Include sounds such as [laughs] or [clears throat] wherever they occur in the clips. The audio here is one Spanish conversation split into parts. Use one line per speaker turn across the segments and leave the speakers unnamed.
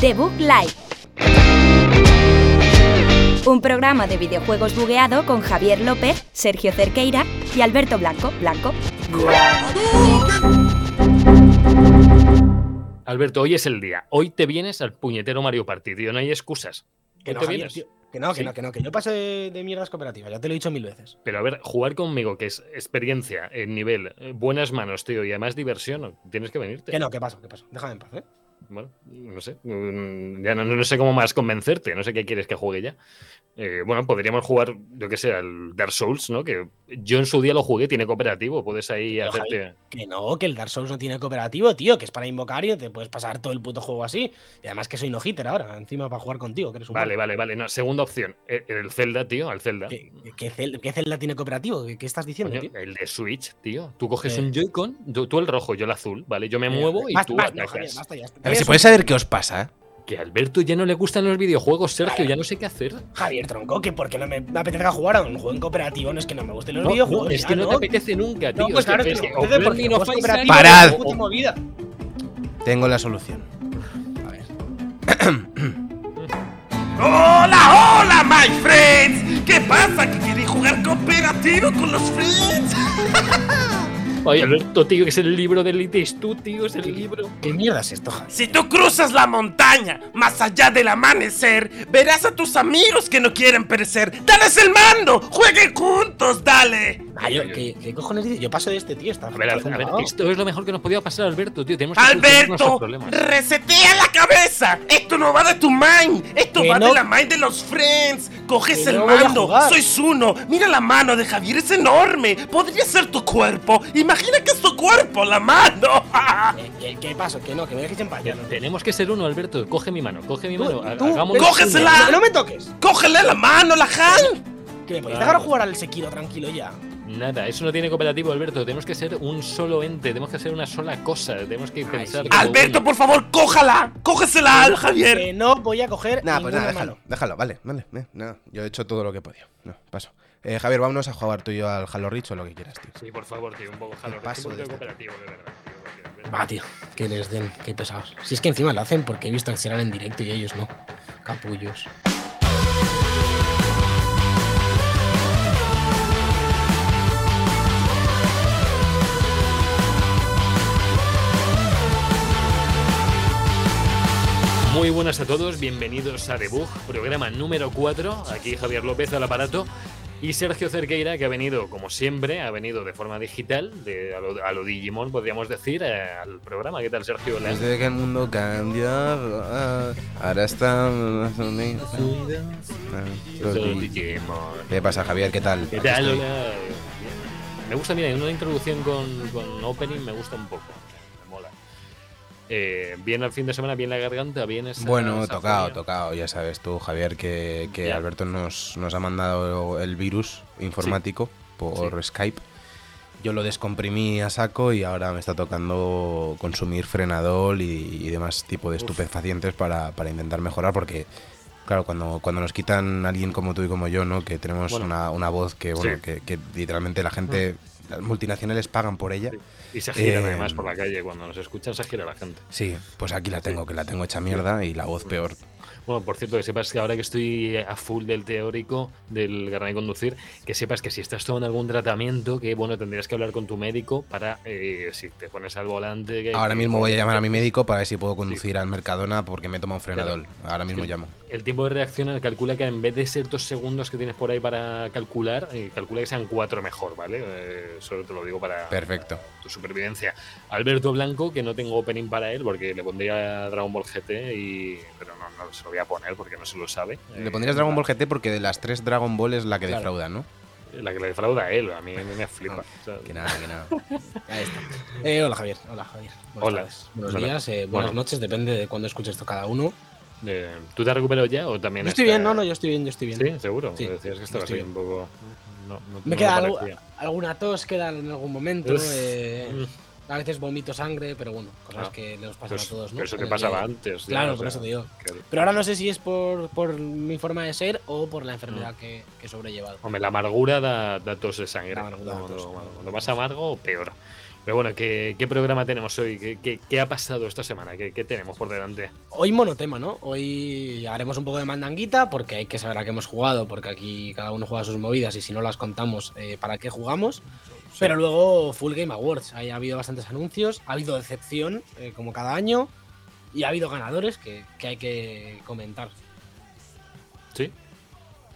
The Book Live. Un programa de videojuegos bugueado con Javier López, Sergio Cerqueira y Alberto Blanco. Blanco.
Alberto, hoy es el día. Hoy te vienes al puñetero Mario Party, tío. No hay excusas.
Que no,
te
Javier, tío, que no, que
Sí.
no, que no, que yo paso de, de mierdas cooperativas, ya te lo he dicho mil veces.
Pero a ver, jugar conmigo, que es experiencia, en nivel, eh, buenas manos, tío, y además diversión, tienes que venirte.
Que no, ¿qué pasa? ¿Qué pasa? Déjame en paz, ¿eh?
Bueno, no sé. mm, Ya no, no sé cómo más convencerte. No sé qué quieres que juegue ya. Eh, bueno, podríamos jugar, yo que sé, al Dark Souls, ¿no? Que yo en su día lo jugué, tiene cooperativo. Puedes ahí
Pero,
hacerte.
Que no, que el Dark Souls no tiene cooperativo, tío, que es para invocar y te puedes pasar todo el puto juego así. Y además que soy no hitter ahora, encima para jugar contigo, que eres un
Vale, vale, vale. No, segunda opción. eh, El Zelda, tío, al Zelda.
¿Qué, qué Cel- qué Zelda tiene cooperativo? ¿Qué, qué estás diciendo,
Coño,
tío?
el de Switch, tío. Tú coges
Eh.
un Joy-Con, tú, tú el rojo, yo el azul, ¿vale? Yo me
Eh,
muevo y
basta,
tú
basta, no,
atacas.
Javier, basta ya.
A ver, si puedes saber qué os pasa, ¿eh?
Que a Alberto ya no le gustan los videojuegos, Sergio, ya no sé qué hacer.
Javier Tronco, que porque no me, apetezca jugar a un juego en cooperativo, no es que no me gusten los
No,
videojuegos.
no, es
ya,
que no, te apetece nunca, tío.
No, pues
es que-
claro,
es
que
que
no apetece porque
no
Parad.
movida.
Tengo la solución.
A ver.
¡Hola, hola, my friends! ¿Qué pasa? ¿Que queréis jugar cooperativo con los friends? [laughs]
Oye, Alberto, tío, que es el libro de Elite tú, tío, es el libro.
¿Qué mierda es esto?
Si tú cruzas la montaña más allá del amanecer, verás a tus amigos que no quieren perecer. ¡Dales el mando! ¡Jueguen juntos, dale!
Ah, yo- ¿qué, qué cojones dices? Yo paso de este tío, está
A ver, a ver, esto es lo mejor que nos podía pasar, Alberto, tío. Tenemos que
¡Alberto! ¡Resetea la cabeza! esto no va de tu mind, esto va
no-
de la mind de los friends. Coges el
no
mando, sois uno. Mira la mano de Javier, es enorme. Podría ser tu cuerpo. Imagina que es tu cuerpo, la mano. [laughs]
¿Qué, qué, qué pasa? Que no, que me dejes en paz. ya no.
Tenemos que ser uno, Alberto. Coge mi mano, coge mi mano.
¡Cógesela!
¡No me toques!
Cógele la mano, la Han.
Que me podéis dejar jugar al Sekiro tranquilo ya.
Nada, eso no tiene cooperativo, Alberto. Tenemos que ser un solo ente, tenemos que ser una sola cosa. Tenemos que pensar.
sí.
Alberto,
uno.
por favor, cójala. Cógesela al Javier.
Que no voy a coger.
Nada, pues nada, déjalo,
mano.
déjalo, vale, vale. eh, nada, yo he hecho todo lo que he podido. No, paso. Eh, Javier, vámonos a jugar tú y yo al Halo Reach o lo que quieras, tío.
Sí, por favor, tío, un poco jalo.
paso
un poco
de este.
cooperativo, de verdad.
Va, tío, que les den, qué pesados. Si es que encima lo hacen porque he visto que serán en directo y ellos no. Capullos.
Muy buenas a todos, bienvenidos a Debug, programa número 4. Aquí Javier López al aparato y Sergio Cerqueira, que ha venido, como siempre, ha venido de forma digital, de, a, lo, a lo Digimon, podríamos decir, eh, al programa. ¿Qué tal, Sergio?
Desde que el mundo cambia, ah, ahora está. ah,
Digimon.
¿Qué pasa, Javier? ¿Qué tal?
¿Qué
Aquí
tal?
estoy.
Hola. Me gusta, mira, una introducción con, con opening me gusta un poco. Eh, bien al fin de semana, bien la garganta, bien esa.
Bueno,
esa
tocado, tocado. Ya sabes tú, Javier, que, que. Alberto nos, nos ha mandado el virus informático por Skype. Yo lo descomprimí a saco y ahora me está tocando consumir frenadol y, y demás tipo de estupefacientes para, para intentar mejorar porque, claro, cuando, cuando nos quitan a alguien como tú y como yo, ¿no? Que tenemos
Bueno.
una, una voz que, bueno,
Sí.
que, que literalmente la gente, las multinacionales pagan por ella.
Sí. Y se giran
Eh,
además por la calle. Cuando nos escuchan, se gira la gente.
Sí, pues aquí la tengo, que la tengo hecha mierda y la voz peor.
Bueno, por cierto, que sepas que ahora que estoy a full del teórico del carnet de conducir, que sepas que si estás tomando algún tratamiento, que bueno, tendrías que hablar con tu médico para eh, si te pones al volante. que-
Ahora
que-
mismo voy a llamar a mi médico para ver si puedo conducir al Mercadona porque me toma un frenador. Ahora mismo
Sí.
llamo.
El tiempo de reacción calcula que en vez de ser dos segundos que tienes por ahí para calcular, eh, calcula que sean cuatro mejor, ¿vale? Eh, solo te lo digo para
Perfecto.
tu supervivencia. Alberto Blanco, que no tengo opening para él porque le pondría Dragon Ball GT, y... pero no, se lo voy a poner porque no se lo sabe.
Le
Eh,
pondrías Dragon Ball GT porque de las tres Dragon Ball es la que
Claro.
defrauda, ¿no?
La que le defrauda a él, a mí, a mí me flipa. Sea,
Que nada, que nada. [laughs]
Ahí está. Eh, hola, Javier. Hola, Javier. Buenas
Hola.
tardes. Buenos
Hola.
días, eh, buenas
Bueno.
noches, depende de cuándo escuches esto cada uno.
eh, ¿Tú te has recuperado ya o también
Yo estoy
está-
bien, no, no, yo estoy bien, yo estoy bien.
Sí, seguro.
Sí,
Decías que estabas
estoy
ahí un poco. No, no-
Me
no
queda algo- alguna tos, queda en algún momento.
Uf.
eh. A veces vomito sangre, pero bueno, cosas
Ah.
que nos pasan
Pero,
a todos, ¿no?
pero eso te pasaba antes. ya,
Claro,
o
por
sea,
eso te digo. Pero ahora no sé si es por, por mi forma de ser o por la
Mm.
enfermedad que, que he sobrellevado.
Hombre, la amargura da, da tos de sangre.
La amargura da tos.
cuando más amargo, peor. Pero bueno, ¿qué, qué programa tenemos hoy? ¿Qué, qué, qué ha pasado esta semana? ¿Qué, ¿Qué tenemos por delante?
Hoy monotema, ¿no? Hoy haremos un poco de mandanguita porque hay que saber a qué hemos jugado, porque aquí cada uno juega sus movidas y si no las contamos, eh, ¿para qué jugamos? Pero luego Full Game Awards, ahí ha habido bastantes anuncios, ha habido decepción, eh, como cada año, y ha habido ganadores que, que hay que comentar.
¿Sí?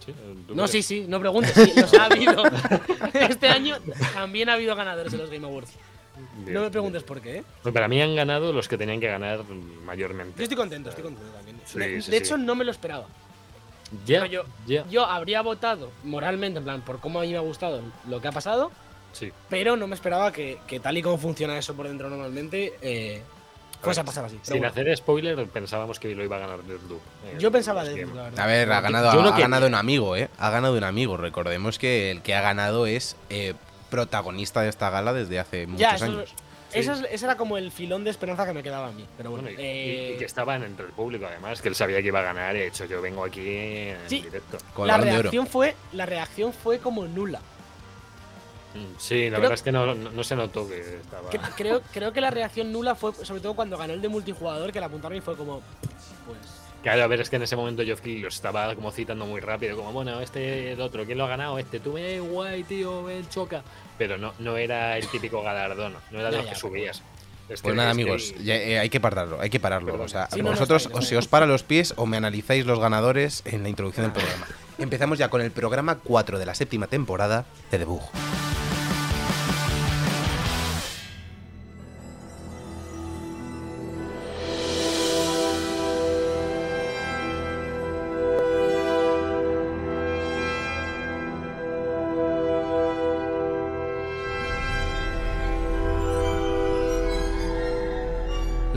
¿Sí? ¿Tú
No, sí, sí, no preguntes, sí, los ha habido. [laughs] Este año también ha habido ganadores en los Game Awards. No me preguntes por qué, ¿eh?
Pues Para mí han ganado los que tenían que ganar mayormente.
Yo estoy contento, estoy contento también.
Sí,
de
sí,
de
sí.
hecho, no me lo esperaba.
Ya,
yo,
ya.
yo habría votado moralmente, en plan, por cómo a mí me ha gustado lo que ha pasado,
Sí.
pero no me esperaba que, que tal y como funciona eso por dentro normalmente, eh, fuese a pasar así.
Sin
bueno,
hacer spoiler, pensábamos que lo iba a ganar Deathloop. eh,
yo pensaba de
Game.
la verdad.
A ver, ha ganado,
yo
ha ganado un amigo, ¿eh? Ha ganado un amigo. Recordemos que el que ha ganado es eh, protagonista de esta gala desde hace muchos
Ya, eso,
años.
eso es- ese era como el filón de esperanza que me quedaba a mí. Pero bueno,
Bueno, y,
eh,
y- que estaban entre el público, además, que él sabía que iba a ganar. He hecho, yo vengo aquí en
Sí.
directo.
Con
la
de oro.
reacción fue la reacción fue como nula.
Sí, la
Creo-
verdad es que no, no, no se notó que estaba.
Cre- Creo, creo que la reacción nula fue sobre todo cuando ganó el de multijugador, que la apuntaron y fue como. Pues.
Claro, a ver, es que en ese momento Keighley lo estaba como citando muy rápido, como, bueno, este, el otro, ¿quién lo ha ganado? Este, tú, eh, guay, tío, ven, choca. Pero no, no era el típico galardón, no era de los
ya,
que subías. Es
Pues
que-
nada,
que
amigos,
el-
ya, eh, hay que pararlo, hay que pararlo.
Perdón.
O sea,
Sí, no, no,
vosotros
está bien,
o se os para los pies o me analizáis los ganadores en la introducción del programa. Empezamos ya con el programa 4 de la séptima temporada de Debug. La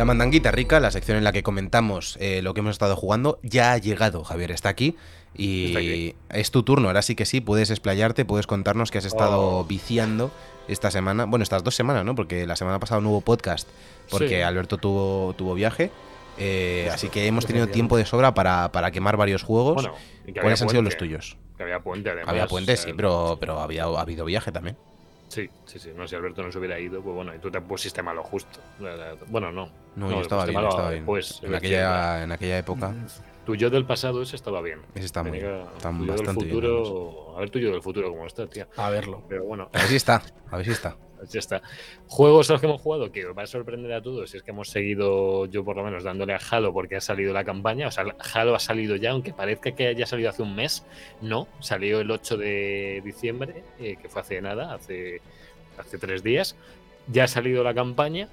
mandanguita rica, la sección en la que comentamos eh, lo que hemos estado jugando, ya ha llegado. Javier está aquí y
Está aquí.
es tu turno. Ahora sí que sí, puedes explayarte, puedes contarnos que has estado
Oh.
viciando esta semana. Bueno, estas dos semanas, ¿no? Porque la semana pasada no hubo podcast porque
Sí.
Alberto tuvo, tuvo viaje. Eh, así que hemos tenido tiempo de sobra para, para quemar varios juegos.
Bueno,
¿Cuáles han sido los
puente,
tuyos?
Que había puente, además.
Había
sea,
sí, pero, pero había ha habido viaje también.
Sí, sí, sí. No, si Alberto no se hubiera ido, pues bueno, y tú te pusiste malo justo. Bueno, no.
No, yo estaba
pusiste
bien,
malo
estaba bien.
después,
en, aquella, en aquella época.
Tu yo del pasado ese estaba bien.
Ese está muy bien,
del
bastante bien,
futuro, A ver tu yo del futuro cómo está, tía.
A verlo.
Pero bueno,
A ver si está, a ver si está.
Ya está. Juegos a los que hemos jugado que os va a sorprender a todos. Es que hemos seguido, yo por lo menos, dándole a Halo porque ha salido la campaña. O sea, Halo ha salido ya, aunque parezca que haya salido hace un mes. No, salió el 8 de diciembre, eh, que fue hace nada, hace, hace tres días. Ya ha salido la campaña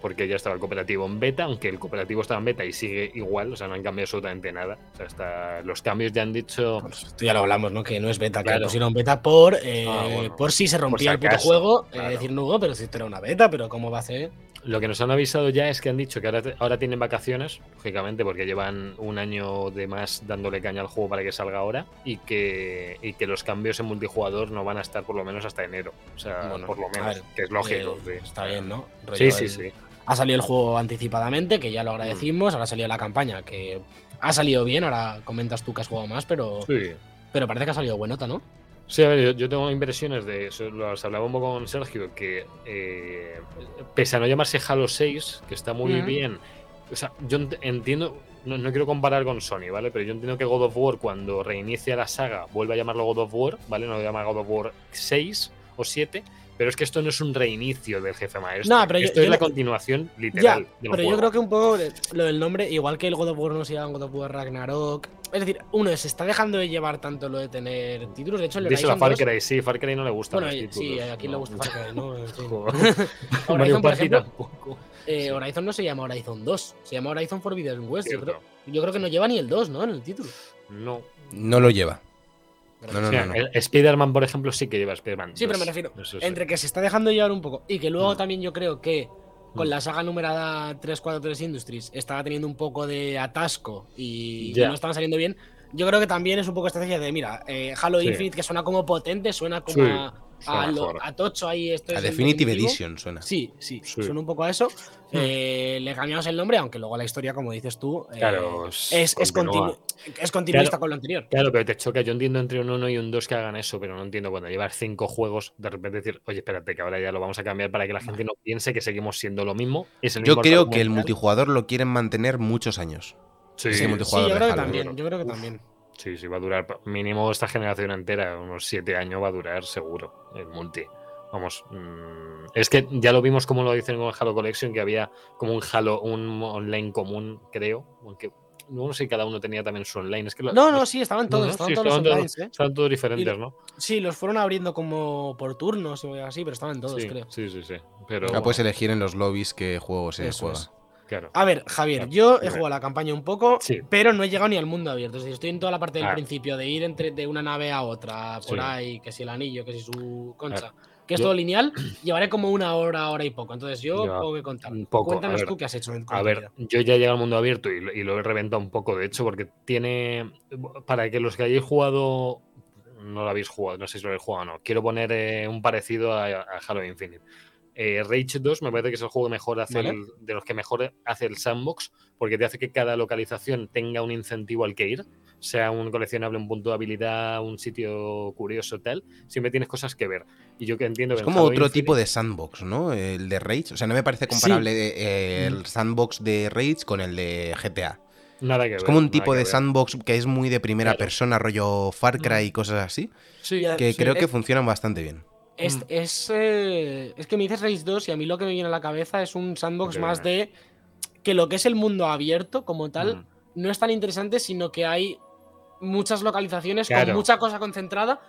porque ya estaba el cooperativo en beta, aunque el cooperativo estaba en beta y sigue igual, o sea, no han cambiado absolutamente nada. O sea, hasta los cambios ya han dicho.
Pues esto ya lo hablamos, ¿no? Que no es beta, que
Claro.
le pusieron beta por, eh,
Ah, bueno.
por si se rompía
si
el puto juego.
claro.
Eh, decir, no, pero si esto era una beta, pero ¿cómo va a ser?
Lo que nos han avisado ya es que han dicho que ahora, ahora tienen vacaciones, lógicamente, porque llevan un año de más dándole caña al juego para que salga ahora y que, y que los cambios en multijugador no van a estar por lo menos hasta enero. O sea,
Bueno,
por lo menos,
ver,
que es lógico.
Eh,
sí.
Está bien, ¿no? Rollo
Sí, sí,
el-
sí.
Ha salido el juego anticipadamente, que ya lo agradecimos. Ahora ha salido la campaña, que ha salido bien. Ahora comentas tú que has jugado más, pero,
Sí.
pero parece que ha salido buenota, ¿no?
Sí, a ver, yo, yo tengo impresiones de eso, los hablaba un poco con Sergio, que eh, pese a no llamarse Halo 6, que está muy bien, o sea, yo ent- entiendo, no, no quiero comparar con Sony, ¿vale? Pero yo entiendo que God of War cuando reinicia la saga vuelve a llamarlo God of War, ¿vale? No lo llama God of War 6 o 7, pero es que esto no es un reinicio del jefe maestro.
No, pero
esto
yo
es la continuación
Ya,
literal del
pero yo creo que un poco lo del nombre, igual que el God of War no se llama God of War Ragnarok. Es decir, uno se está dejando de llevar tanto lo de tener títulos. De hecho, el
Díselo a Far
2
Cry, sí, Far Cry no le gustan
Bueno,
los
sí,
títulos.
a quien le gusta
no.
Far Cry, ¿no? [laughs] [laughs] Horizon,
Mario
por ejemplo,
tampoco.
Eh,
Sí.
Horizon no se llama Horizon 2, se llama Horizon Forbidden West. Yo
Cierto.
creo, yo creo que no lleva ni el 2, ¿no? En el título.
No.
No lo lleva. No, no,
O sea,
no, no.
el Spider-Man, por ejemplo, sí que lleva Spider-Man.
Sí, pero me
2.
refiero,
Eso sí.
Entre que se está dejando llevar un poco y que luego
Mm.
también yo creo que con
Mm.
la saga numerada 343 Industries estaba teniendo un poco de atasco y
Ya.
no estaban saliendo bien. Yo creo que también es un poco estrategia de, mira, eh, Halo
Sí.
Infinite que suena como potente, suena como,
Sí.
a,
Suena
a, lo-
mejor.
a Tocho ahí esto
A
es
Definitive. Edition suena.
Sí, sí,
Sí.
suena un poco a eso. Eh, le cambiamos el nombre, aunque luego la historia, como dices tú, eh,
Claro,
es, es, continu- es continuista
Claro.
con lo anterior.
Claro, pero te choca. Yo entiendo entre un 1 y un 2 que hagan eso, pero no entiendo cuando llevas cinco juegos, de repente decir, oye, espérate, que ahora ya lo vamos a cambiar para que la gente no piense que seguimos siendo lo mismo. Es el
Yo
mismo
creo que el multijugador lo quieren mantener muchos años.
Sí, sí,
yo creo que también, yo creo que
Uf.
también.
Sí, sí, va a durar mínimo esta generación entera, unos 7 años va a durar seguro el multi. Vamos, mm, es que ya lo vimos como lo dicen con el Halo Collection, que había como un Halo, un online común, creo, aunque no sé si cada uno tenía también su online. Es que lo-
No, no, sí, estaban
no,
todos,
no,
estaban
sí,
todos los online,
todos-
¿eh?
estaban todos diferentes, ¿no?
Sí, los fueron abriendo como por turnos o así, pero estaban todos,
sí,
creo.
sí, sí, sí. Pero
Ya puedes elegir en los lobbies qué juego se
Eso
juega.
es.
Claro.
A ver, Javier,
Claro,
yo he jugado la campaña un poco,
Sí.
pero no he llegado ni al mundo abierto. Es decir, estoy en toda la parte del
Ah.
principio de ir entre de una nave a otra, por
Sí.
ahí, que si el anillo, que si su concha, que es
Yo-
todo lineal, [clears throat] llevaré como una hora, hora y poco. Entonces yo
Ya,
tengo que contar.
un poco, a
Cuéntanos
ver.
tú qué has hecho en
A ver, yo ya he llegado al mundo abierto y, lo- y lo he reventado un poco, de hecho, porque tiene. Para que los que hayáis jugado. No lo habéis jugado, no sé si lo habéis jugado o no. Quiero poner eh, un parecido a, a Halo Infinite. Eh, Rage 2 me parece que es el juego que mejor hace
Vale.
el- de los que mejor hace el sandbox, porque te hace que cada localización tenga un incentivo al que ir, sea un coleccionable, un punto de habilidad, un sitio curioso, tal. Siempre tienes cosas que ver. Y yo que entiendo
Es
que
como
Halo
otro
Infinite-
tipo de sandbox, ¿no? El de Rage. O sea, no me parece comparable eh, el sandbox de Rage con el de GTA.
Nada que
Es
ver,
como un tipo de
ver.
sandbox que es muy de primera
Claro.
persona, rollo Far Cry y cosas así,
Sí,
que
sí,
creo que funcionan bastante bien.
Es,
Mm.
es, eh, es que me dices Race 2 y a mí lo que me viene a la cabeza es un sandbox más de que lo que es el mundo abierto como tal
Mm.
no es tan interesante, sino que hay muchas localizaciones
Claro.
con mucha cosa concentrada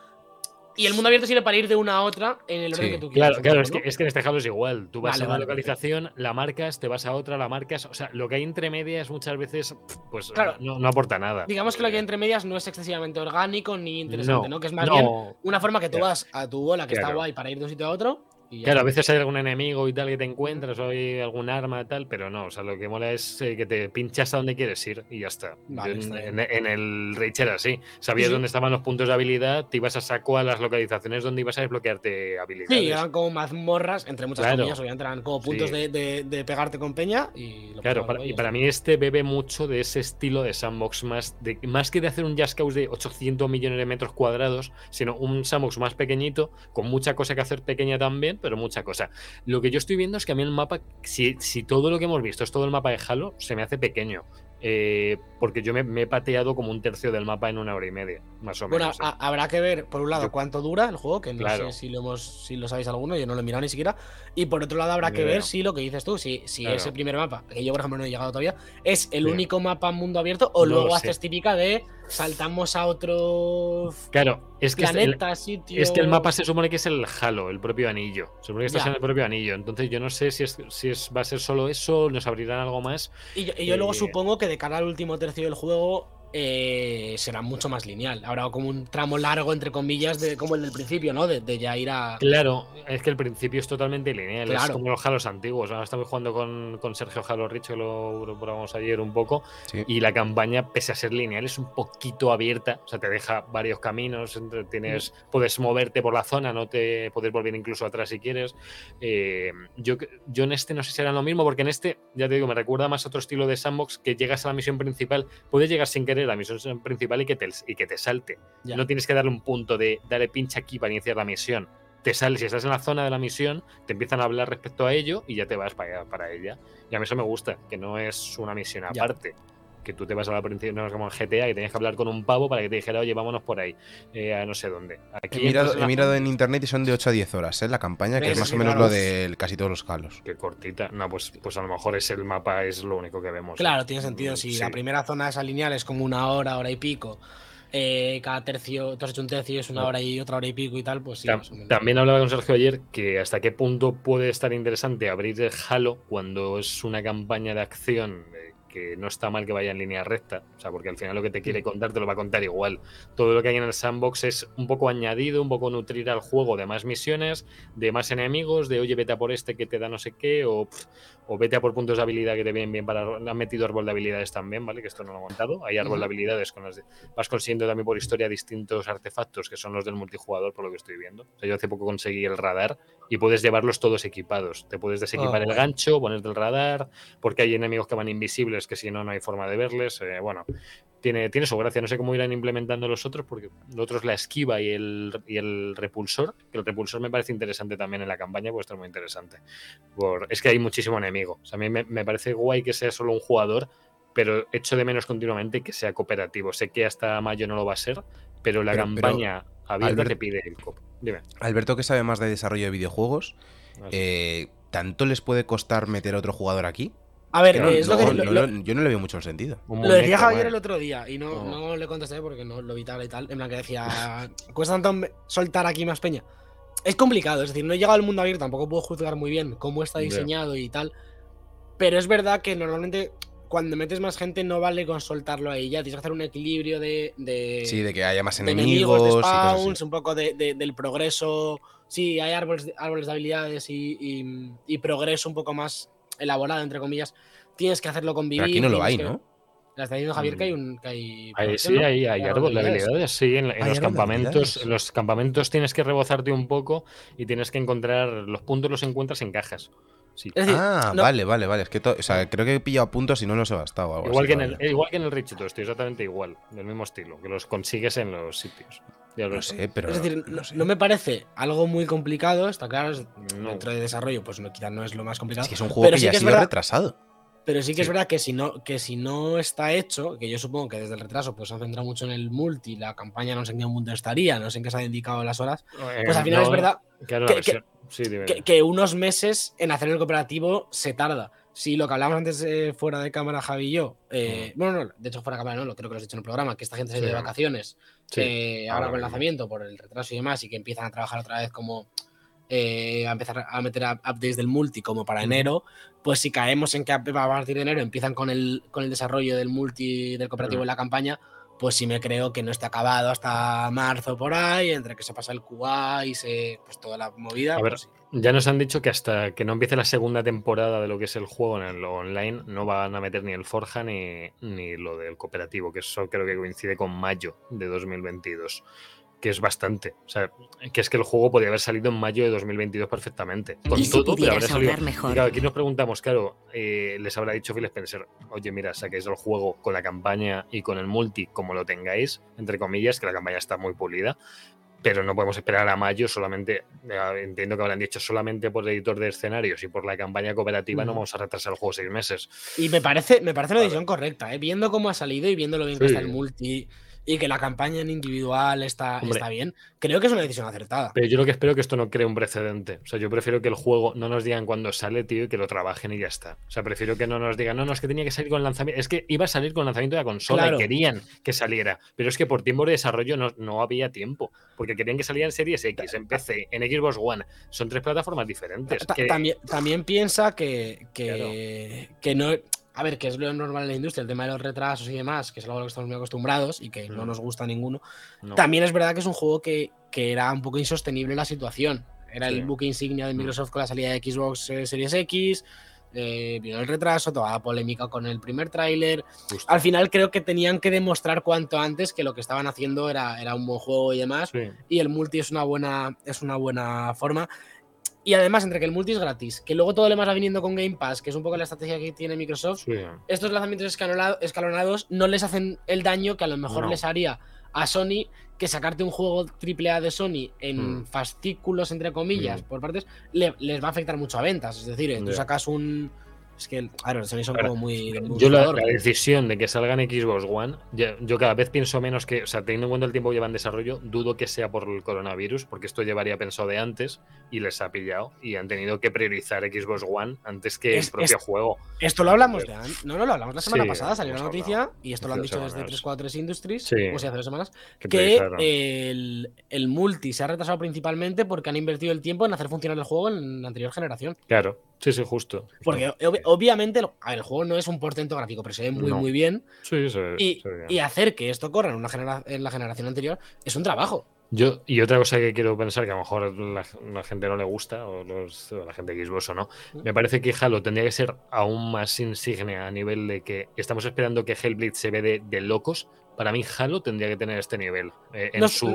y el mundo abierto sirve para ir de una a otra en el orden
Sí.
que tú quieras.
Claro, claro, es que, es que en este Halo es igual. Tú vas
Vale,
a una
vale,
localización, la marcas, te vas a otra, la marcas. O sea, lo que hay entre medias muchas veces, pues
Claro.
no, no aporta nada.
Digamos que lo que hay
Eh,
entre medias no es excesivamente orgánico ni interesante, ¿no? Que es más
no.
bien una forma que tú
Claro.
vas a tu bola que está guay para ir de un sitio a otro. Y
Claro, a veces hay algún enemigo y tal que te encuentras o hay algún arma tal, pero no, o sea, lo que mola es eh, que te pinchas a donde quieres ir y ya está.
Vale, está
en, en- el Rage era así. Sabías
Sí,
dónde estaban los puntos de habilidad, te ibas a saco a las localizaciones donde ibas a desbloquearte habilidades.
Sí, eran como mazmorras, entre muchas
Claro.
comillas, obviamente eran como puntos
Sí.
de, de- de pegarte con peña y lo
Claro, para, y para mí este bebe mucho de ese estilo de sandbox, más, de, más que de hacer un Cause de 800 millones de metros cuadrados, sino un sandbox más pequeñito, con mucha cosa que hacer pequeña también, pero mucha cosa. Lo que yo estoy viendo es que a mí el mapa, si, si todo lo que hemos visto es todo el mapa de Halo, se me hace pequeño. Eh, porque yo me, me he pateado como un tercio del mapa en una hora y media, más o
Bueno,
menos. ¿eh?
a- habrá que ver, por un lado, cuánto dura el juego, que no
Claro.
sé si lo hemos, si lo sabéis alguno, yo no lo he mirado ni siquiera. Y por otro lado, habrá que ver si lo que dices tú, si, si
Claro.
ese primer mapa, que yo por ejemplo no he llegado todavía, es el único mapa mundo abierto, o
No
luego haces típica de saltamos a otro
claro, es que este- el-
planeta, sitio.
Es que el mapa se supone que es el Halo, el propio anillo. Se supone que estás
Ya.
en el propio anillo. Entonces yo no sé si, es, si es, va a ser solo eso, nos abrirán algo más.
Y yo, y yo luego
eh,
supongo que de cara al último tercio del juego eh, será mucho más lineal. Habrá como un tramo largo, entre comillas, de como el del principio, ¿no? De, de ya ir a.
Claro, es que el principio es totalmente lineal. Es como los Halos antiguos. Ahora estamos jugando con, con Sergio Halo Rich, que lo, lo probamos ayer un poco.
Sí.
Y la campaña, pese a ser lineal, es un poquito abierta. O sea, te deja varios caminos. tienes, puedes moverte por la zona, no te puedes volver incluso atrás si quieres. Eh, yo, yo en este no sé si será lo mismo, porque en este, ya te digo, me recuerda más a otro estilo de sandbox que llegas a la misión principal, puedes llegar sin querer a la misión principal y que te, y que te salte.
Ya.
No tienes que darle un punto de dale pincha aquí para iniciar la misión. Te sales, si estás en la zona de la misión, te empiezan a hablar respecto a ello y ya te vas para, para ella. Y a mí eso me gusta, que no es una misión
Ya.
aparte. Que tú te vas a la principio, no como en GTA, que tenías que hablar con un pavo para que te dijera, oye, vámonos por ahí, eh, a no sé dónde. Aquí
He mirado, he en internet y son de 8 a 10 horas, ¿eh? La campaña, que es más o menos
claro.
lo de casi todos los Halos.
Qué cortita. No, pues, pues a lo mejor es el mapa, es lo único que vemos.
Claro, tiene sentido. Si
Sí.
la primera zona esa lineal es como una hora, hora y pico, eh, cada tercio, tú has hecho un tercio y es una hora y otra hora y pico y tal, pues sí.
Tam-
más o menos.
También hablaba con Sergio ayer que hasta qué punto puede estar interesante abrir el Halo cuando es una campaña de acción eh, que no está mal que vaya en línea recta, o sea, porque al final lo que te quiere contar te lo va a contar igual. Todo lo que hay en el sandbox es un poco añadido, un poco nutrir al juego de más misiones, de más enemigos, de oye, vete a por este que te da no sé qué, o, o vete a por puntos de habilidad que te vienen bien para. Han metido árbol de habilidades también, ¿vale? Que esto no lo he montado. Hay árbol de habilidades con las de, vas consiguiendo también por historia distintos artefactos que son los del multijugador, por lo que estoy viendo. O sea, yo hace poco conseguí el radar y puedes llevarlos todos equipados. Te puedes desequipar
Oh,
el gancho, ponerte el radar, porque hay enemigos que van invisibles que si no, no hay forma de verles. eh, bueno, tiene, tiene su gracia. No sé cómo irán implementando los otros, porque los otros la esquiva y el, y el repulsor. Que el repulsor me parece interesante también en la campaña, puede estar muy interesante. Por, es que hay muchísimo enemigo. O sea, a mí me, me parece guay que sea solo un jugador, pero echo de menos continuamente que sea cooperativo. Sé que hasta mayo no lo va a ser, pero la
Pero- pero,
campaña abierta
Albert-
te pide el cop. Dime.
Alberto, que sabe más de desarrollo de videojuegos, eh, ¿tanto les puede costar meter a otro jugador aquí?
A ver,
Que no-
eh, es lo
no-
que.
no-
lo-
no- yo no le veo mucho el sentido.
Lo decía Javier el otro día y no,
Oh.
no le contesté porque no lo vi tal y tal. En plan que decía, [laughs] ¿cuesta tanto soltar aquí más peña? Es complicado, es decir, no he llegado al mundo abierto, tampoco puedo juzgar muy bien cómo está diseñado y tal. Pero es verdad que normalmente cuando metes más gente no vale con soltarlo ahí ya. Tienes que hacer un equilibrio de, de,
Sí, de que haya más
Eh, de
enemigos,
de spawns, un poco de- de- del progreso. Sí, hay árboles, de- árboles de habilidades y, y- y progreso un poco más elaborado, entre comillas. Tienes que hacerlo convivir.
Pero aquí no lo hay,
que-
¿no?
la está diciendo Javier que hay un. Que hay
Ahí sí,
¿no?
ahí hay árbol de habilidades. Sí, en, en
Hay
los campamentos, en los campamentos tienes que rebozarte un poco y tienes que encontrar los puntos los encuentras en cajas. Sí.
Decir,
Ah,
no-
vale, vale, vale. Es que to- o sea, creo que he pillado puntos y no los he gastado. o algo
Igual
así
que, en el, igual que en el Rich estoy exactamente igual, del mismo estilo, que los consigues en los sitios. Ya lo
No sé, pero.
es decir,
no
no,
sé.
no me parece algo muy complicado, está claro. Dentro de desarrollo, pues no, quizás no es lo más complicado.
Es que es un juego
Pero
que
sí
ya
que
ha
es
sido
verdad-
retrasado.
Pero sí que es verdad que si no, que si no está hecho, que yo supongo que desde el retraso pues se han centrado mucho en el multi, la campaña no sé en qué mundo estaría, no sé en qué se han dedicado las horas,
Eh,
pues al final
no,
es verdad
Claro,
que-
sí,
unos meses en hacer el cooperativo se tarda. Si lo que hablábamos antes eh, fuera de cámara, Javi y yo, eh, bueno, no, de hecho fuera de cámara no, lo creo que lo has dicho en el programa, que esta gente se ha ido de vacaciones
Sí.
eh, ahora con el lanzamiento por el retraso y demás, y que empiezan a trabajar otra vez como eh, a empezar a meter up- updates del multi como para enero, pues si caemos en que a partir de enero empiezan con el, con el desarrollo del multi del cooperativo en la campaña, pues sí me creo que no esté acabado hasta marzo por ahí, entre que se pasa el QA y se pues toda la movida.
A ver,
pues sí.
Ya nos han dicho que hasta que no empiece la segunda temporada de lo que es el juego en el online, no van a meter ni el Forja ni, ni lo del cooperativo, que eso creo que coincide con mayo de 2022, que es bastante. O sea, que es que el juego podría haber salido en mayo de 2022 perfectamente. Con
¿Y si
todo, pero habría salido.
mejor?
Claro, aquí nos preguntamos, claro, eh, les habrá dicho Phil Spencer, oye, mira, saquéis el juego con la campaña y con el multi, como lo tengáis, entre comillas, que la campaña está muy pulida, pero no podemos esperar a mayo solamente, eh, entiendo que habrán dicho solamente por el editor de escenarios y por la campaña cooperativa no
Ujú.
vamos a retrasar el juego seis meses.
Y me parece, me parece
Vale.
decisión correcta, ¿eh? viendo cómo ha salido y viendo lo bien que está el multi y que la campaña en individual está,
Hombre.
está bien, creo que es una decisión acertada.
Pero yo lo que espero que esto no cree un precedente. O sea, yo prefiero que el juego no nos digan cuándo sale, tío, y que lo trabajen y ya está. O sea, prefiero que no nos digan, no, no, es que tenía que salir con lanzamiento. Es que iba a salir con lanzamiento de la consola
Claro.
y querían que saliera. Pero es que por tiempo de desarrollo no, no había tiempo. Porque querían que saliera en Series X, en PC, en Xbox One. Son tres plataformas diferentes.
Ta-
que-
También, también piensa que, que, que no. A ver, que es lo normal en la industria, el tema de los retrasos y demás, que es algo a lo que estamos muy acostumbrados y que no
Mm.
nos gusta a ninguno.
no.
También es verdad que es un juego que, que era un poco insostenible la situación. Era
Sí.
el buque insignia de
Mm.
Microsoft con la salida de Xbox eh, Series X, eh, vino el retraso, toda la polémica con el primer tráiler. Al final creo que tenían que demostrar cuanto antes que lo que estaban haciendo era, era un buen juego y demás.
Sí.
Y el multi es una buena, es una buena forma. Y además, entre que el multi es gratis, que luego todo lo demás va viniendo con Game Pass, que es un poco la estrategia que tiene Microsoft,
Sí.
estos lanzamientos escalonado- escalonados no les hacen el daño que a lo mejor
No.
les haría a Sony que sacarte un juego AAA de Sony en
Mm.
fascículos, entre comillas,
Mm.
por partes, le- les va a afectar mucho a ventas. Es decir, eh, tú sacas un. Es que, claro, Sony son
Claro,
como muy.
Yo la, decisión de que salga en Xbox One, yo cada vez pienso menos que, o sea, teniendo en cuenta el tiempo que lleva en desarrollo, dudo que sea por el coronavirus, porque esto llevaría pensado de antes, y les ha pillado y han tenido que priorizar Xbox One antes que
Es-
el propio
es-
juego.
Esto lo hablamos de an- No, no, lo hablamos la semana
Sí,
pasada, salió la noticia
hablado.
y esto lo han dicho desde
semanas.
343 Industries,
Sí.
o sea, hace dos semanas,
Que
que el, el multi se ha retrasado principalmente porque han invertido el tiempo en hacer funcionar el juego en la anterior generación.
Claro, sí, sí, justo.
Porque obvi- obviamente el, a ver, el juego no es un portento gráfico, pero se ve muy,
No.
muy bien.
Sí, se-
Y,
se ve bien.
y hacer que esto corra en, una genera- en la generación anterior es un trabajo.
Yo, y otra cosa que quiero pensar, que a lo mejor la, la gente no le gusta, o, los, o la gente de Xbox o no, me parece que Halo tendría que ser aún más insigne a nivel de que estamos esperando que Hellblade se ve de, de locos. Para mí, Halo tendría que tener este nivel. eh, en
No,
su.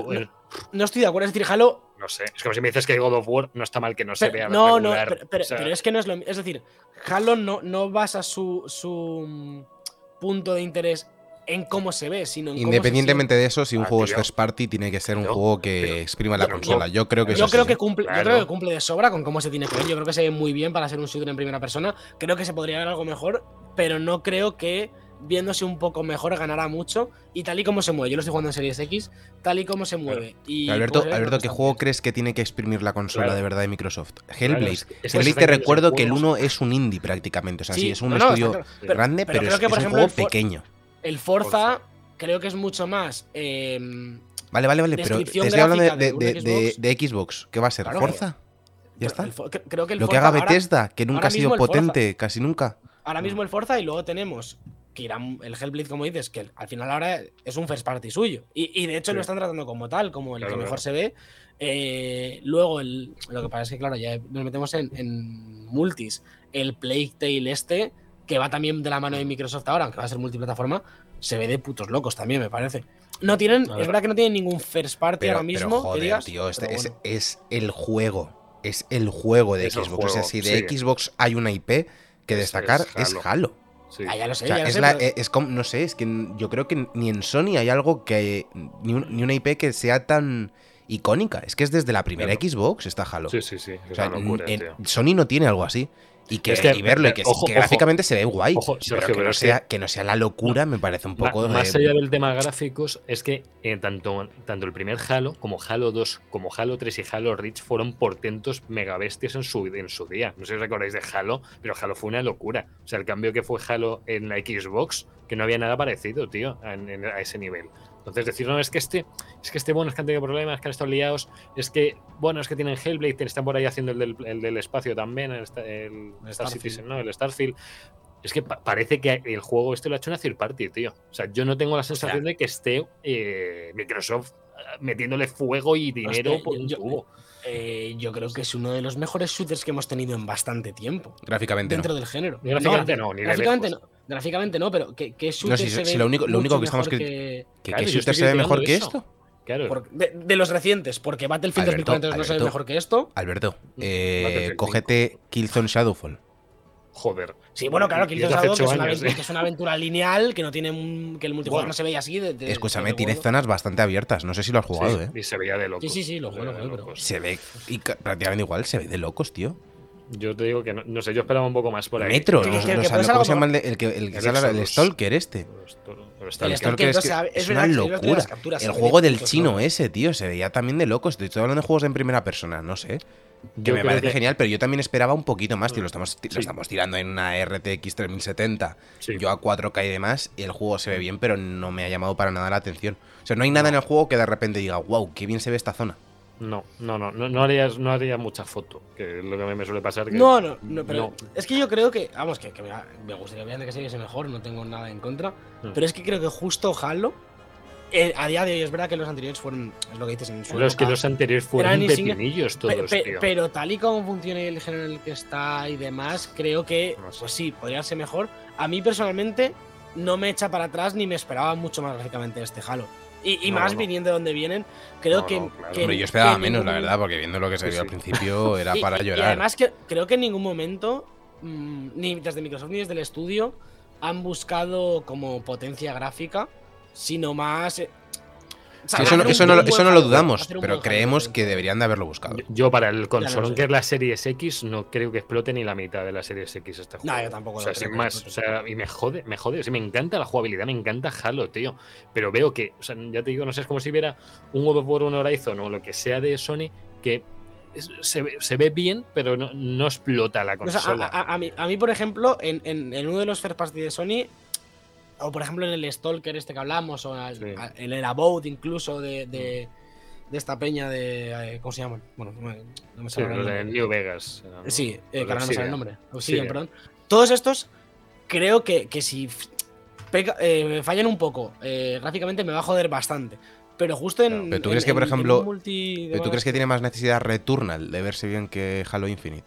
no, estoy de acuerdo, es decir, Halo.
no sé, es como si me dices que God of War no está mal que no se vea.
no, no, pero, pero-
o sea,
pero es que no es lo mismo. Es decir, Halo no, no basa su, su mm, punto de interés en cómo se ve, sino en cómo se
Independientemente de eso, si un
Ah,
juego es first party, tiene que ser un juego que
pero-
exprima la consola.
yo-
Yo creo que
Yo
eso
creo
sí.
que cumple, yo creo que cumple de sobra con cómo se tiene que ver. Yo creo que se ve muy bien para ser un shooter en primera persona. Creo que se podría ver algo mejor, pero no creo que viéndose un poco mejor ganará mucho. Y tal y como se mueve, yo lo estoy jugando en Series X, tal y como se mueve. Y
Alberto, Alberto, ¿qué juego crees que tiene que exprimir la consola
Claro.
de verdad de Microsoft? Hellblade.
es que
Hellblade te recuerdo que el
juegos.
1 es un indie prácticamente. O sea, sí,
Sí,
es un
no,
estudio.
Pero-
grande,
pero
es,
que, por
es un
ejemplo,
juego
el
pequeño.
El Forza,
Forza.
creo que es mucho más. eh,
Vale, vale, vale, pero te estoy hablando de,
de
de-
un
de-
Xbox.
de Xbox. ¿Qué va a ser?
Claro.
¿Forza? ¿Ya está?
el creo que el
Lo que haga
ahora-
Bethesda, que nunca ha sido
Forza.
potente, casi nunca.
Ahora mismo el Forza y luego tenemos que irá el Hellblade, como dices, que al final ahora es un first party suyo. Y, y de hecho
Sí.
lo están tratando como tal, como el
Claro,
que mejor
claro.
se ve. Eh, luego, el, lo que pasa es que, claro, ya nos metemos en, en multis. El Plague Tale este, que va también de la mano de Microsoft ahora, aunque va a ser multiplataforma, se ve de putos locos también, me parece. No tienen,
ver.
es verdad que no tienen ningún first party
Pero,
ahora mismo. que
joder,
digas,
tío, este
pero
es,
bueno.
es el juego. Es el juego de
Es
Xbox. o sea,
juego,
si de
sí.
Xbox hay una IP que
Es-
destacar,
es
es
Halo.
Halo.
Sí.
Ah, ya lo sé,
O sea,
ya lo
es,
sé,
la-
pero-
eh, es como, no sé, es que yo creo que ni en Sony hay algo que. Ni, un- ni una IP que sea tan icónica. Es que es desde la primera
Claro.
Xbox está Halo.
Sí, sí, sí. Es
O sea,
una locura,
en-
tío.
Sony no tiene algo así. Y, que,
Es que,
y verlo, y que,
ojo,
que
ojo.
gráficamente se ve guay.
Ojo,
pero
Sergio,
que
pero
no, sea, que no sea la locura, me parece un poco.
más
de-
allá del tema gráficos, es que eh, tanto, tanto el primer Halo como Halo 2, como Halo 3 y Halo Reach fueron portentos megabestias en su, en su día. No sé si os recordáis de Halo, pero Halo fue una locura. O sea, el cambio que fue Halo en la Xbox, que no había nada parecido, tío, en- a ese nivel. Entonces decir, no, es que este, es que este, bueno, es que han tenido problemas, que han estado liados, es que, bueno, es que tienen Hellblade, están por ahí haciendo el del, el del espacio también, el, el
El
Star. Citizen, ¿no? El Starfield. Es que pa- parece que el juego este lo ha hecho una third party, tío. O sea, yo no tengo la sensación de que esté eh, Microsoft eh, metiéndole fuego y dinero por un
yo-
tubo.
Eh, yo creo que es uno de los mejores shooters que hemos tenido en bastante tiempo.
Gráficamente
dentro
no.
del género.
Gráficamente no, ni de
gráficamente
lejos.
no. Gráficamente no, pero ¿qué, qué shooter
si-
se
si
ve
lo único- lo único
mucho
que estamos
que-
¿Que,
Claro,
que shooter se ve mejor que esto?
Claro.
por- de, de los recientes? Porque Battlefield
Alberto,
2042 no se ve
Alberto.
mejor que esto.
Alberto,
Mm,
eh, cógete Killzone Shadowfall.
Joder.
Sí, bueno, claro, que que, es una
años,
aventura,
¿eh?
que es una aventura lineal, que no tiene un- que el multijugador
Bueno.
no se veía así. de- de-
Escúchame,
de
tiene zonas bastante abiertas. No sé si lo has jugado,
Sí,
¿eh?
Y se veía de locos.
Sí, sí, sí, lo
Se
juego, pero-.
Se ve y prácticamente igual, se ve de locos, tío.
Yo te digo que no, no sé, yo esperaba un poco más por ahí.
Metro,
Que-
los,
que-
los- ¿cómo se llama el, que, el que sale el. Stalker este?
El Stalker
es, es una locura. El juego del chino ese, tío, se veía también de locos. Estoy hablando de juegos en primera persona, no sé. Que
Yo
me parece
que-
genial, pero yo también esperaba un poquito más, tío. Lo estamos, lo estamos tirando en una RTX 3070.
Sí.
Yo a 4K y demás, y el juego se ve bien, pero no me ha llamado para nada la atención. O sea, no hay nada en el juego que de repente diga, wow, qué bien se ve esta zona.
No, no, no, no, no harías, no haría mucha foto, que es lo que a mí me suele pasar. que-
No, no, no, pero
no.
es que yo creo que, vamos, que, que me, me gustaría obviamente que se viese mejor, no tengo nada en contra,
Mm.
pero es que creo que justo Halo, eh, a día de hoy es verdad que los anteriores fueron, es lo que dices en su
Pero es que los anteriores fueron pepinillos
pe-
todos,
pe-
tío.
pero tal y como funciona el género en el que está y demás, creo que,
No sé.
pues sí, podría ser mejor. A mí personalmente no me echa para atrás ni me esperaba mucho más gráficamente este Halo. Y, y
No,
más
no.
viniendo de donde vienen, creo
No,
que,
no, claro.
que-
Hombre, yo esperaba
que
menos, la verdad, porque viendo lo que se
Sí,
vio al principio [laughs] era
Y-
para
y- Y
llorar.
además que creo que en ningún momento, mm, ni desde Microsoft ni desde el estudio, han buscado como potencia gráfica, sino más.
Sí, eso no, eso no, lo- eso no lo dudamos, pero creemos que deberían de haberlo buscado.
Yo- Yo para el consolón que es la Series X no creo que explote ni la mitad de la Series X este juego.
No, yo tampoco
O
lo
sea,
creo
sin
que
más. O sea, y me jode, me jode. O sea, me encanta la jugabilidad, me encanta Halo, tío. Pero veo que, o sea, ya te digo, no sé, es como si viera un God of War, un Horizon o lo que sea de Sony que se, ve- se ve bien, pero no, no explota la
O sea, a,
consola.
a- a mí, a mí, por ejemplo, en, en- en uno de los first party de Sony, o por ejemplo en el Stalker este que hablamos, o al-
Sí.
a- en el About incluso de, de, de esta peña de. eh, ¿Cómo se llaman? Bueno, no me, no me
Sí,
sale el
de
nombre.
New Vegas. ¿no?
Sí, eh, que ahora no me sale el nombre. Obsidian, perdón. Todos estos creo que, que si peca- eh, me fallan un poco eh, gráficamente me va a joder bastante. Pero justo en.
Claro, pero tú
en-
crees que, por
en-
ejemplo,
multi
¿Pero tú crees que tiene más necesidad Returnal de verse bien que Halo Infinite?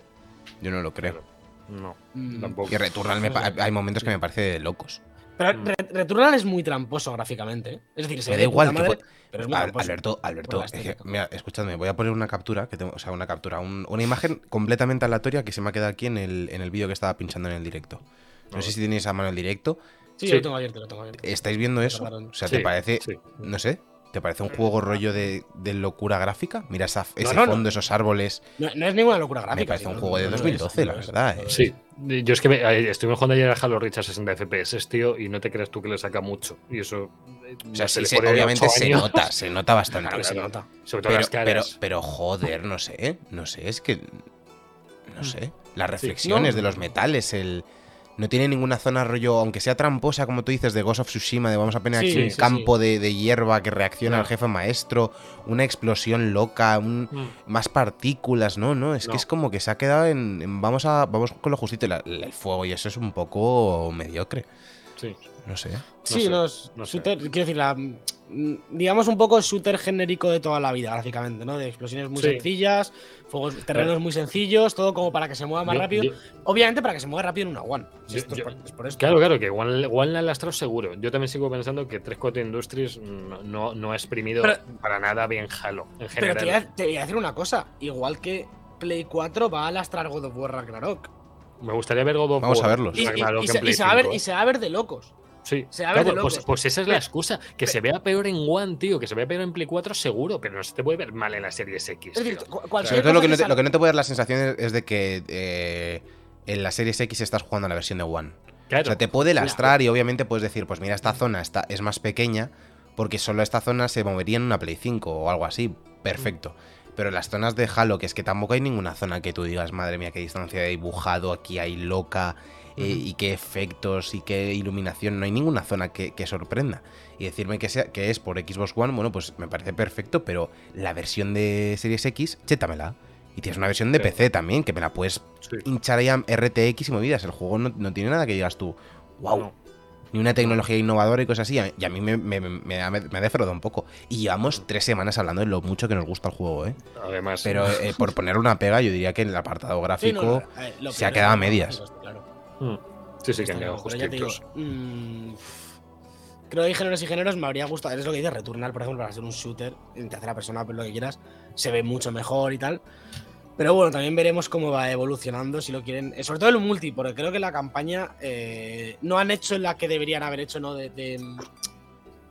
Yo no lo creo.
No,
Mm,
tampoco.
Que Returnal me hay momentos que me parece de locos.
Pero
Mm.
Re- Returnal es muy tramposo gráficamente. ¿eh? Es decir, se
Me
ve
da igual que
madre,
pu-
pero es muy
Al-
tramposo.
Alberto, Alberto, es que, mira, escuchadme, voy a poner una captura, que tengo, o sea, una captura, un- una imagen completamente aleatoria que se me ha quedado aquí en el, en el vídeo que estaba pinchando en el directo. No sé si tenéis a mano el directo.
Sí,
Sí.
lo tengo abierto, lo tengo abierto.
¿Estáis viendo eso? O sea, ¿te parece,
sí.
no sé, te parece un juego rollo de, de locura gráfica? Mira esa- ese
no, no.
fondo, esos árboles.
No, no es ninguna locura gráfica.
Me parece un
no,
juego de
no lo es,
2012,
no
la verdad, eh.
es.
Sí, yo es que me, eh, estuvimos jugando ayer al Halo Reach a 60 FPS, tío, y no te creas tú que le saca mucho. Y eso. eh,
O sea,
no
sí,
le
se-
pone
obviamente se
años.
nota, se nota [laughs] bastante.
Claro se nota.
Sobre todo
Pero,
las
pero,
caras.
pero joder, no sé, no sé, es que. No sé. Las reflexiones
no.
de los metales, el. No tiene ninguna zona rollo, aunque sea tramposa, como tú dices, de Ghost of Tsushima, de vamos a poner
Sí,
aquí un
sí,
campo De, de hierba que reacciona
No.
al jefe maestro, una explosión loca, un,
Mm.
más partículas, no, no, es
No.
que es como que se ha quedado en, en vamos a vamos con lo justito, la- el fuego y eso es un poco mediocre,
Sí.
no sé.
Sí,
sé,
no, es
no sé.
shooter, quiero decir, la, mm, digamos un poco shooter genérico de toda la vida, gráficamente, ¿no? De explosiones muy
Sí.
sencillas, fuegos, terrenos muy sencillos, todo como para que se mueva más
Yo-
rápido.
yo-
Obviamente para que se mueva rápido en una One. Si
Yo-
esto es por, es por esto.
Claro, claro, que igual, igual la lastrado seguro. Yo también sigo pensando que 343 Industries no, no, no ha exprimido
Pero-
para nada bien Halo, en
Pero te voy, a, te voy a decir una cosa, igual que Play 4 va a lastrar God of War Ragnarok.
Me gustaría ver God of
Vamos a
War,
verlos.
Y, y-
Ragnarok
y
en
se,
Play
y se va a ver,
5,
y se va a ver de locos.
Sí,
Se
Claro,
de
pues, pues esa es la excusa. Que se vea peor en One, tío. Que se vea peor en Play 4, seguro. Pero no se te puede ver mal en la Series X.
Es decir, cualquier
lo que, no te, lo que no te puede dar la sensación es, de que eh, en la Series X estás jugando a la versión de One.
Claro.
O sea, te puede lastrar y obviamente puedes decir, pues mira, esta zona está, es más pequeña porque solo esta zona se movería en una Play 5 o algo así. Perfecto. Pero las zonas de Halo, que es que tampoco hay ninguna zona que tú digas, madre mía, qué distancia de dibujado, aquí hay loca, eh, y qué efectos y qué iluminación. No hay ninguna zona que, que sorprenda. Y decirme que, sea, que es por Xbox One, bueno, pues me parece perfecto, pero la versión de Series X, chétamela. Y tienes una versión de
Sí.
PC también, que me la puedes
Sí.
hinchar ahí a RTX y movidas. El juego no, no tiene nada que digas tú, wow,
No.
ni una tecnología innovadora y cosas así. Y a mí me, me, me, ha- me ha defraudado un poco. Y llevamos tres semanas hablando de lo mucho que nos gusta el juego, ¿eh?
Además.
Pero eh, por poner una pega, yo diría que en el apartado
Sí,
gráfico.
no, no, eh, lo
se ha quedado a medias.
claro.
Mm, sí, sí, que han quedado justitos.
mm, creo que hay géneros y géneros me habría gustado. Es lo que dices, Returnal, por ejemplo, para ser un shooter en tercera persona, lo que quieras, se ve mucho mejor y tal. Pero bueno, también veremos cómo va evolucionando, si lo quieren. eh, Sobre todo el multi, porque creo que la campaña eh, no han hecho la que deberían haber hecho, ¿no? De, de, mm,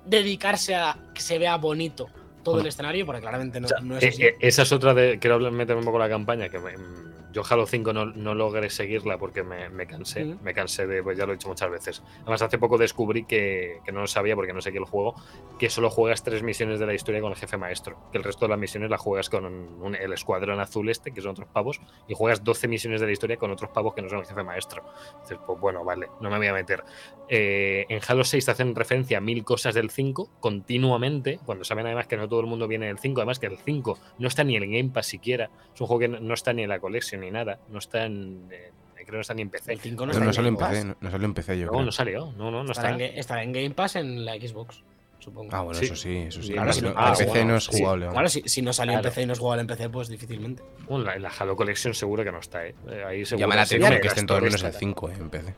dedicarse a que se vea bonito todo el
Bueno.
escenario, porque claramente no,
O sea,
no es
eh,
así.
eh, esa es otra de. Quiero meterme un poco la campaña. Que me- mm, yo Halo 5 no, no logré seguirla porque me, me cansé. Me cansé de. Pues ya lo he dicho muchas veces. Además, hace poco descubrí que, que no lo sabía porque no seguía el juego. Que solo juegas tres misiones de la historia con el jefe maestro. Que el resto de las misiones las juegas con un- el escuadrón azul este, que son otros pavos. Y juegas 12 misiones de la historia con otros pavos que no son el jefe maestro. Entonces, pues bueno, vale, no me voy a meter. Eh, en Halo 6 te hacen referencia a mil cosas del 5 continuamente, cuando saben además que no todo el mundo viene del 5, además que el 5 no está ni en el Game Pass siquiera, es un juego que no, está ni en la collection ni nada, no está en, eh, creo que no está ni en PC.
El 5 no,
No,
está
no
en Game Pass.
empecé, no, no solo empecé yo.
No,
creo.
no salió, no, no, no
Estará,
está.
en, estará en Game Pass en la Xbox, supongo.
Ah, bueno,
Sí.
eso sí, eso sí.
Claro,
no,
si
no,
ah,
el PC
bueno,
no es
sí.
jugable. vamos.
Claro, si, si no salió
Claro.
en PC y no es jugable en PC, pues difícilmente.
Bueno, la, en la Halo Collection seguro que no está, ¿eh? Ahí seguro
Llama la
sí
atención que estén todos menos el
esta.
5 eh, en PC.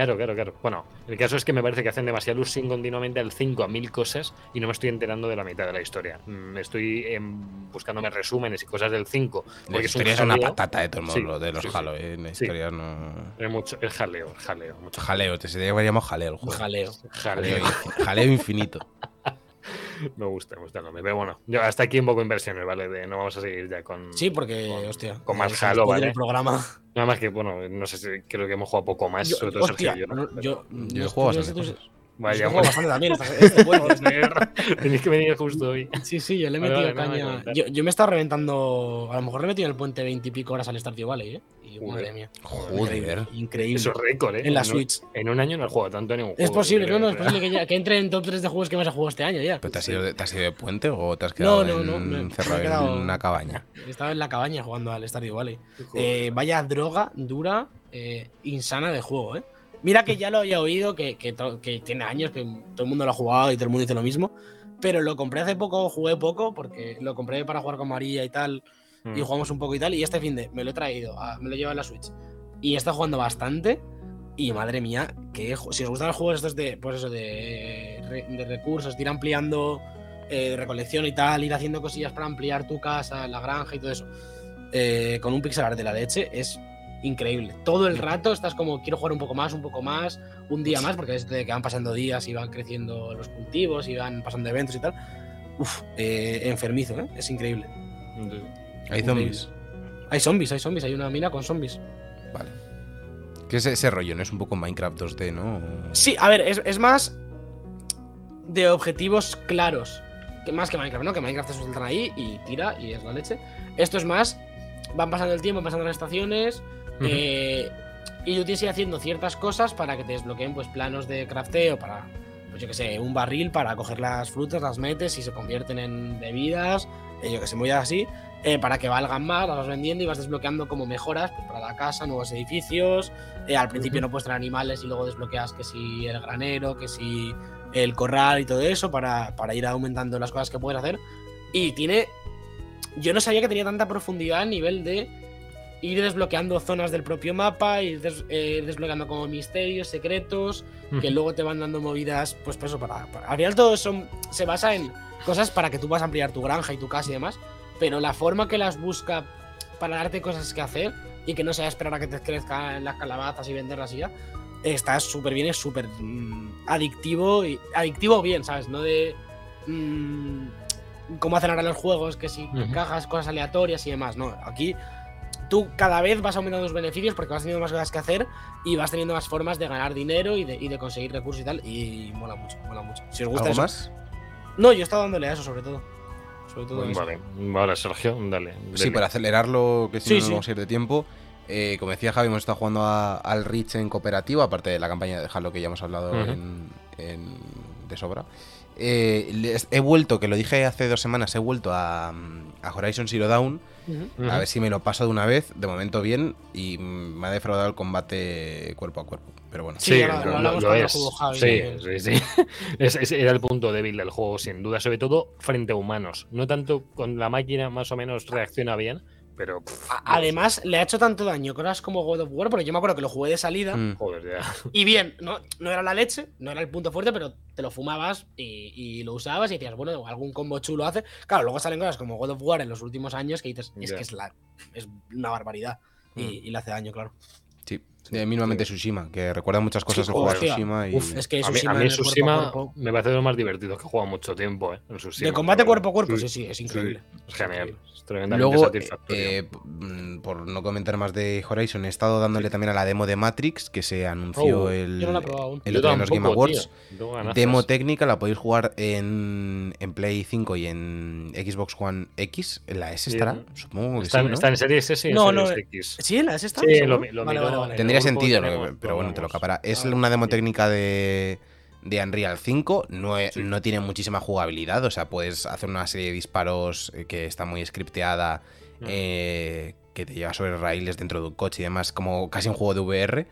Claro, claro, claro. Bueno, el caso es que me parece que hacen demasiado sin continuamente al 5 a mil cosas y no me estoy enterando de la mitad de la historia. Mm, Estoy em, buscándome resúmenes y cosas del 5.
La
Porque es un
historia es una patata de todo el
Sí,
mundo, de los
sí, sí.
Halo, eh. La
Sí.
historia no.
Es mucho, el jaleo, el jaleo, mucho
Jaleo, te se llama jaleo el juego.
jaleo.
jaleo.
Jaleo infinito.
Me gusta, me gusta el nombre. Pero bueno, yo hasta aquí un poco inversiones, ¿vale? De, no vamos a seguir ya con.
Sí, porque,
con-
hostia.
Con más
eh, nos
Halo, ¿vale?
el programa.
Nada más que, bueno, no sé si creo que hemos jugado poco más,
Yo-
sobre todo
hostia,
Sergio y yo.
yo,
Yo he jugado bastante.
Vaya,
juego
bueno.
bastante también. este. [laughs]
Joder, Tenéis que venir justo hoy.
Sí, sí, yo le he metido
vale,
caña. yo, yo me he estado reventando. A lo mejor le he metido en el puente 20 y pico horas al Stardew Valley, ¿eh? Y
Joder.
madre mía.
Joder.
Increíble.
Eso es récord, ¿eh?
En la Switch.
En un año no he jugado tanto en un juego.
Es posible, no, no, es posible que, ya- que entre en top 3 de juegos que más he jugado este año ya.
¿Pero te has, ido de, te has ido de puente o te has quedado
no,
en-
no, me- me he
encerrado
quedado-
en una cabaña?
Estaba en la cabaña jugando al Stardew Valley. Eh, vaya droga dura, eh, insana de juego, ¿eh? Mira que ya lo había oído, que, que que tiene años, que todo el mundo lo ha jugado y todo el mundo dice lo mismo. Pero lo compré hace poco, jugué poco, porque lo compré para jugar con María y tal,
Mm.
y jugamos un poco y tal. Y este fin de me lo he traído, a- me lo llevo en la Switch. Y he estado jugando bastante. Y madre mía, que si os gustan los juegos estos de, pues eso, de, de recursos, de ir ampliando eh, de recolección y tal, ir haciendo cosillas para ampliar tu casa, la granja y todo eso, eh, con un pixel art de la leche, es increíble. Todo el rato estás como, quiero jugar un poco más, un poco más, un día más, porque es de que van pasando días y van creciendo los cultivos y van pasando eventos y tal. Uf, eh, enfermizo, ¿eh? Es increíble.
¿Hay zombies?
Hay zombies, hay zombies, hay una mina con zombies.
Vale. ¿Qué es ese rollo? ¿No es un poco Minecraft 2D, no?
Sí, a ver, es, es más de objetivos claros. Que más que Minecraft, ¿no? Que Minecraft te sueltan ahí y tira y es la leche. Esto es más, van pasando el tiempo, van pasando las estaciones. Eh, y tú tienes que ir haciendo ciertas cosas para que te desbloqueen pues planos de crafteo para, pues yo que sé, un barril para coger las frutas, las metes y se convierten en bebidas, eh, yo que sé, muy así, eh, para que valgan más, las vas vendiendo y vas desbloqueando como mejoras pues, para la casa, nuevos edificios. Eh, al principio no puedes tener animales y luego desbloqueas que si el granero, que si el corral y todo eso para, para ir aumentando las cosas que puedes hacer. Y tiene. Yo no sabía que tenía tanta profundidad a nivel de ir desbloqueando zonas del propio mapa, ir des- eh, desbloqueando como misterios, secretos, que luego te van dando movidas, pues por eso, para, para- Al final todo eso se basa en cosas para que tú vas a ampliar tu granja y tu casa y demás, pero la forma que las busca para darte cosas que hacer y que no sea esperar a que te crezcan las calabazas y venderlas y ya, está súper bien, es súper mm, adictivo y adictivo bien, ¿sabes? No de mm, cómo hacen ahora los juegos, que si
Ujú.
cajas cosas aleatorias y demás, no, aquí tú cada vez vas aumentando tus beneficios porque vas teniendo más cosas que hacer y vas teniendo más formas de ganar dinero y de, y de conseguir recursos y tal. Y mola mucho, mola mucho. Si os gusta
¿Algo
eso.
más?
No, yo he estado dándole a eso sobre todo. Sobre todo.
Vale, vale, Sergio, dale.
Sí, para acelerarlo, que si
Sí,
no nos
sí.
vamos a ir de tiempo. eh, como decía Javi, hemos estado jugando a- al Reach en cooperativo, aparte de la campaña de Halo que ya hemos hablado en- en- de sobra. Eh, les- he vuelto, que lo dije hace dos semanas, he vuelto a, a Horizon Zero Dawn. A ver si me lo paso de una vez, de momento bien, y me ha defraudado el combate cuerpo a cuerpo. Pero bueno,
Sí,
Sí, lo,
lo
lo-
hablamos
lo
cuando
es.
jugó Javi
sí,
también.
sí, sí. [laughs] Es- ese era el punto débil del juego, sin duda. Sobre todo frente a humanos. No tanto con la máquina, más o menos reacciona bien, pero. pff,
Además, le ha hecho tanto daño cosas como God of War, porque yo me acuerdo que lo jugué de salida.
Mm.
Joder, ya.
Y bien, no, no era la leche, no era el punto fuerte, pero te lo fumabas y, y lo usabas y decías, bueno, algún combo chulo hace. Claro, luego salen cosas como God of War en los últimos años que dices, es que es, la, es una barbaridad. Y, y le hace daño, claro.
Sí, eh, mínimamente Tsushima, que recuerda muchas cosas
Sí,
de
hostia.
Tsushima y...
Uf, es que
A mí,
Tsushima
a mí
en
Tsushima
cuerpo-
me parece de lo más divertido que he jugado mucho tiempo, ¿eh? Tsushima,
De combate cuerpo a cuerpo, sí, sí, es increíble.
Es genial. Es tremendamente
Luego,
satisfactorio.
eh, mm, por no comentar más de Horizon, he estado dándole también a la demo de Matrix, que se anunció
Oh,
el,
yo no la he probado aún.
el
Yo
otro en los Game Awards.
tío.
Demo técnica la podéis jugar en, en Play 5 y en Xbox One X. ¿En la S
Sí.
estará? Supongo que
Está,
sí, ¿no?
está en Series S y en
No, no,
Series X.
¿Sí? ¿La es esta?
Sí, lo lo
Vale, vale, vale.
en
Tendría sentido,
tenemos,
pero bueno, te lo capará. Es
Ah,
una demo
sí.
técnica de, de Unreal 5, no,
Sí.
no tiene muchísima jugabilidad, o sea, puedes hacer una serie de disparos eh, que está muy scripteada,
Mm.
eh, que te lleva sobre raíles dentro de un coche y demás, como casi un juego de VR.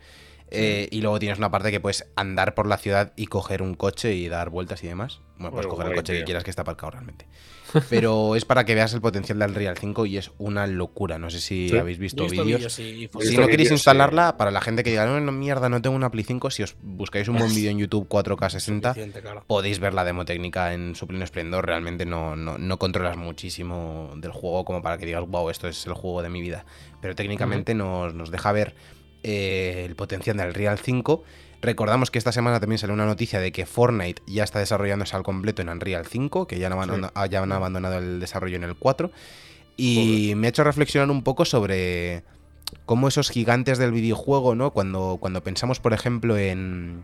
eh, y luego tienes una parte que puedes andar por la ciudad y coger un coche y dar vueltas y demás. Bueno, puedes coger el coche que quieras que está aparcado realmente. Pero es para que veas el potencial del Unreal 5 y es una locura. No sé si
Sí.
habéis visto vídeos. Si no queréis instalarla, para la gente que diga, no, no, mierda, no tengo una Play 5, si os buscáis un buen [laughs] vídeo en YouTube 4K 60,
Suficiente, claro.
podéis ver la demo técnica en su pleno esplendor. Realmente no, no, no controlas muchísimo del juego como para que digas, wow, esto es el juego de mi vida. Pero técnicamente nos, nos deja ver eh, el potencial del Real 5. Recordamos que esta semana también salió una noticia de que Fortnite ya está desarrollándose al completo en Unreal 5, que ya han, abandonado, ya han abandonado el desarrollo en el 4. Y me ha hecho reflexionar un poco sobre cómo esos gigantes del videojuego, ¿no? Cuando, cuando pensamos, por ejemplo, en,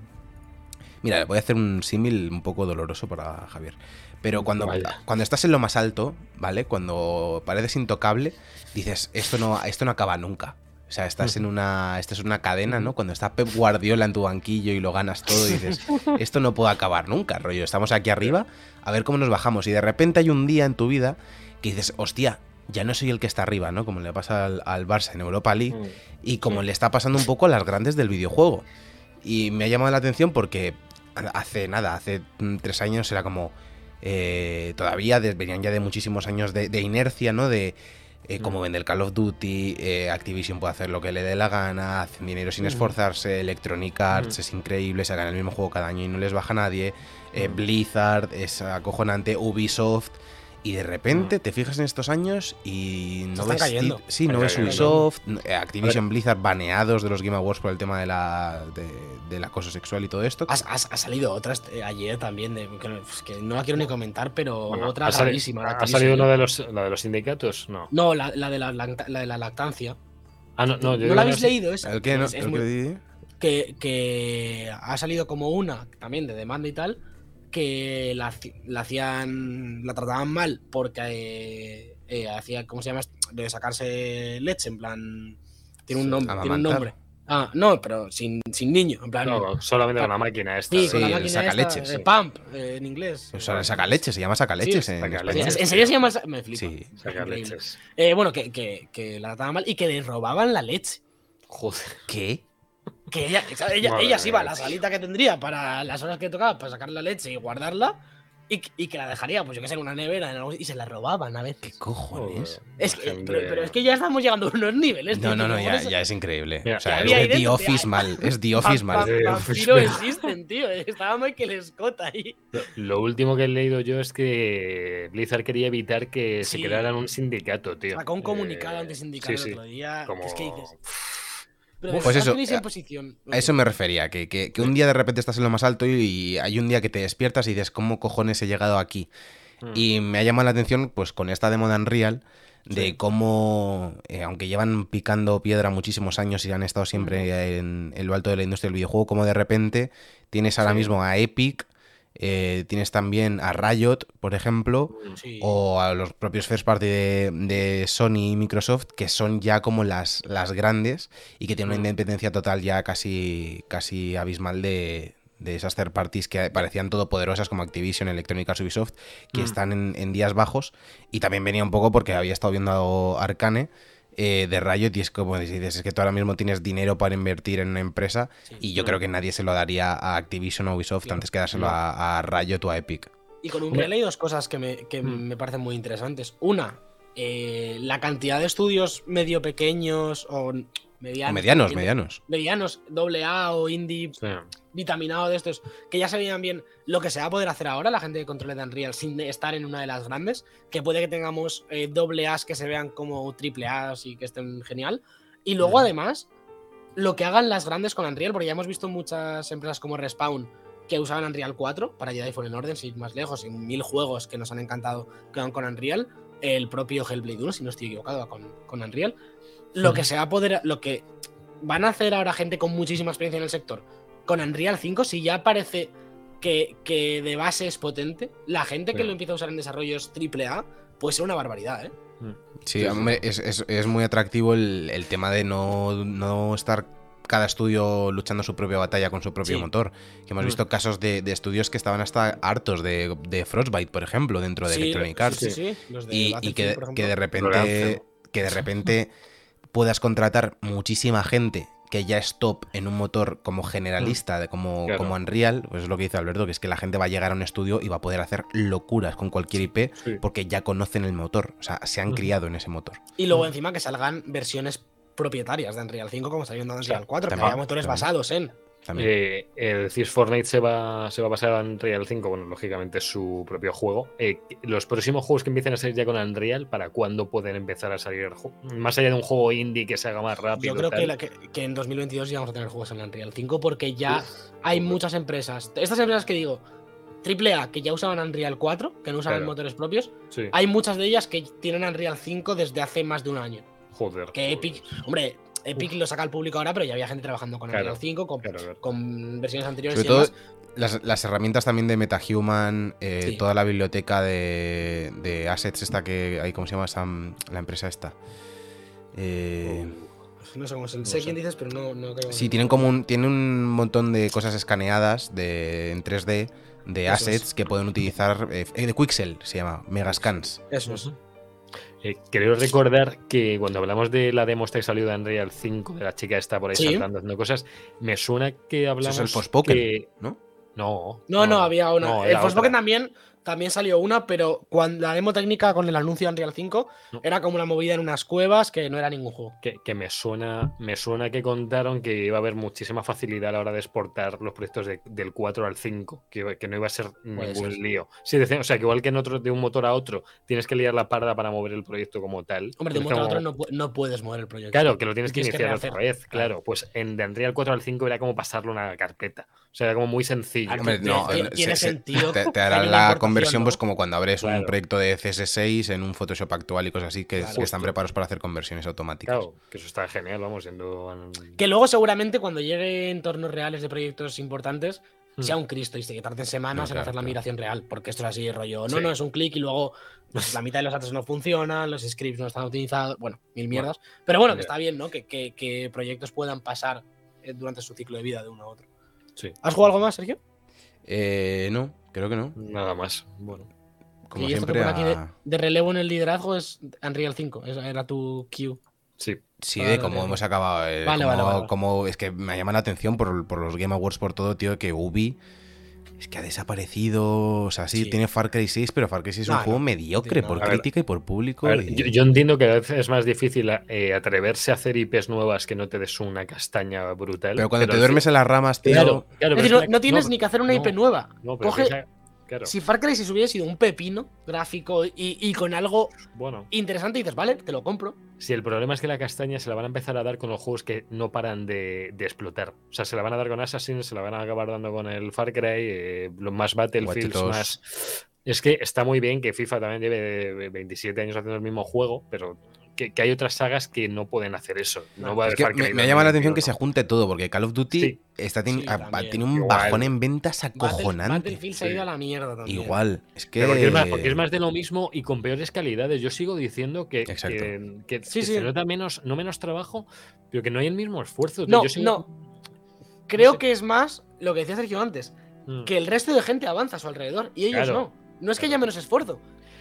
Mira, voy a hacer un símil un poco doloroso para Javier. Pero cuando, cuando estás en lo más alto, ¿vale? Cuando pareces intocable, dices, esto no, esto no acaba nunca. O sea, estás en una. Esta es una cadena, ¿no? Cuando está Pep Guardiola en tu banquillo y lo ganas todo, y dices, [laughs] esto no puede acabar nunca, rollo. Estamos aquí arriba, a ver cómo nos bajamos. Y de repente hay un día en tu vida que dices, hostia, ya no soy el que está arriba, ¿no? Como le pasa al, al Barça en Europa League.
Mm.
Y como le está pasando un poco a las grandes del videojuego. Y me ha llamado la atención porque hace nada, hace mm, tres años era como. eh, todavía de- venían ya de muchísimos años de, de inercia, ¿no? De eh, cómo vende el Call of Duty, eh, Activision puede hacer lo que le dé la gana, hacen dinero sin esforzarse, Electronic Arts es increíble, sacan el mismo juego cada año y no les baja nadie, eh, Blizzard es acojonante, Ubisoft. Y de repente te fijas en estos años y no
están
ves.
cayendo.
Sí, no ves. Ubisoft, eh, Activision Blizzard baneados de los Game Awards por el tema de la, de- del acoso sexual y todo esto.
Ha, ha- ha salido otra este- ayer también, de, que, no- es que no la quiero ni comentar, pero
Bueno,
otra
ha, sali-
gravísima. de
¿Ha salido uno de los, la de los sindicatos? No.
No, la, la de la, la de la lactancia.
Ah, no, no, yo
¿No la habéis leído esa?
¿El qué? No?
Es- es
¿El
muy-
que di-
que, que ha salido como una también de demanda y tal, que la, la hacían, la trataban mal porque eh, eh, hacía, ¿cómo se llama? De sacarse leche, en plan, tiene un, nombre tiene un nombre. Ah, no, pero sin, sin niño, en plan,
No, solamente con la máquina esta.
sí, con la máquina
sacaleches,
esta,
sí.
eh, pump, eh, en inglés.
O sea, saca leche, se llama saca leches
Sí,
en
saca leches.
¿En serio se llama? Me flipa.
Sí.
Sacar
Increíble.
leches.
Eh, bueno, que, que, que la trataban mal y que le robaban la leche.
Joder.
¿Qué?
Que ella, ella, ella se iba a la salita que tendría para las horas que tocaba para sacar la leche y guardarla y, y que la dejaría, pues yo que sé, en una nevera en algún- y se la robaban a
¿Qué
veces.
cojones?
Es
La
que, pero, pero es que ya estamos llegando a unos niveles.
No,
tío,
no, no,
que
ya, ya es increíble.
Mira,
o sea, es de The Office mal. Es The Office mal.
Office.
existen, tío. Estaba Michael Scott ahí.
Lo último que he leído yo es que Blizzard quería evitar que se
Sí.
crearan un sindicato, tío.
Sacó un comunicado
Eh,
antisindical
sí, sí.
el otro día. que
Como...
es que dices. Pero
Pues eso, a-
en posición.
A eso me refería, que, que- que un día de repente estás en lo más alto y, y hay un día que te despiertas y dices, ¿cómo cojones he llegado aquí?
Mm.
Y me ha llamado la atención, pues con esta demo de Unreal, de cómo, eh, aunque llevan picando piedra muchísimos años y han estado siempre en, en lo alto de la industria del videojuego, como de repente tienes ahora
Sí.
mismo a Epic, eh, tienes también a Riot, por ejemplo,
Sí.
o a los propios first party de, de Sony y Microsoft, que son ya como las, las grandes y que tienen una
Mm.
independencia total ya casi, casi abismal de, de esas third parties que parecían todopoderosas como Activision, Electronic Arts, Ubisoft, que
Mm.
están en, en días bajos. Y también venía un poco porque había estado viendo Arcane. Eh, de Riot y es como dices, es que tú ahora mismo tienes dinero para invertir en una empresa
Sí.
y yo creo que nadie se lo daría a Activision o Ubisoft antes que dárselo a, a Riot o a Epic.
Y con un hay dos cosas que, me, que
Mm.
me parecen muy interesantes. Una, eh, la cantidad de estudios medio pequeños o medianos.
O medianos, medianos.
Medianos, doble A o indie,
Sí.
vitaminado de estos, que ya se veían bien lo que se va a poder hacer ahora, la gente que controle de Unreal, sin estar en una de las grandes, que puede que tengamos eh, doble A's que se vean como triple A's y que estén genial. Y luego, además, lo que hagan las grandes con Unreal, porque ya hemos visto muchas empresas como Respawn que usaban Unreal 4 para Jedi Fallen Order, sin ir más lejos, y mil juegos que nos han encantado que van con Unreal. El propio Hellblade 1, si no estoy equivocado, va con, con Unreal. Lo que se va a poder, lo que van a hacer ahora gente con muchísima experiencia en el sector con Unreal 5, si ya parece que, que de base es potente, la gente que
Sí.
lo empieza a usar en desarrollos AAA puede ser una barbaridad, ¿eh?
Sí,
Sí,
hombre, Es, es- es muy atractivo el, el tema de no, no estar cada estudio luchando su propia batalla con su propio
Sí.
motor. Que hemos
Mm.
visto casos de, de estudios que estaban hasta hartos de, de Frostbite, por ejemplo, dentro de
Sí,
Electronic
sí,
Arts.
sí, sí, los de
y, que, de repente que de repente puedas contratar muchísima gente que ya es top en un motor como generalista, de como,
Claro.
como Unreal, pues es lo que dice Alberto, que es que la gente va a llegar a un estudio y va a poder hacer locuras con cualquier IP
Sí.
porque ya conocen el motor, o sea, se han criado en ese motor.
Y luego encima que salgan versiones propietarias de Unreal 5 como está viendo en Unreal 4, que haya motores
también.
basados en...
Eh, eh, decís Fortnite se va, se va a pasar en Unreal 5, bueno, lógicamente es su propio juego. Eh, los próximos juegos que empiecen a salir ya con Unreal, ¿para cuándo pueden empezar a salir? Más allá de un juego indie que se haga más rápido.
Yo creo
tal.
que, la- que, que en 2022 ya vamos a tener juegos en Unreal 5 porque ya
Uf,
hay muchas empresas. Estas empresas que digo, AAA, que ya usaban Unreal 4, que no usaban
Claro.
motores propios,
Sí.
hay muchas de ellas que tienen Unreal 5 desde hace más de un año.
Joder.
Que Epic, hombre, Epic lo saca al público ahora, pero ya había gente trabajando con
Claro,
Unreal 5, con,
claro, claro.
con versiones anteriores
Sobre
y
todo las, las herramientas también de MetaHuman, eh,
Sí.
toda la biblioteca de, de assets esta que hay, ¿cómo se llama esa, la empresa esta? Eh,
No sé cómo es el.
No
sé
sé.
quién dices, pero no, no creo.
sí, tienen como un, tienen un montón de cosas escaneadas de, en 3D de
Eso
assets
es.
que pueden utilizar. eh, de Quixel se llama, Megascans.
Eso es.
Eh, creo recordar que cuando hablamos de la demo esta que salió de Unreal 5, de la chica esta por ahí
Sí.
saltando haciendo cosas, me suena que hablamos.
el Forspoken,
que-
¿no?
No,
No, no, había una.
no,
el Forspoken también, también salió una, pero cuando la demo técnica con el anuncio de Unreal 5
No.
era como una movida en unas cuevas que no era ningún juego.
Que, que me suena me suena que contaron que iba a haber muchísima facilidad a la hora de exportar los proyectos de- del 4 al 5, que, iba- que no iba a ser ningún
ser.
lío. Sí, decían- o sea, que igual que en otro, de un motor a otro, tienes que liar la parda para mover el proyecto como tal.
Hombre, de un motor a
que
otro no, no puedes mover el proyecto.
Claro, que lo tienes que
Tienes que
iniciar otra vez, claro. Pues en de Unreal 4 al 5 era como pasarlo una carpeta. O sea, era como muy sencillo.
Hombre, no,
tiene- tiene
se- se-
sentido
Te, te hará la conversión,
¿no?
pues como cuando abres
Claro.
un proyecto de CS6 en un Photoshop actual y cosas así, que,
Claro.
que están preparados para hacer conversiones automáticas.
Claro, que eso está genial, vamos, siendo. un-
Que luego seguramente cuando llegue entornos reales de proyectos importantes
Hmm.
sea un Cristo y se que tarden semanas
No,
en hacer la
claro.
migración real, porque esto es así rollo. No,
Sí.
no, es un clic y luego pues, la mitad de los datos no funcionan, los scripts no están optimizados, bueno, mil mierdas. Pero bueno, que está bien, ¿no? Que, que- que proyectos puedan pasar eh, durante su ciclo de vida de uno a otro.
Sí,
¿Has jugado algo más, Sergio?
Eh, no, creo que no.
nada más. Bueno.
Como
y esto que
siempre,
aquí de, relevo en el liderazgo es Unreal 5, esa era tu Q.
Sí.
Sí,
Vale,
de cómo
vale.
hemos acabado. eh,
Vale,
cómo-
vale, vale.
cómo- es que me llama la atención por, por los Game Awards, por todo, tío, que Ubi. Es que ha desaparecido. O sea, sí,
Sí.
tiene Far Cry 6, pero Far Cry 6 es
No,
un juego
no,
mediocre
no,
por
ver.
crítica y por público.
A ver,
y-
yo, yo entiendo que a veces es más difícil eh, atreverse a hacer IPs nuevas que no te des una castaña brutal.
Pero cuando te duermes en las ramas, tío.
Claro, claro.
Es decir, no, tienes
no,
ni que hacer una
no,
IP nueva.
No, pero
Coge,
esa- claro.
Si Far Cry 6 hubiera sido un pepino gráfico y, y con algo
Bueno,
interesante, dices, vale, te lo compro.
si el problema es que la castaña se la van a empezar a dar con los juegos que no paran de, de explotar. O sea, se la van a dar con Assassin, se la van a acabar dando con el Far Cry, eh, los más Battlefields, más. Es que está muy bien que FIFA también lleve 27 años haciendo el mismo juego, pero que, que hay otras sagas que no pueden hacer eso. No, va
Es me, me
2,
llama la atención
no,
que se junte todo, porque Call of Duty
Sí.
está
Sí,
tiene un
Igual.
bajón en ventas
Battle-
acojonante.
Battlefield se ha ido a la mierda también.
Igual, es que.
Porque, es más, porque es más de lo mismo y con peores calidades. Yo sigo diciendo que, que, que-
Sí,
que
sí.
se nota menos, no menos trabajo, pero que no hay el mismo esfuerzo.
No,
Yo sigo-
no. Creo
sé.
que es más lo que decía Sergio antes,
Mm.
que el resto de gente avanza a su alrededor y ellos
Claro.
no. No es que haya menos esfuerzo,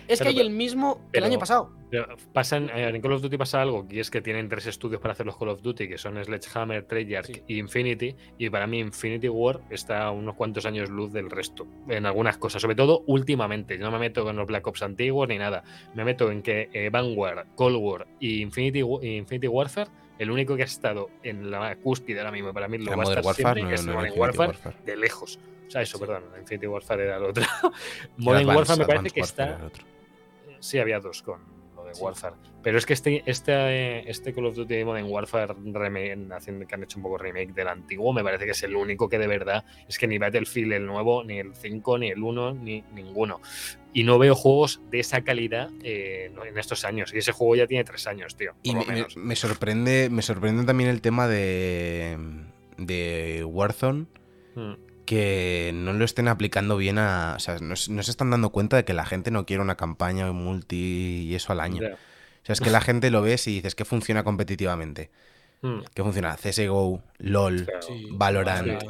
es que hay el mismo que
pero-
el año pasado.
Pero pasan, eh, en Call of Duty pasa algo, y es que tienen tres estudios para hacer los Call of Duty, que son Sledgehammer, Treyarch
Sí.
y Infinity, y para mí Infinity War está a unos cuantos años luz del resto, en algunas cosas, sobre todo últimamente. Yo no me meto con los Black Ops antiguos ni nada, me meto en que eh, Vanguard, Cold War y Infinity, Infinity Warfare, el único que ha estado en la cúspide ahora mismo, para mí lo va a
Modern
estar
Warfare,
siempre,
no,
que es
no
Modern Warfare,
Warfare.
de lejos. O sea, eso, perdón, Infinity Warfare era el otro. [laughs] Modern Warfare me parece que
Warfare
está. Sí, había dos con lo de
Sí.
Warfare. Pero es que este, este, este Call of Duty Modern Warfare remake, que han hecho un poco remake del antiguo, me parece que es el único que de verdad es que ni Battlefield el nuevo, ni el 5, ni el 1, ni ninguno. Y no veo juegos de esa calidad eh, en estos años. Y ese juego ya tiene tres años, tío.
Y me, me-
menos.
me sorprende, me sorprende también el tema de, de Warzone,
Mm.
Que no lo estén aplicando bien a. O sea, no, se no se están dando cuenta de que la gente no quiere una campaña multi y eso al año. O sea, es que la [laughs] gente lo ves y dices que funciona competitivamente.
Mm.
Que funciona CSGO, LOL,
Claro.
Valorant.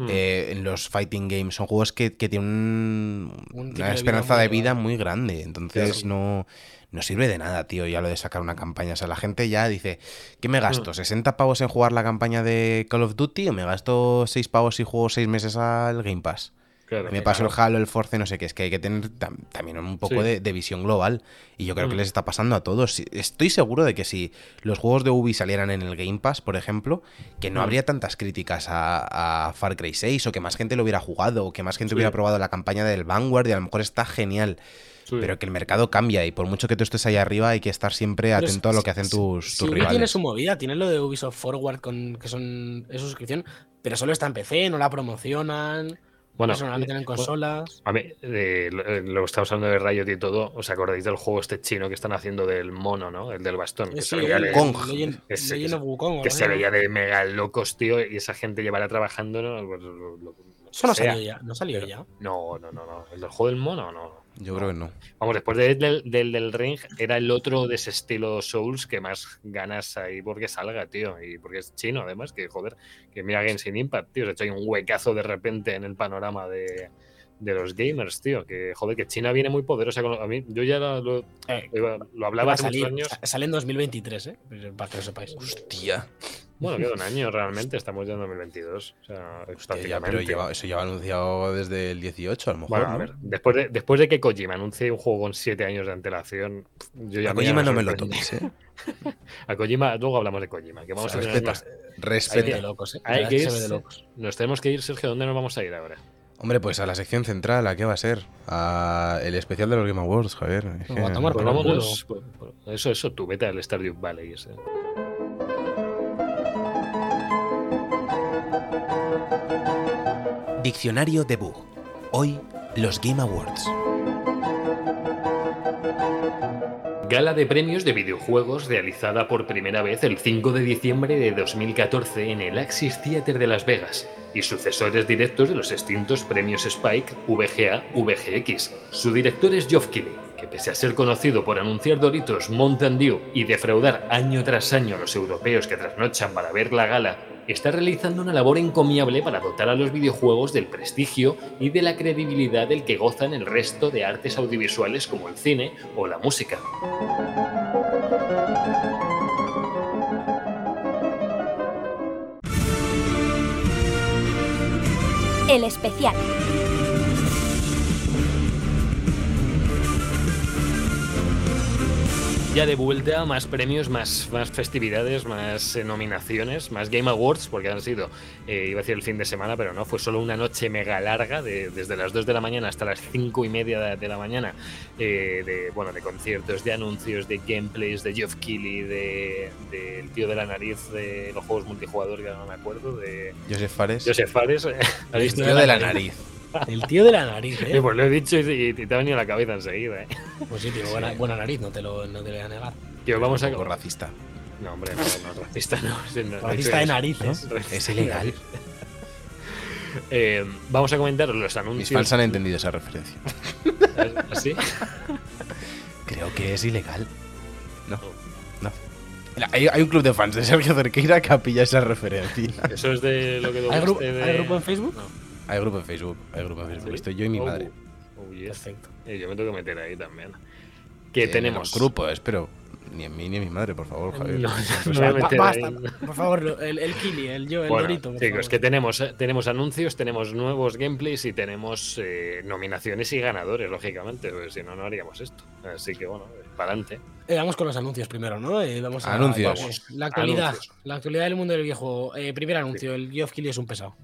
Mm.
eh, en los fighting games. Son juegos que, que tienen un-
Un ciclo
una
de vida
esperanza
muy
de vida muy grande. Entonces no, no sirve de nada, tío, ya lo de sacar una campaña. O sea, la gente ya dice, ¿qué me
Mm.
gasto? ¿60 pavos en jugar la campaña de Call of Duty o me gasto 6 pavos y juego 6 meses al Game Pass?
Claro,
me paso el. Halo, el Force, no sé qué. Es que hay que tener tam- también un poco
Sí.
de, de visión global. Y yo creo que les está pasando a todos. Estoy seguro de que si los juegos de Ubi salieran en el Game Pass, por ejemplo, que no
Mm.
habría tantas críticas a, a Far Cry 6 o que más gente lo hubiera jugado o que más gente
Sí.
hubiera probado la campaña del Vanguard y a lo mejor está genial.
Sí.
Pero que el mercado cambia y por mucho que tú estés ahí arriba hay que estar siempre
Pero
atento a lo que hacen tus,
Si
tus
Ubi tiene
rivales.
su movida, tiene lo de Ubisoft Forward, con, que son es suscripción, pero solo está en PC, no la promocionan.
Bueno,
Eso no la meten en consolas.
A mí, eh, lo, eh, lo que estamos hablando de Riot y todo, ¿os acordáis del juego este chino que están haciendo del mono, ¿no? El del bastón. Que
Eh,
se veía
el
de, mega locos, tío, y esa gente llevará trabajando, ¿no? Pues, lo- lo- lo que
Eso no salió ya. No salió ya.
No, no, no, no. El del juego del mono, no.
Yo creo que no.
Vamos, después de- del, del, del Ring, era el otro de ese estilo Souls que más ganas ahí porque salga, tío. Y porque es chino, además, que joder, que mira Genshin Impact, tío. Ha hecho ahí un huecazo de repente en el panorama de, de los gamers, tío. Que joder, que China viene muy poderosa. Con, a mí, yo ya lo, lo-
Eh,
lo hablaba hace muchos años.
sa- sale en 2023, ¿eh? Para que lo sepáis.
Hostia.
Bueno, queda un año [laughs] realmente, estamos ya en 2022. O sea,
Hostia, ya, pero lleva, eso lleva anunciado desde el 18, a lo mejor.
Bueno, a ver, después de, después de que Kojima anuncie un juego con 7 años de antelación, yo ya
A Kojima no me lo toques, ¿eh? [laughs]
A Kojima, luego hablamos de Kojima, que vamos
O sea,
a
respeta,
más-
ve de
respeta.
locos, ¿eh?
Hay que
de locos.
Nos tenemos que ir, Sergio. ¿Dónde nos vamos a ir ahora?
Hombre, pues a la sección central, ¿a qué va a ser? A el especial de los Game Awards, Javier. Es
No,
que-
a tomar
Pues
por
pues, pues, Eso, eso, tú vete al Stardew Valley. Ese.
Diccionario de Bug. Hoy, los Game Awards.
Gala de premios de videojuegos realizada por primera vez el 5 de diciembre de 2014 en el Axis Theater de Las Vegas y sucesores directos de los extintos premios Spike, VGA, VGX. Su director es Geoff Keighley, que pese a ser conocido por anunciar Doritos Mountain Dew y defraudar año tras año a los europeos que trasnochan para ver la gala, está realizando una labor encomiable para dotar a los videojuegos del prestigio y de la credibilidad del que gozan el resto de artes audiovisuales como el cine o la música.
El especial.
Ya de vuelta, más premios, más, más festividades, más eh, nominaciones, más Game Awards, porque han sido, eh, iba a decir el fin de semana, pero no, fue solo una noche mega larga, de- desde las 2 de la mañana hasta las 5 y media de, de la mañana, eh, de, bueno, de conciertos, de anuncios, de gameplays, de Geoff Keighley, de, del tío de la nariz de los juegos multijugador, que ahora no me acuerdo, de
Joseph Fares.
Joseph Fares. [laughs] ¿Has visto?
Tío de la nariz.
El tío de la nariz,
Eh,
¿eh?
Pues lo he dicho y, te ha venido a la cabeza enseguida. ¿eh?
Pues sí, tío, buena, buena nariz, no te, lo, no te lo voy a negar.
Que vamos a...
Racista.
No, hombre, no, no, racista no. [laughs] no- no
Racista de
dicho eso.
narices.
Es ilegal. [laughs]
Eh, vamos a comentar los
Mis
anuncios.
fans han entendido esa referencia. [laughs]
¿Así?
Creo que es ilegal. No. No. Mira, Hay, hay un club de fans de Sergio Cerqueira que ha pillado esa referencia.
Eso es de lo que
¿Hay, gru-
de...
¿Hay grupo en Facebook?
Hay grupo en Facebook. Hay grupo en Facebook.
¿Sí?
Estoy yo y mi
Oh,
madre.
oh, yes.
Perfecto.
Eh, yo me tengo que meter ahí también. Que
Eh,
tenemos.
Grupo, espero. Ni en mí ni en mi madre, por favor, Javier.
No, no meter
basta, por [laughs] favor, el, el Kili, el yo, el
Bueno,
Dorito. por
chicos,
favor.
que tenemos, eh, tenemos anuncios, tenemos nuevos gameplays y tenemos eh, nominaciones y ganadores, lógicamente, porque si no, no haríamos esto. Así que bueno, para adelante.
Eh, vamos con los anuncios primero, ¿no? Eh, vamos a,
Anuncios.
vamos. La actualidad.
Anuncios.
La actualidad del mundo del videojuego. Eh, primer anuncio, el Geoff Keighley es un pesado.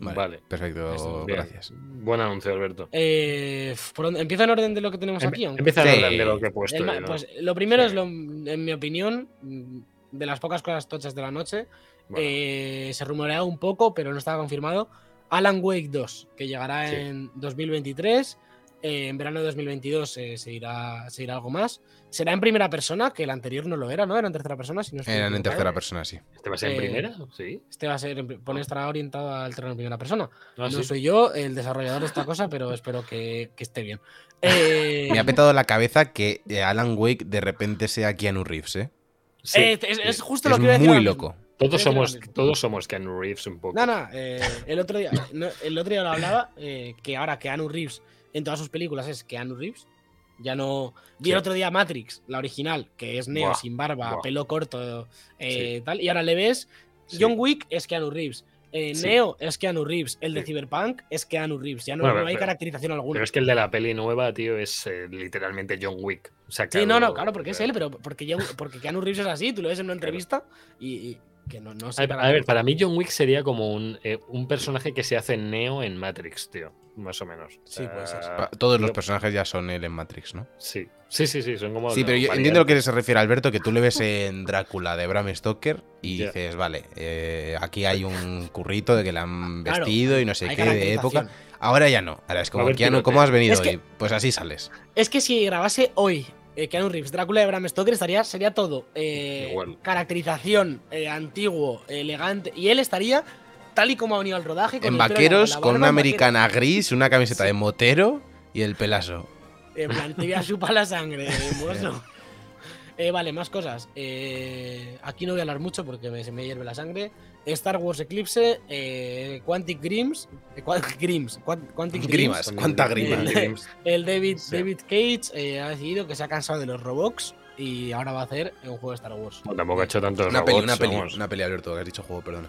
Vale,
Vale.
Perfecto, gracias.
Buen anuncio, Alberto.
Eh, ¿por dónde- ¿Empieza en orden de lo que tenemos aquí?
Empe-
aunque-
Empieza
Sí.
hablar de lo que he puesto.
El ma-
yo, ¿no?
Pues lo primero
Sí.
es, lo, en mi opinión, mm, de las pocas cosas tochas de la noche.
Bueno,
eh, se rumorea un poco, pero no estaba confirmado. Alan Wake 2, que llegará
Sí.
en 2023. Eh, en verano de 2022 eh, se, irá, se irá algo más. Será en primera persona, que el anterior no lo era, ¿no? Era en tercera persona. Si no
Eran en tercera persona, sí.
¿Este va a ser en
eh,
primera? Sí.
Este va a ser, pone estará orientado al terreno en primera persona.
Ah,
no
sí.
soy yo el desarrollador de esta cosa, pero espero que, que esté bien. [laughs] Eh,
Me ha petado la cabeza que Alan Wake de repente sea Keanu Reeves, ¿eh?
Sí.
eh, es, es justo
Es
lo que iba a decir
muy loco.
Todos somos, todos somos Keanu Reeves un poco.
No, no, eh, el, otro día, no, el otro día lo hablaba, eh, que ahora Keanu Reeves en todas sus películas es Keanu Reeves. Ya no. Vi el otro día Matrix, la original, que es Neo
Buah,
sin barba,
buah.
pelo corto, eh, tal. Y ahora le ves.
Sí.
John Wick es Keanu Reeves. eh. Neo es Keanu Reeves. El de. Cyberpunk es Keanu Reeves. Ya no,
Bueno,
no hay
pero-
caracterización alguna.
Pero es que el de la peli nueva, tío, es eh, literalmente John Wick.
Sí, no, no, claro, porque es él, pero porque, John- porque Keanu Reeves es así, tú lo ves en una entrevista y, y- que no, no
A
sé.
ver, a ver, para mí John Wick sería como un, eh, un personaje que se hace Neo en Matrix, tío. Más o menos.
Sí.
Ah,
Pa- Todos los personajes ya son él en Matrix, ¿no?
Sí, sí, sí, sí, son como.
Sí, pero yo
variantes.
entiendo lo que se refiere Alberto, que tú le ves en Drácula de Bram Stoker y
Ya.
dices, vale, eh, aquí hay un currito de que la han
Claro,
vestido y no sé qué de época. Ahora ya no. Ahora es como,
ver,
Keanu,
tírate.
¿cómo has venido
Es que-
hoy? Pues así sales.
Es que si grabase hoy eh, Keanu Reeves, Drácula de Bram Stoker, estaría, sería todo eh, caracterización, eh, antiguo, elegante. Y él estaría tal y como ha venido al rodaje. Con
En vaqueros,
la
con una americana gris, una camiseta de motero y el pelazo.
En plan, te voy a chupar la sangre, [laughs] mozo. Eh, vale, más cosas. Aquí no voy a hablar mucho porque me, se me hierve la sangre. Star Wars Eclipse, eh, Quantic Grims, eh, Qua- [laughs] Grims, Quan- Quantic
Grimas,
Grims,
cuánta
El-
grima. [laughs]
El- David,
Sí.
David Cage eh, ha decidido que se ha cansado de los Roblox y ahora va a hacer un juego de Star Wars.
Bueno, tampoco ha hecho tantos
Una peli,
robots,
una peli, una peli, Alberto, que has dicho juego, perdona.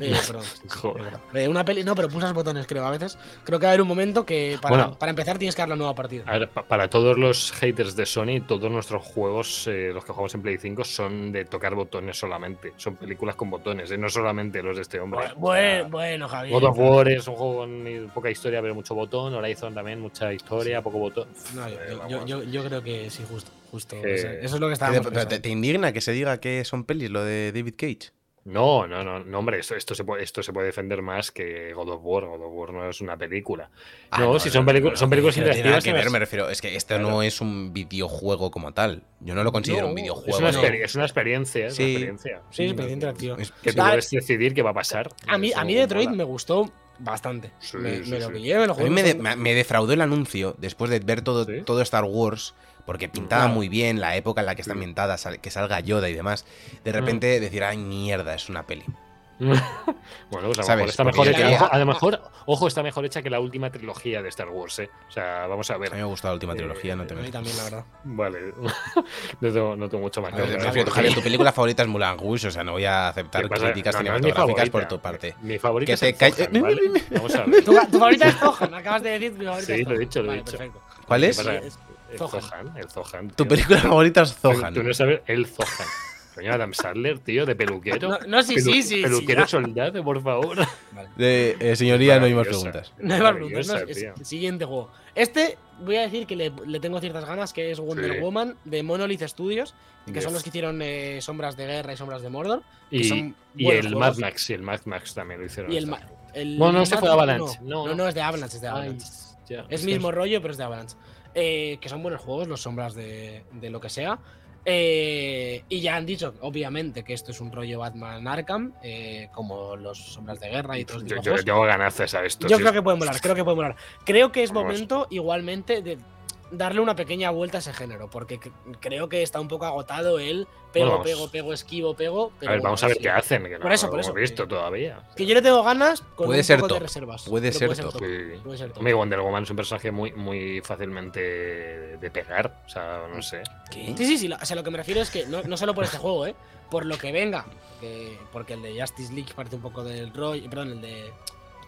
Eh, [laughs]
Joder.
Eh, una peli, no, pero pulsas botones, creo, a veces. Creo que va a haber un momento que para,
Bueno.
para empezar tienes que dar la nueva partida.
A ver, pa- para todos los haters de Sony, todos nuestros juegos, eh, los que jugamos en Play 5, son de tocar botones solamente. Son películas con botones, eh, no solamente los de este hombre.
Bueno,
O sea,
bueno, bueno, Javier.
God of War es un juego con poca historia, pero mucho botón. Horizon también, mucha historia, poco botón.
No, yo,
Eh,
yo- yo- yo creo que sí, justo. justo. Eso, es lo que
¿Te,
estábamos
pero te-
pensando.
te indigna que se diga que son pelis lo de David Cage?
No, no, no, no, hombre, esto, esto, se puede, esto se puede defender más que God of War. God of War no es una película.
Ah,
no, si son, películas son películas
no
interactivas.
que ver, me refiero. Es que esto
Claro.
no es un videojuego como tal. Yo no lo considero
No,
un videojuego.
Es una,
no.
es una experiencia, es
Sí.
una experiencia.
Sí, es experiencia interactiva.
Es-
Que tú
Ah,
puedes decidir qué va a pasar.
A mí, a mí Detroit me gustó bastante.
Sí,
me,
sí,
me lo
sí.
pillé, me lo
A
jugué.
mí me, de- me- me defraudó el anuncio después de ver todo,
¿Sí?
todo Star Wars, porque pintaba
Claro.
muy bien la época en la que está ambientada, sal- que salga Yoda y demás. De repente decir, ay, mierda, es una peli. [laughs]
bueno, pues a lo mejor está mejor hecha. Ojo, a lo mejor, ojo, está mejor hecha que la última trilogía de Star Wars, ¿eh? O sea, vamos a
A
ver.
mí me ha gustado la última
Eh,
trilogía, no te
A mí también, la verdad. [laughs]
Vale. [laughs] no, tengo, no tengo mucho más
A
que hablar,
tu película favorita es Mulan Rouge, o sea, no voy a aceptar críticas
No,
cinematográficas por tu parte.
Mi favorita
Que
es
te calle-
Zohan, ¿vale? Vamos a ver.
¿Tu, tu favorita es Zohan, acabas de decir mi favorita
Sí,
es
lo he dicho, lo he
Vale,
dicho.
perfecto.
¿Cuál
¿Qué
es?
Sí,
El
Zohan.
Zohan, el Zohan.
Tu película favorita es Zohan.
Tú no sabes el Zohan. Coño, Adam Sandler, tío, de peluquero.
No, no, sí,
Pelu-
sí, sí, sí,
Peluquero
ya.
soldado, por favor.
De, eh, señoría, no hay más preguntas.
No hay más preguntas, no, siguiente juego. Este voy a decir que le, le tengo ciertas ganas, que es Wonder
Sí.
Woman de Monolith Studios, que
Yes.
son los que hicieron eh, Sombras de Guerra y Sombras de Mordor.
Y,
son
y
buenos
el
juegos.
Mad Max, y el Mad Max también lo hicieron.
Y el,
esta.
ma- el
No, no, este
Mad
fue Avalanche.
No,
No,
no, no, es de Avalanche, es de
Ay,
Avalanche.
ya.
Es mismo rollo, pero es de Avalanche. Eh, que son buenos juegos, los sombras de, de lo que sea. Eh, y ya han dicho, obviamente, que esto es un rollo Batman Arkham, eh, como los sombras de guerra y todos
Yo,
los
yo,
juegos.
tengo ganazas a esto.
Yo
sí.
creo que puede molar, creo que puede molar. Creo que es
Vamos.
momento, igualmente, de darle una pequeña vuelta a ese género, porque creo que está un poco agotado el pego,
Bueno,
pego, pego, esquivo, pego.
A
pero
ver, vamos a ver
sí.
qué hacen. Que no
Por eso,
lo
por
hemos
eso,
visto
que-
todavía.
Que yo le tengo ganas con
Puede
un
ser
poco
top,
de reservas.
puede ser top.
top.
Sí.
Puede ser top.
Wonder Woman es un personaje muy, muy fácilmente de pegar. O sea, no sé.
¿Qué?
Sí, sí, sí. O sea, lo que me refiero es que no, no solo por este juego, ¿eh? Por lo que venga. que- porque el de Justice League parece un poco del rollo. Perdón, el de.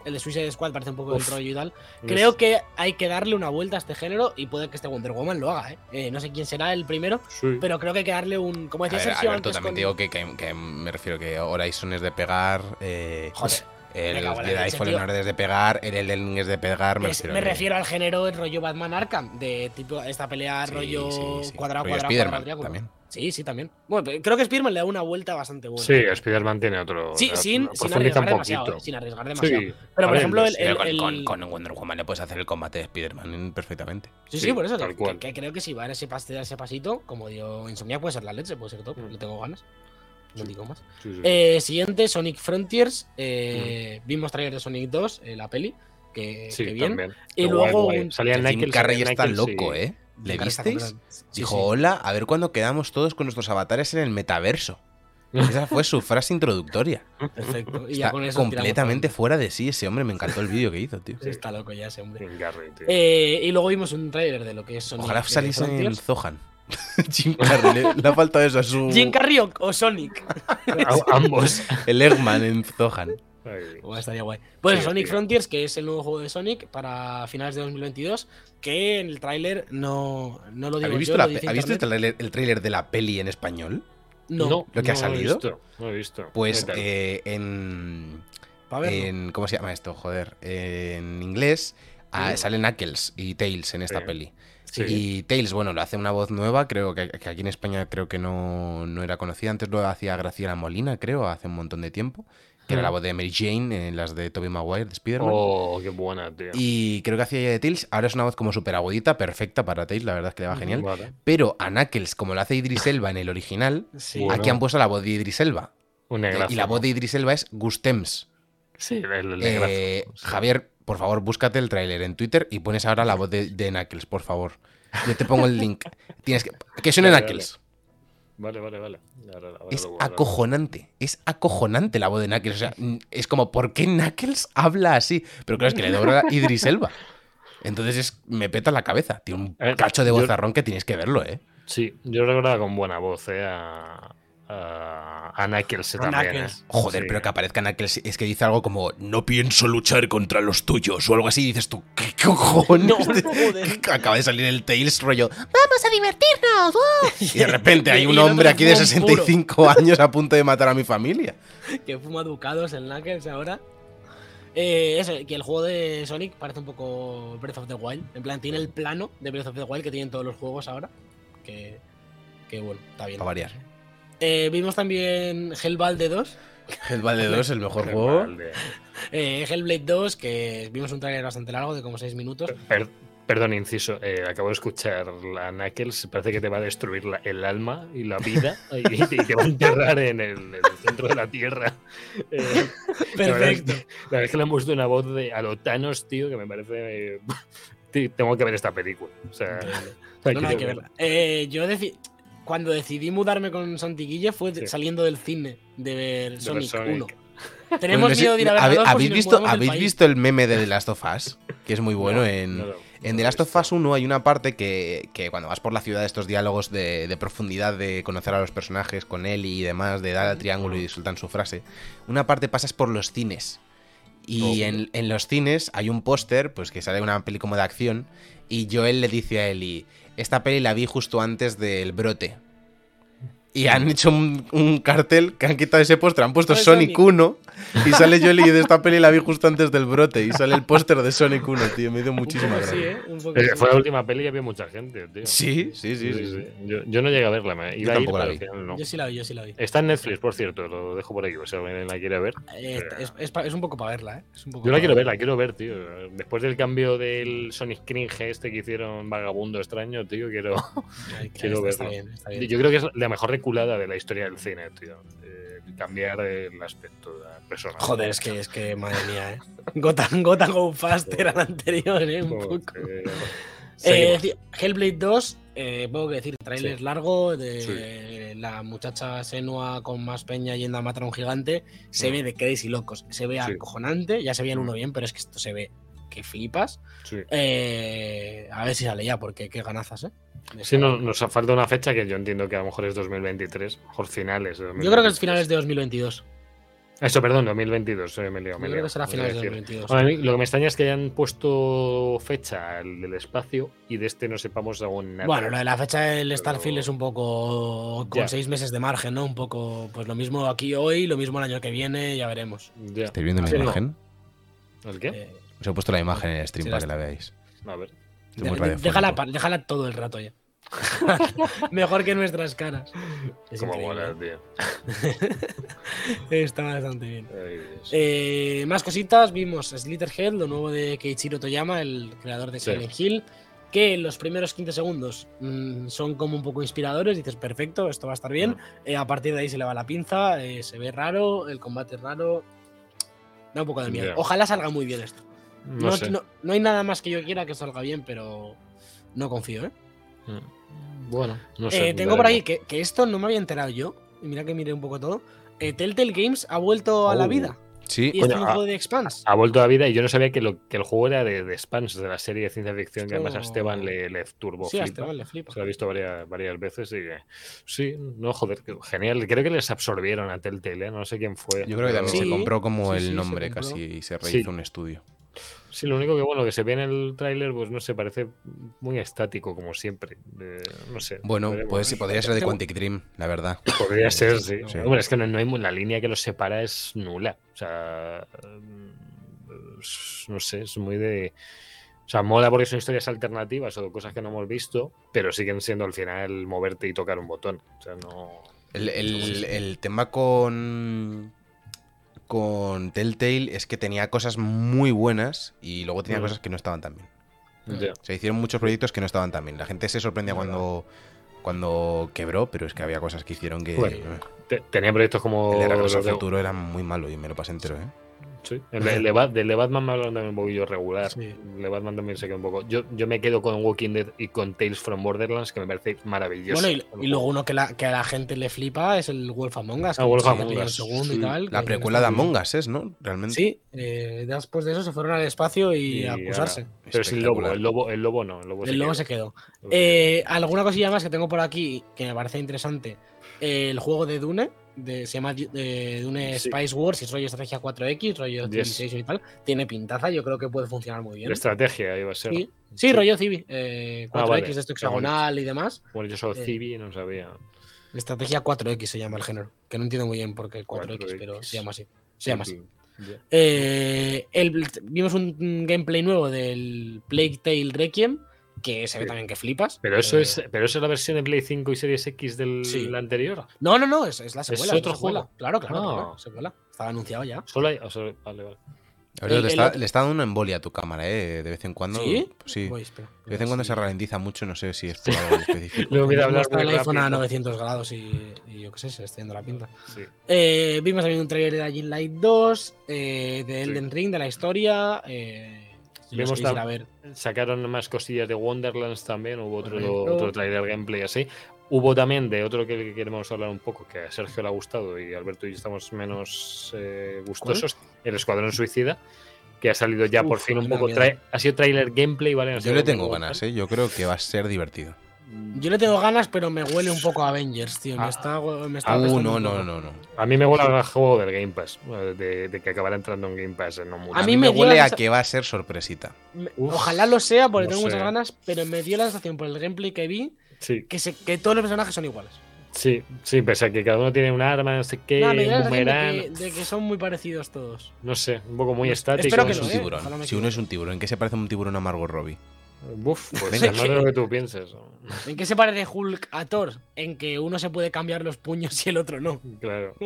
El de Suicide Squad parece un poco
Uf.
del rollo y tal. Creo que hay que darle una vuelta a este género y puede que este Wonder Woman lo haga, ¿eh? Eh, no sé quién será el primero,
Sí.
pero creo que hay que darle un. Como decía Sergio
Alberto,
antes.
también
con-
digo que, que- que me refiero que Horizon es de pegar. Eh,
Joder.
El
en
Jedi Fallen. Order es de pegar. El Elden es de pegar. Me
Es-
refiero,
me
que-
refiero al género el rollo Batman Arkham, de tipo esta pelea
Sí,
rollo
sí, sí.
cuadrado,
Rollo
cuadrado,
Spiderman
cuadrado,
también.
Sí, sí, también. Bueno, creo que Spiderman le da una vuelta bastante buena.
Sí, Spider-Man tiene otro.
Sí,
sea,
sin, arriesgar
un
demasiado,
poquito.
eh, sin arriesgar
Sí.
demasiado. Pero, por ejemplo, el, el-
con,
el-
con- con Wonder Woman le puedes hacer el combate de Spider-Man perfectamente.
Sí,
Sí,
sí, por eso.
tal
que-
cual.
Que, creo que si va a ese, pas- ese pasito, como dio Insomnia, puede ser la leche, puede ser top.
Mm.
Le tengo ganas. No digo más.
Sí, sí.
Eh, siguiente, Sonic Frontiers. eh, Vimos trailer de Sonic 2, eh, la peli. Que.
Sí,
que bien.
también.
Y
Qué
luego
guay, guay.
un-
Salía
Jim Carrey está loco,
sí.
¿eh? ¿Le.
Sí,
Dijo,
sí.
hola, a ver cuándo quedamos todos con nuestros avatares en el metaverso. [laughs] Esa fue su frase introductoria.
Perfecto. Y
Está
ya con eso
completamente fuera de sí ese hombre. Me encantó el vídeo que hizo, tío.
Está loco ya ese hombre.
Tío.
Eh, y luego vimos un trailer de lo que es Sonic.
Ojalá
eh,
saliese en el. Zohan. [laughs] Jim Carrey, le, le ha faltado eso a su.
Jim Carrey o, o Sonic. [laughs]
A- ambos.
El Eggman en Zohan.
Buah, estaría guay. Pues
Sí,
Sonic
tío.
Frontiers, que es el nuevo juego de Sonic para finales de 2022, que en el tráiler no, no lo digo
¿Habéis
yo,
visto,
lo
la,
dice
¿habéis visto el tráiler- el tráiler de la peli en español?
No.
¿Lo que ha salido?
He visto, no he visto.
Pues eh, en, en. ¿Cómo se llama esto? Joder. En inglés ah, salen Knuckles y Tails en esta
Sí.
peli.
Sí.
Y Tails, bueno, lo hace una voz nueva, creo que, que aquí en España creo que no, no era conocida. Antes lo hacía Graciela Molina, creo, hace un montón de tiempo. Que era
Mm.
la voz de Mary Jane en las de Tobey Maguire, de Spider-Man.
Oh, qué buena, tío.
Y creo que hacía ya de Tails. Ahora es una voz como súper agudita, perfecta para Tails, la verdad es que le va genial.
Vale.
Pero a Knuckles, como lo hace Idris [laughs] Elba en el original,
Sí.
Bueno.
aquí han puesto la voz de Idris Elba.
Un
Eh,
negrazo.
y la voz de Idris Elba es Gustems.
Sí, el, el
Eh. Javier, por favor, búscate el tráiler en Twitter y pones ahora la voz de, de Knuckles, por favor. Yo te pongo el link. [laughs] Tienes que. Que suene
Vale,
Knuckles.
Vale, vale, vale. Ahora- ahora
Es
lo
acojonante. Es acojonante la voz de Knuckles. O sea, es como, ¿por qué Knuckles habla así? Pero claro, es que le [laughs] dobla Idris Elba. Entonces es, me peta la cabeza. Tiene un cacho de vozarrón que tienes que verlo, ¿eh?
Sí, yo recordaba con buena voz, eh, a, a, a Knuckles
A
también.
Knuckles.
eh.
Joder,
Sí.
pero que aparezca Knuckles es que dice algo como no pienso luchar contra los tuyos o algo así y dices tú, ¿qué cojones? [laughs] Acaba de salir el Tails rollo, vamos a divertirnos. ¡uh!". Y de [laughs] repente hay un hombre aquí de
fuma un
65 [laughs] años a punto de matar a mi familia.
que fuma ducados el Knuckles ahora. Eh, eso, que el juego de Sonic parece un poco Breath of the Wild. En plan, tiene el plano de Breath of the Wild que tienen todos los juegos ahora. Que, que bueno, está bien.
Para variar.
Eh, vimos también Hellbalde 2.
Hellblade 2, el mejor juego.
Eh, Hellblade 2, que vimos un trailer bastante largo de como 6 minutos.
Per- perdón, inciso. eh, acabo de escuchar la Knuckles. Parece que te va a destruir la- el alma y la vida [laughs] y, te- y te va a enterrar en el, en el centro de la tierra. Eh, la verdad es-
Perfecto.
La verdad es que le han puesto una voz de a lo Thanos, tío, que me parece. eh, [laughs] tengo que ver esta película. O sea,
No, no, hay que verla. Eh, yo deci- cuando decidí mudarme con Santiguille fue
Sí.
saliendo del cine de ver Sonic,
Sonic.
1. [laughs] Tenemos
Bueno,
miedo de ir a ver
¿habe-
la dos por
¿Habéis,
si
visto, ¿habéis
país.
visto el meme de The Last of Us? Que es muy bueno.
No,
en,
no
The Last of Us 1 hay una parte que, que cuando vas por la ciudad, estos diálogos de, de profundidad, de conocer a los personajes con él y demás, de dar al triángulo y sueltan su frase, una parte pasas por los cines. Y
Oh.
en, en los cines hay un póster, pues que sale una peli como de acción, y Joel le dice a Ellie, esta peli la vi justo antes del brote. Y han hecho un, un cartel que han quitado ese póster, han puesto
Ah,
Sonic
Sonic.
1 y sale Joel y de esta peli la vi justo antes del brote y sale el póster de Sonic 1, tío, me dio muchísima
sí,
gracia.
¿eh? Un poco
Eh,
sí.
Fue la última peli que había mucha gente, tío.
Sí, sí, sí, sí, sí.
Yo, yo no llegué a verla, me iba a ir,
la
pero
vi.
al final no.
Yo sí la vi, yo sí la vi.
Está en Netflix, por cierto, lo dejo por aquí, si alguien la quiere ver.
Eh, es, es pa- es un poco para verla, ¿eh? Es un poco
Yo la quiero ver,
verla.
la quiero ver, tío. Después del cambio del Sonic Cringe este que hicieron vagabundo extraño, tío, quiero,
Ay, [laughs]
quiero
está, está
verlo.
bien, está bien.
Yo creo que es la mejor reculada de la historia del cine, tío. Eh, cambiar el aspecto del personaje.
Joder, es que, es que, madre mía, ¿eh? Gotham, Gotham Go Faster al anterior, ¿eh? Un poco. Eh, ci- Hellblade 2, eh, puedo que decir, trailer
Sí.
largo de la muchacha Senua con más peña yendo a matar a un gigante. Se
Mm.
ve de crazy locos. Se ve
Sí.
acojonante. Ya se veía
Mm.
uno bien, pero es que esto se ve que flipas.
Sí.
Eh, a ver si sale ya, porque qué ganazas, ¿eh? De
Sí, no- nos falta una fecha que yo entiendo que a lo mejor es 2023, a lo mejor finales. de
Yo creo que es
2023.
finales de 2022.
Eso, perdón, 2022, eh, me
Yo creo que será finales de
decir.
2022.
Bueno, a mí lo que me extraña es que hayan puesto fecha del espacio y de este no sepamos aún nada.
Bueno, lo de la fecha del
Pero-
Starfield es un poco con
Ya.
seis meses de margen, ¿no? Un poco, pues lo mismo aquí hoy, lo mismo el año que viene, ya veremos.
Ya.
¿Estáis viendo la
no.
imagen?
¿El qué?
Eh,
Os he puesto la imagen en el stream
Sí,
para
la
que la veáis.
A ver.
De-
radiofónico.
déjala, déjala todo el rato ya. [laughs] Mejor que nuestras caras. Es
Cómo
increíble.
mola, tío. [laughs]
Está bastante bien.
Ay.
Eh, más cositas, vimos Slitterhead, lo nuevo de Keiichiro Toyama, el creador de
Sí.
Silent Hill, que en los primeros 15 segundos mm, son como un poco inspiradores, dices, perfecto, esto va a estar bien.
Mm.
Eh, a partir de ahí se le va la pinza, eh, se ve raro, el combate es raro. Da un poco de miedo. Ojalá salga muy bien esto.
No,
No,
sé.
no- no hay nada más que yo quiera que salga bien, pero no confío, ¿eh?
Mm. Bueno, no sé.
Eh, tengo por ahí que, que esto no me había enterado yo, y mira que miré un poco todo. Eh, Telltale Games ha vuelto a la
Oh.
vida.
Sí,
Y
Coño,
es un
ah,
juego de Expanse.
Ha vuelto a vida y yo no sabía que, lo, que el juego era de, de Spans, de la serie de ciencia ficción, que además a Esteban le, le turbo
Sí, a
flipa.
Esteban le flipa.
Se lo he visto varias, varias veces y sí, no, joder, que genial. Creo que les absorbieron a Telltale, ¿eh? no sé quién fue.
yo creo que también
Sí,
se compró como
sí,
el nombre
compró.
casi y se
Sí.
rehizo un estudio.
Sí, lo único que bueno que se ve en el tráiler, pues no sé, parece muy estático como siempre. Eh, no sé.
Bueno,
veremos.
pues sí, podría ser de Quantic Dream, la verdad.
Podría ser, sí.
Sí.
Hombre, es que no, no hay la línea que los separa es nula. O sea, mm, no sé, es muy de. O sea, mola porque son historias alternativas o cosas que no hemos visto, pero siguen siendo al final moverte y tocar un botón. O sea, no.
El, el- el tema con. Con Telltale es que tenía cosas muy buenas y luego tenía
Mm.
cosas que no estaban tan bien. Se hicieron muchos proyectos que no estaban tan bien. La gente se sorprendía cuando, cuando quebró, pero es que había cosas que hicieron que.
Bueno, Te- Tenía proyectos como.
el de Regreso al Futuro era muy malo y me lo pasé entero, ¿eh?
Sí. El, de- el de, Bat- del de Batman me hablan también un poquillo regular.
Sí.
El de Batman también se queda un poco. Yo, yo me quedo con Walking Dead y con Tales from Borderlands, que me parece maravilloso.
Bueno, y, y luego uno que, la, que a la gente le flipa es el Wolf Among Us.
Ah, Wolf Among Us,
un segundo
sí.
y tal.
La precuela de Among. Us es, ¿no? Realmente.
Sí, eh, después de eso se fueron al espacio y,
Y
a acusarse.
ahora- Pero es el lobo, el lobo, el lobo no. El lobo,
El lobo se
quedó.
quedó. Eh, alguna cosilla más que tengo por aquí que me parece interesante. Eh, el juego de Dune, de, se llama eh, Dune
Sí.
Spice Wars, es rollo estrategia 4X, rollo
Yes.
Civilization y tal. Tiene pintaza, yo creo que puede funcionar muy bien.
La estrategia iba a ser.
Sí, sí, rollo Civi, eh, 4X
Ah, vale.
de esto hexagonal y demás.
Bueno, yo soy
Eh,
Civi, no sabía.
Estrategia 4X se llama el género, que no entiendo muy bien por qué 4X,
4X.
pero se llama así. Se llama así.
Ya.
Eh, el- vimos un, un gameplay nuevo del Plague Tale Requiem, que se ve
Sí.
también que flipas.
Pero eso
Eh,
es, pero eso es la versión de Play 5 y Series X del
Sí.
anterior.
No, no, no, es, es la secuela.
otro
la secuela.
juego?
Claro, claro,
Ah.
claro, secuela. Estaba anunciado ya.
Solo hay. o solo- vale, vale.
El-
le,
el
está,
otro-
le está dando una embolia a tu cámara, ¿eh? De vez en cuando.
¿Sí?
Sí.
Voy, espera.
De vez en cuando
Sí.
se ralentiza mucho, no sé si es por algo [laughs] específico.
Luego mira, hablar
Está
muy
el iPhone a
rápido.
900 grados y, y yo qué sé, se está yendo la pinta.
Sí.
Eh, vimos también un trailer de Agile Light 2, eh, de
Sí.
Elden Ring, de la historia. Eh, ver.
Sacaron más cosillas de Wonderlands también, hubo otro,
Correcto.
otro trailer gameplay así. Hubo también de otro que queremos hablar un poco, que a Sergio le ha gustado y Alberto y yo estamos menos eh, gustosos, el Escuadrón Suicida, que ha salido ya por fin un poco. ha sido trailer gameplay, ¿vale? No
Yo le tengo ganas. ¿eh? Yo creo que va a ser divertido.
Yo le tengo ganas, pero me huele un poco a Avengers, tío. Me
Ah.
está, me está
Ah,
apestando
no, no, no, no.
A mí me huele al juego del Game Pass, de, de que acabará entrando en Game Pass en no mucho.
A
A
mí
mí
me
me huele a que va a ser sorpresita.
Uf,
Ojalá lo sea, porque
no
tengo muchas ganas, pero me dio la sensación por el gameplay que vi
Sí,
que, se, que todos los personajes son iguales.
sí, sí, pese a que cada uno tiene un arma, no sé qué, un boomerang,
de que, de que son muy parecidos todos.
no sé, un poco muy estático.
espero que
es un
eh,
tiburón. Si uno es un tiburón, ¿en qué se parece un tiburón a Margot Robbie?
Buf, [laughs] pues
Venga.
más de lo que tú pienses.
¿En qué se parece Hulk a Thor? En que uno se puede cambiar los puños y el otro no.
Claro. [laughs]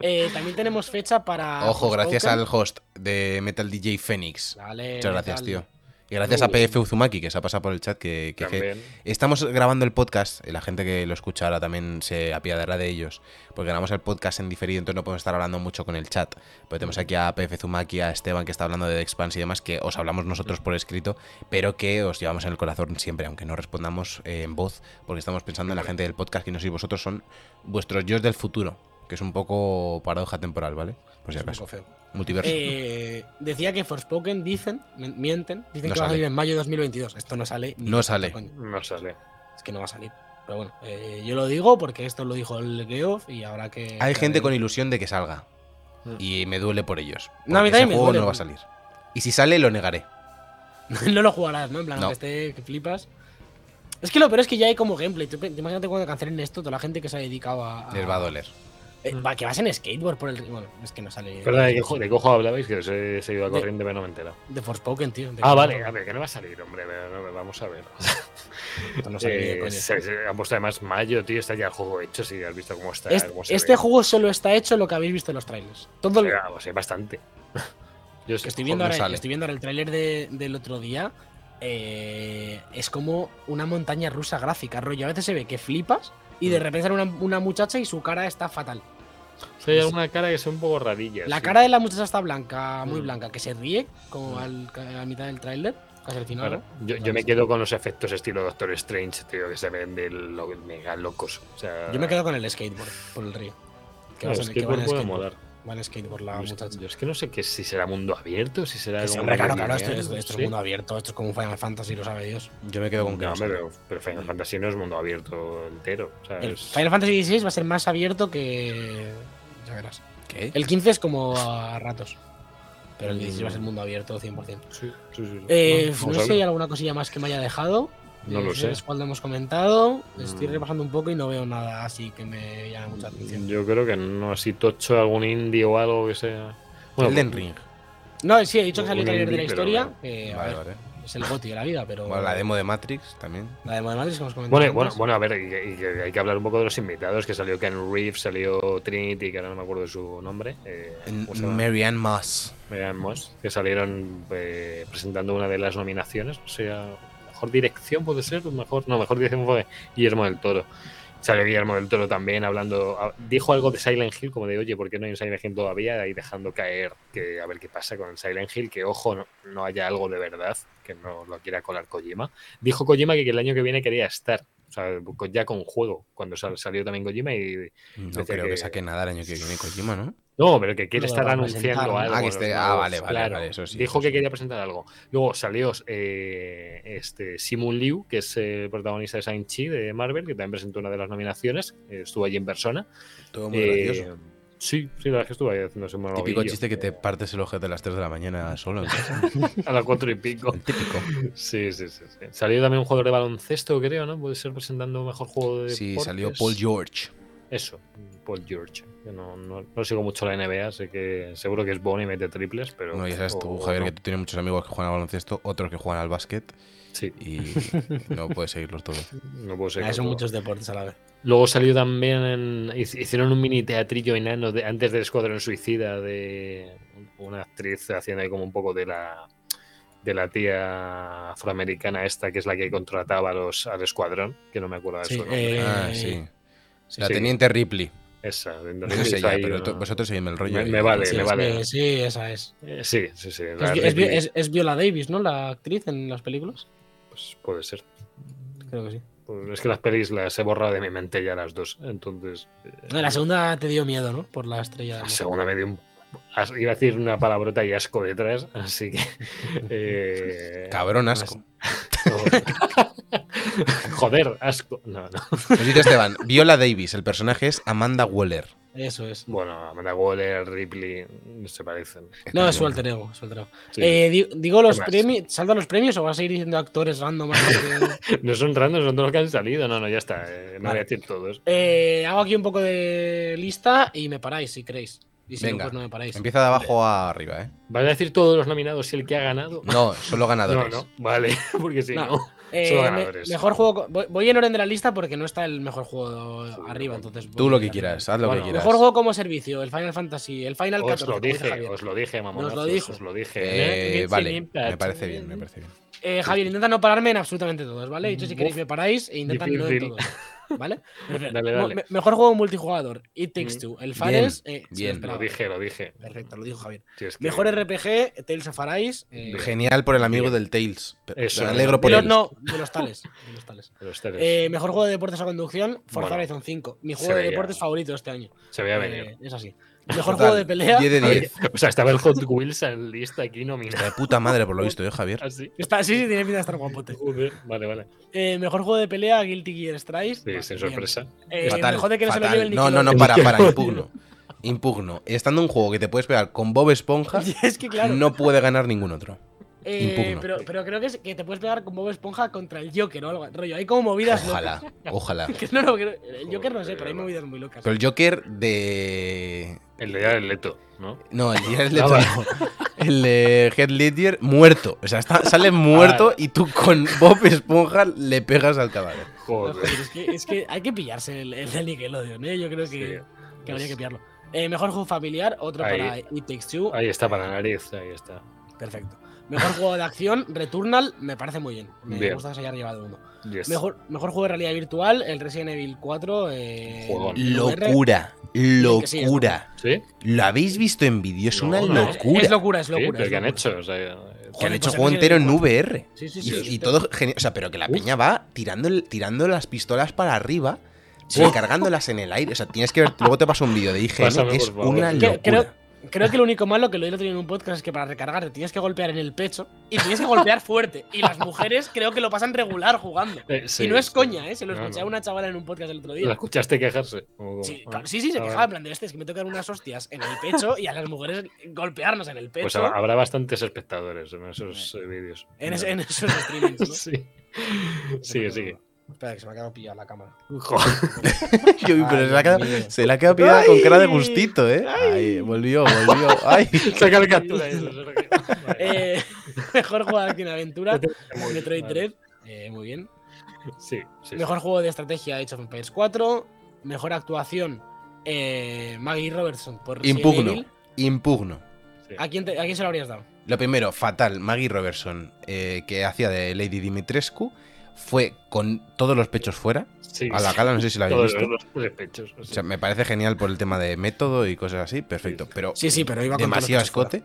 Eh, también tenemos fecha para.
Ojo, gracias al host de Metal DJ Phoenix. Muchas gracias, tío. Y gracias a PF Uzumaki, que se ha pasado por el chat, que, que- que
También.
estamos grabando el podcast, y la gente que lo escucha ahora también se apiadará de ellos, porque grabamos el podcast en diferido, entonces no podemos estar hablando mucho con el chat. Pero tenemos aquí a PF Uzumaki, a Esteban, que está hablando de The Expanse y demás, que os hablamos nosotros por escrito, pero que os llevamos en el corazón siempre, aunque no respondamos eh, en voz, porque estamos pensando en la gente del podcast, que no sé si vosotros son vuestros yo del futuro, que es un poco paradoja temporal, ¿vale? Por si
Es un
acaso.
poco feo.
Multiverso.
Eh, decía que Forspoken dicen, mi- mienten, dicen
No
que va a salir en mayo de 2022. Esto no sale. ni
No sale.
No sale.
Es que no va a salir. Pero bueno, eh, yo lo digo porque esto lo dijo el Geoff y ahora que.
Hay
que-
gente con ilusión de que salga.
Mm.
Y me duele por ellos.
No, a mí
porque ese
también me
juego
duele.
no va a salir. Y si sale, lo negaré. [laughs]
no lo jugarás, ¿no? En plan,
No.
que esté, que flipas. Es que lo peor es que ya hay como gameplay. Tú, imagínate cuando cancelen esto, toda la gente que se ha dedicado a. a-
Les va a doler.
Eh, va, que vas en skateboard por el. Bueno, es que no sale.
¿Verdad? ¿De de qué ojo hablabais? Que os he seguido a corriente, pero no me he enterado.
De Forspoken, tío. de
Ah, vale, a ver, que no va a salir, hombre. no, vamos a ver. [laughs]
no de
Eh,
coña.
se, se han puesto además mayo, tío. Está ya el juego hecho. Si has visto cómo está.
Este,
cómo se
este
ve.
juego solo está hecho lo que habéis visto en los trailers. Todo lo,
hay bastante. [laughs] Yo
estoy viendo ahora,
sale.
estoy viendo ahora el tráiler de- del otro día. eh, es como una montaña rusa gráfica, rollo. A veces se ve que flipas y de
Mm.
repente sale una, una muchacha y su cara está fatal.
Hay alguna cara que son un poco radilla.
La
sí.
cara de la muchacha está blanca, muy
Mm.
blanca, que se ríe, como
Mm.
al, a la mitad del tráiler, casi al final.
Claro,
¿no?
yo, yo me quedo con los efectos estilo Doctor Strange, tío, que se ven de lo- mega locos. O sea,
Yo me quedo con el skateboard por el río. Que,
que
va en
puede
skateboard.
molar.
Skateboard la
Yo es-
muchacha.
Yo es que no sé que si será mundo abierto, si será.
Que sí, hombre, claro, claro, esto,
lineal,
esto- esto
sí.
es mundo abierto, esto es como un Final Fantasy, lo sabe Dios.
Yo me quedo con que
No,
no
pero, pero Final Fantasy no es mundo abierto entero.
El Final Fantasy XVI va a ser más abierto que. Ya verás.
¿Qué?
El 15 es como a ratos. pero el 16 va a ser mundo abierto 100%.
Sí, sí, sí.
Eh, no
a
sé si hay alguna cosilla más que me haya dejado.
No lo sé.
cuál hemos comentado. Estoy
Mm.
repasando un poco y no veo nada así que me llame mucha atención.
Yo creo que no así tocho algún indie o algo que sea. Bueno,
Elden Ring.
No, sí, he dicho que salió el trailer de la
pero
historia. que, a
Vale,
ver,
vale.
Es el goti de la vida, pero.
Bueno, la demo de Matrix también.
La demo de Matrix que hemos comentado.
Bueno, y bueno, bueno, a ver, y, y que hay que hablar un poco de los invitados, que salió Ken Reeves, salió Trinity, que ahora no me acuerdo de su nombre. Eh.
Marianne Moss.
Marianne Moss, que salieron eh, presentando una de las nominaciones, o sea, mejor dirección puede ser, mejor, no, mejor dirección fue Guillermo del Toro. Salió Guillermo del Toro también hablando, dijo algo de Silent Hill, como de, oye, ¿por qué no hay un Silent Hill todavía? Ahí dejando caer que a ver qué pasa con el Silent Hill, que ojo, no, no haya algo de verdad, que no lo quiera colar Kojima. Dijo Kojima que, que el año que viene quería estar, o sea, ya con juego, cuando sal- salió también Kojima y...
No creo que...
que-
saque nada el año que viene Kojima, ¿no?
No, pero que quiere
No,
estar anunciando algo.
Ah, que esté- ah, vale, vale,
claro.
vale, eso sí,
Dijo
eso
que
sí.
quería presentar algo. Luego salió eh, este Simun Liu, que es el protagonista de Shang-Chi de Marvel, que también presentó una de las nominaciones. eh, estuvo allí en persona.
Todo muy
Eh,
gracioso.
Sí, sí, la verdad es que estuvo ahí haciéndose un
Típico
monologuillo.
chiste que te partes el ojete a las 3 de la mañana solo. [laughs]
A las cuatro y pico.
El típico.
Sí, sí, sí, sí. Salió también un jugador de baloncesto, creo, ¿no? Puede ser presentando mejor juego de
Sí,
deportes.
salió Paul George.
Eso, Paul George. Que no, no, no sigo mucho la NBA, sé que seguro que es bueno y mete triples, pero.
No, ya sabes tú,
o-
Javier,
no.
que tú tienes muchos amigos que juegan al baloncesto, otros que juegan al básquet
Sí,
y no [laughs] puedes seguirlos todos.
no puedo ser.
Ah, son muchos deportes a la vez.
Luego salió también, en- hic- hicieron un mini teatrillo enano de, antes del Escuadrón Suicida de una actriz haciendo ahí como un poco de la de la tía afroamericana esta que es la que contrataba a los, al escuadrón, que no me acuerdo de
Sí,
su nombre.
eh,
Ah, sí.
sí,
La
sí.
teniente Ripley.
Esa,
No sé ya,
ahí
pero to- vosotros seguidme el rollo.
Me-
y-
me vale.
sí,
me
es-
vale.
sí, esa es.
Eh, sí, sí, sí.
Es, Viola Davis, ¿no? La actriz en las películas.
pues, puede ser.
Creo que sí.
Pues es que las pelis las he borrado de mi mente ya las dos. Entonces. eh,
No, la segunda te dio miedo, ¿no? Por la estrella.
La segunda me dio un. Iba a decir una palabrota y asco detrás, así que. [laughs] eh,
Cabrón asco. [laughs] [laughs]
Joder, asco. No, no.
Nos dice Esteban, Viola Davis, el personaje es Amanda Waller.
Eso es.
Bueno, Amanda Waller, Ripley, no se parecen.
No, es su alter ego. es su alter ego.
Sí.
Eh, di- digo los premios. ¿Saltan los premios o vas a ir diciendo actores random? [laughs]
No son random, son todos los que han salido. No, no, ya está. eh, no
Vale.
voy a decir todos.
Eh, hago aquí un poco de lista y me paráis si queréis. Y si
Venga,
no, pues no me paráis.
Empieza de abajo a arriba, ¿eh?
¿Vas a decir todos los nominados y el que ha ganado?
No, solo [laughs]
no,
ganadores.
no, vale, porque si
No.
no.
Eh,
solo
me-
ganadores.
mejor juego. Voy, en orden de la lista porque no está el mejor juego arriba. Entonces
Tú lo que quieras, haz lo
Bueno,
que quieras.
Mejor juego como servicio, el Final Fantasy, el Final
Os
14.
lo dije, os lo dije,
lo dijo.
Os lo dije.
Eh,
¿eh?
vale, me parece bien, me parece bien.
Eh, Javier, intenta no pararme en absolutamente todos, ¿vale? Y yo, si queréis, me paráis e intentan no en todos. ¿Vale? [laughs]
Dale,
Mo-
dale.
me- mejor juego multijugador, It Takes
Mm.
Two. El Fares. eh,
bien.
Lo dije, lo dije.
Perfecto, lo dijo Javier.
Sí, es que-
Mejor RPG, Tales of Arise. eh,
Genial por el amigo
Bien.
del Tails.
Eso,
me alegro por
de los-
él.
no, de los tales. de los tales.
Los tres.
Eh, mejor juego de deportes a conducción, Forza
Bueno,
Horizon 5. Mi juego de deportes favorito este año.
Se veía
Eh,
venir.
es así. Mejor
Total,
juego de pelea.
10 de 10. [laughs]
O sea, estaba el Hot Wheels en lista aquí
Está
nominado.
de [laughs] puta madre por lo visto, ¿eh, Javier?
Así.
Está, sí, sí, tiene pinta de estar guapote.
Joder, vale, vale.
Eh, mejor juego de pelea, Guilty Gear Strive.
Sí, sin sorpresa.
Eh,
fatal,
jode que no se lo lleve el
no, no, no, para, para, [laughs] impugno. Impugno. Estando un juego que te puedes pegar con Bob Esponja,
es que claro.
no puede ganar ningún otro.
Eh, pero, pero creo que, es- que te puedes pegar con Bob Esponja contra el Joker o algo. Rollo, hay como movidas
Ojalá, [laughs] ojalá. [laughs]
locas. No, no, que- el Joker no sé, pero hay movidas muy locas.
Pero el Joker de.
El de Jared Leto, ¿no?
No, el de Jared [laughs] Leto no. El de Heath Ledger muerto. O sea, está- sale muerto y tú con Bob Esponja le pegas al caballo.
No,
Joder.
es, que, es que hay que pillarse el, el de Nickelodeon, ¿eh? Yo creo que,
Sí,
que habría que pillarlo. Eh, mejor juego familiar, otro
Ahí.
para It Takes Two.
Ahí está para la nariz, ahí está.
Perfecto. Mejor juego de acción, Returnal, me parece muy bien. Me
Bien.
gusta que se haya llevado uno.
Yes.
Mejor, mejor juego de realidad virtual, el Resident Evil 4. Eh.
Locura,
sí,
locura.
¿Sí?
¿Lo habéis visto en vídeo? Es
No,
una
no.
locura.
Es locura, es
Sí,
locura. es
¿qué han
locura.
hecho? O sea,
Que han
Joder,
hecho
pues
juego entero en VR.
Sí, sí,
Y,
sí.
y todo genial. O sea, pero que la
Uf.
peña va tirando, el- tirando las pistolas para arriba, recargándolas en el aire. O sea, tienes que ver. Luego te paso un vídeo de IGN.
Pásame,
es una locura.
creo, Creo que lo único malo que lo he tenido en un podcast es que para recargar te tienes que golpear en el pecho y tienes que golpear fuerte. Y las mujeres creo que lo pasan regular jugando.
Eh, sí,
y no es
sí.
coña, ¿eh? Se lo
No,
escuché a una chavala en un podcast el otro
¿La
día.
escuchaste quejarse? ¿O
Sí, claro, sí, sí, se quejaba en plan de este, es que me tocan unas hostias en el pecho y a las mujeres golpearnos en el pecho.
Pues habrá bastantes espectadores en esos eh, vídeos.
en, en esos streamings, ¿no? [laughs]
Sí. Sigue, sigue.
Espera, que se me ha quedado pillada la cámara. [laughs]
Yo, pero
Ay,
se la ha quedado, se la ha quedado pillada con cara de gustito, ¿eh? Ay, volvió, volvió. Ay. [laughs]
Saca la captura eso. [laughs]
Eh, mejor juego de acción aventura, Metroid
bien,
Dread. eh, muy bien.
Sí, sí.
Mejor juego de estrategia, Age of Empires 4. Mejor actuación, eh, Maggie Robertson por
Impugno,
Evil.
impugno.
sí.
¿A quién, te- ¿A quién se lo habrías dado?
Lo primero, fatal, Maggie Robertson, eh, que hacía de Lady Dimitrescu, fue con todos los pechos fuera.
Sí,
A la gala, no sé si la habéis
Todos
visto.
los tres pechos.
O sea, me parece genial por el tema de método y cosas así, perfecto. Pero
Sí, sí, pero iba con
demasiado escote.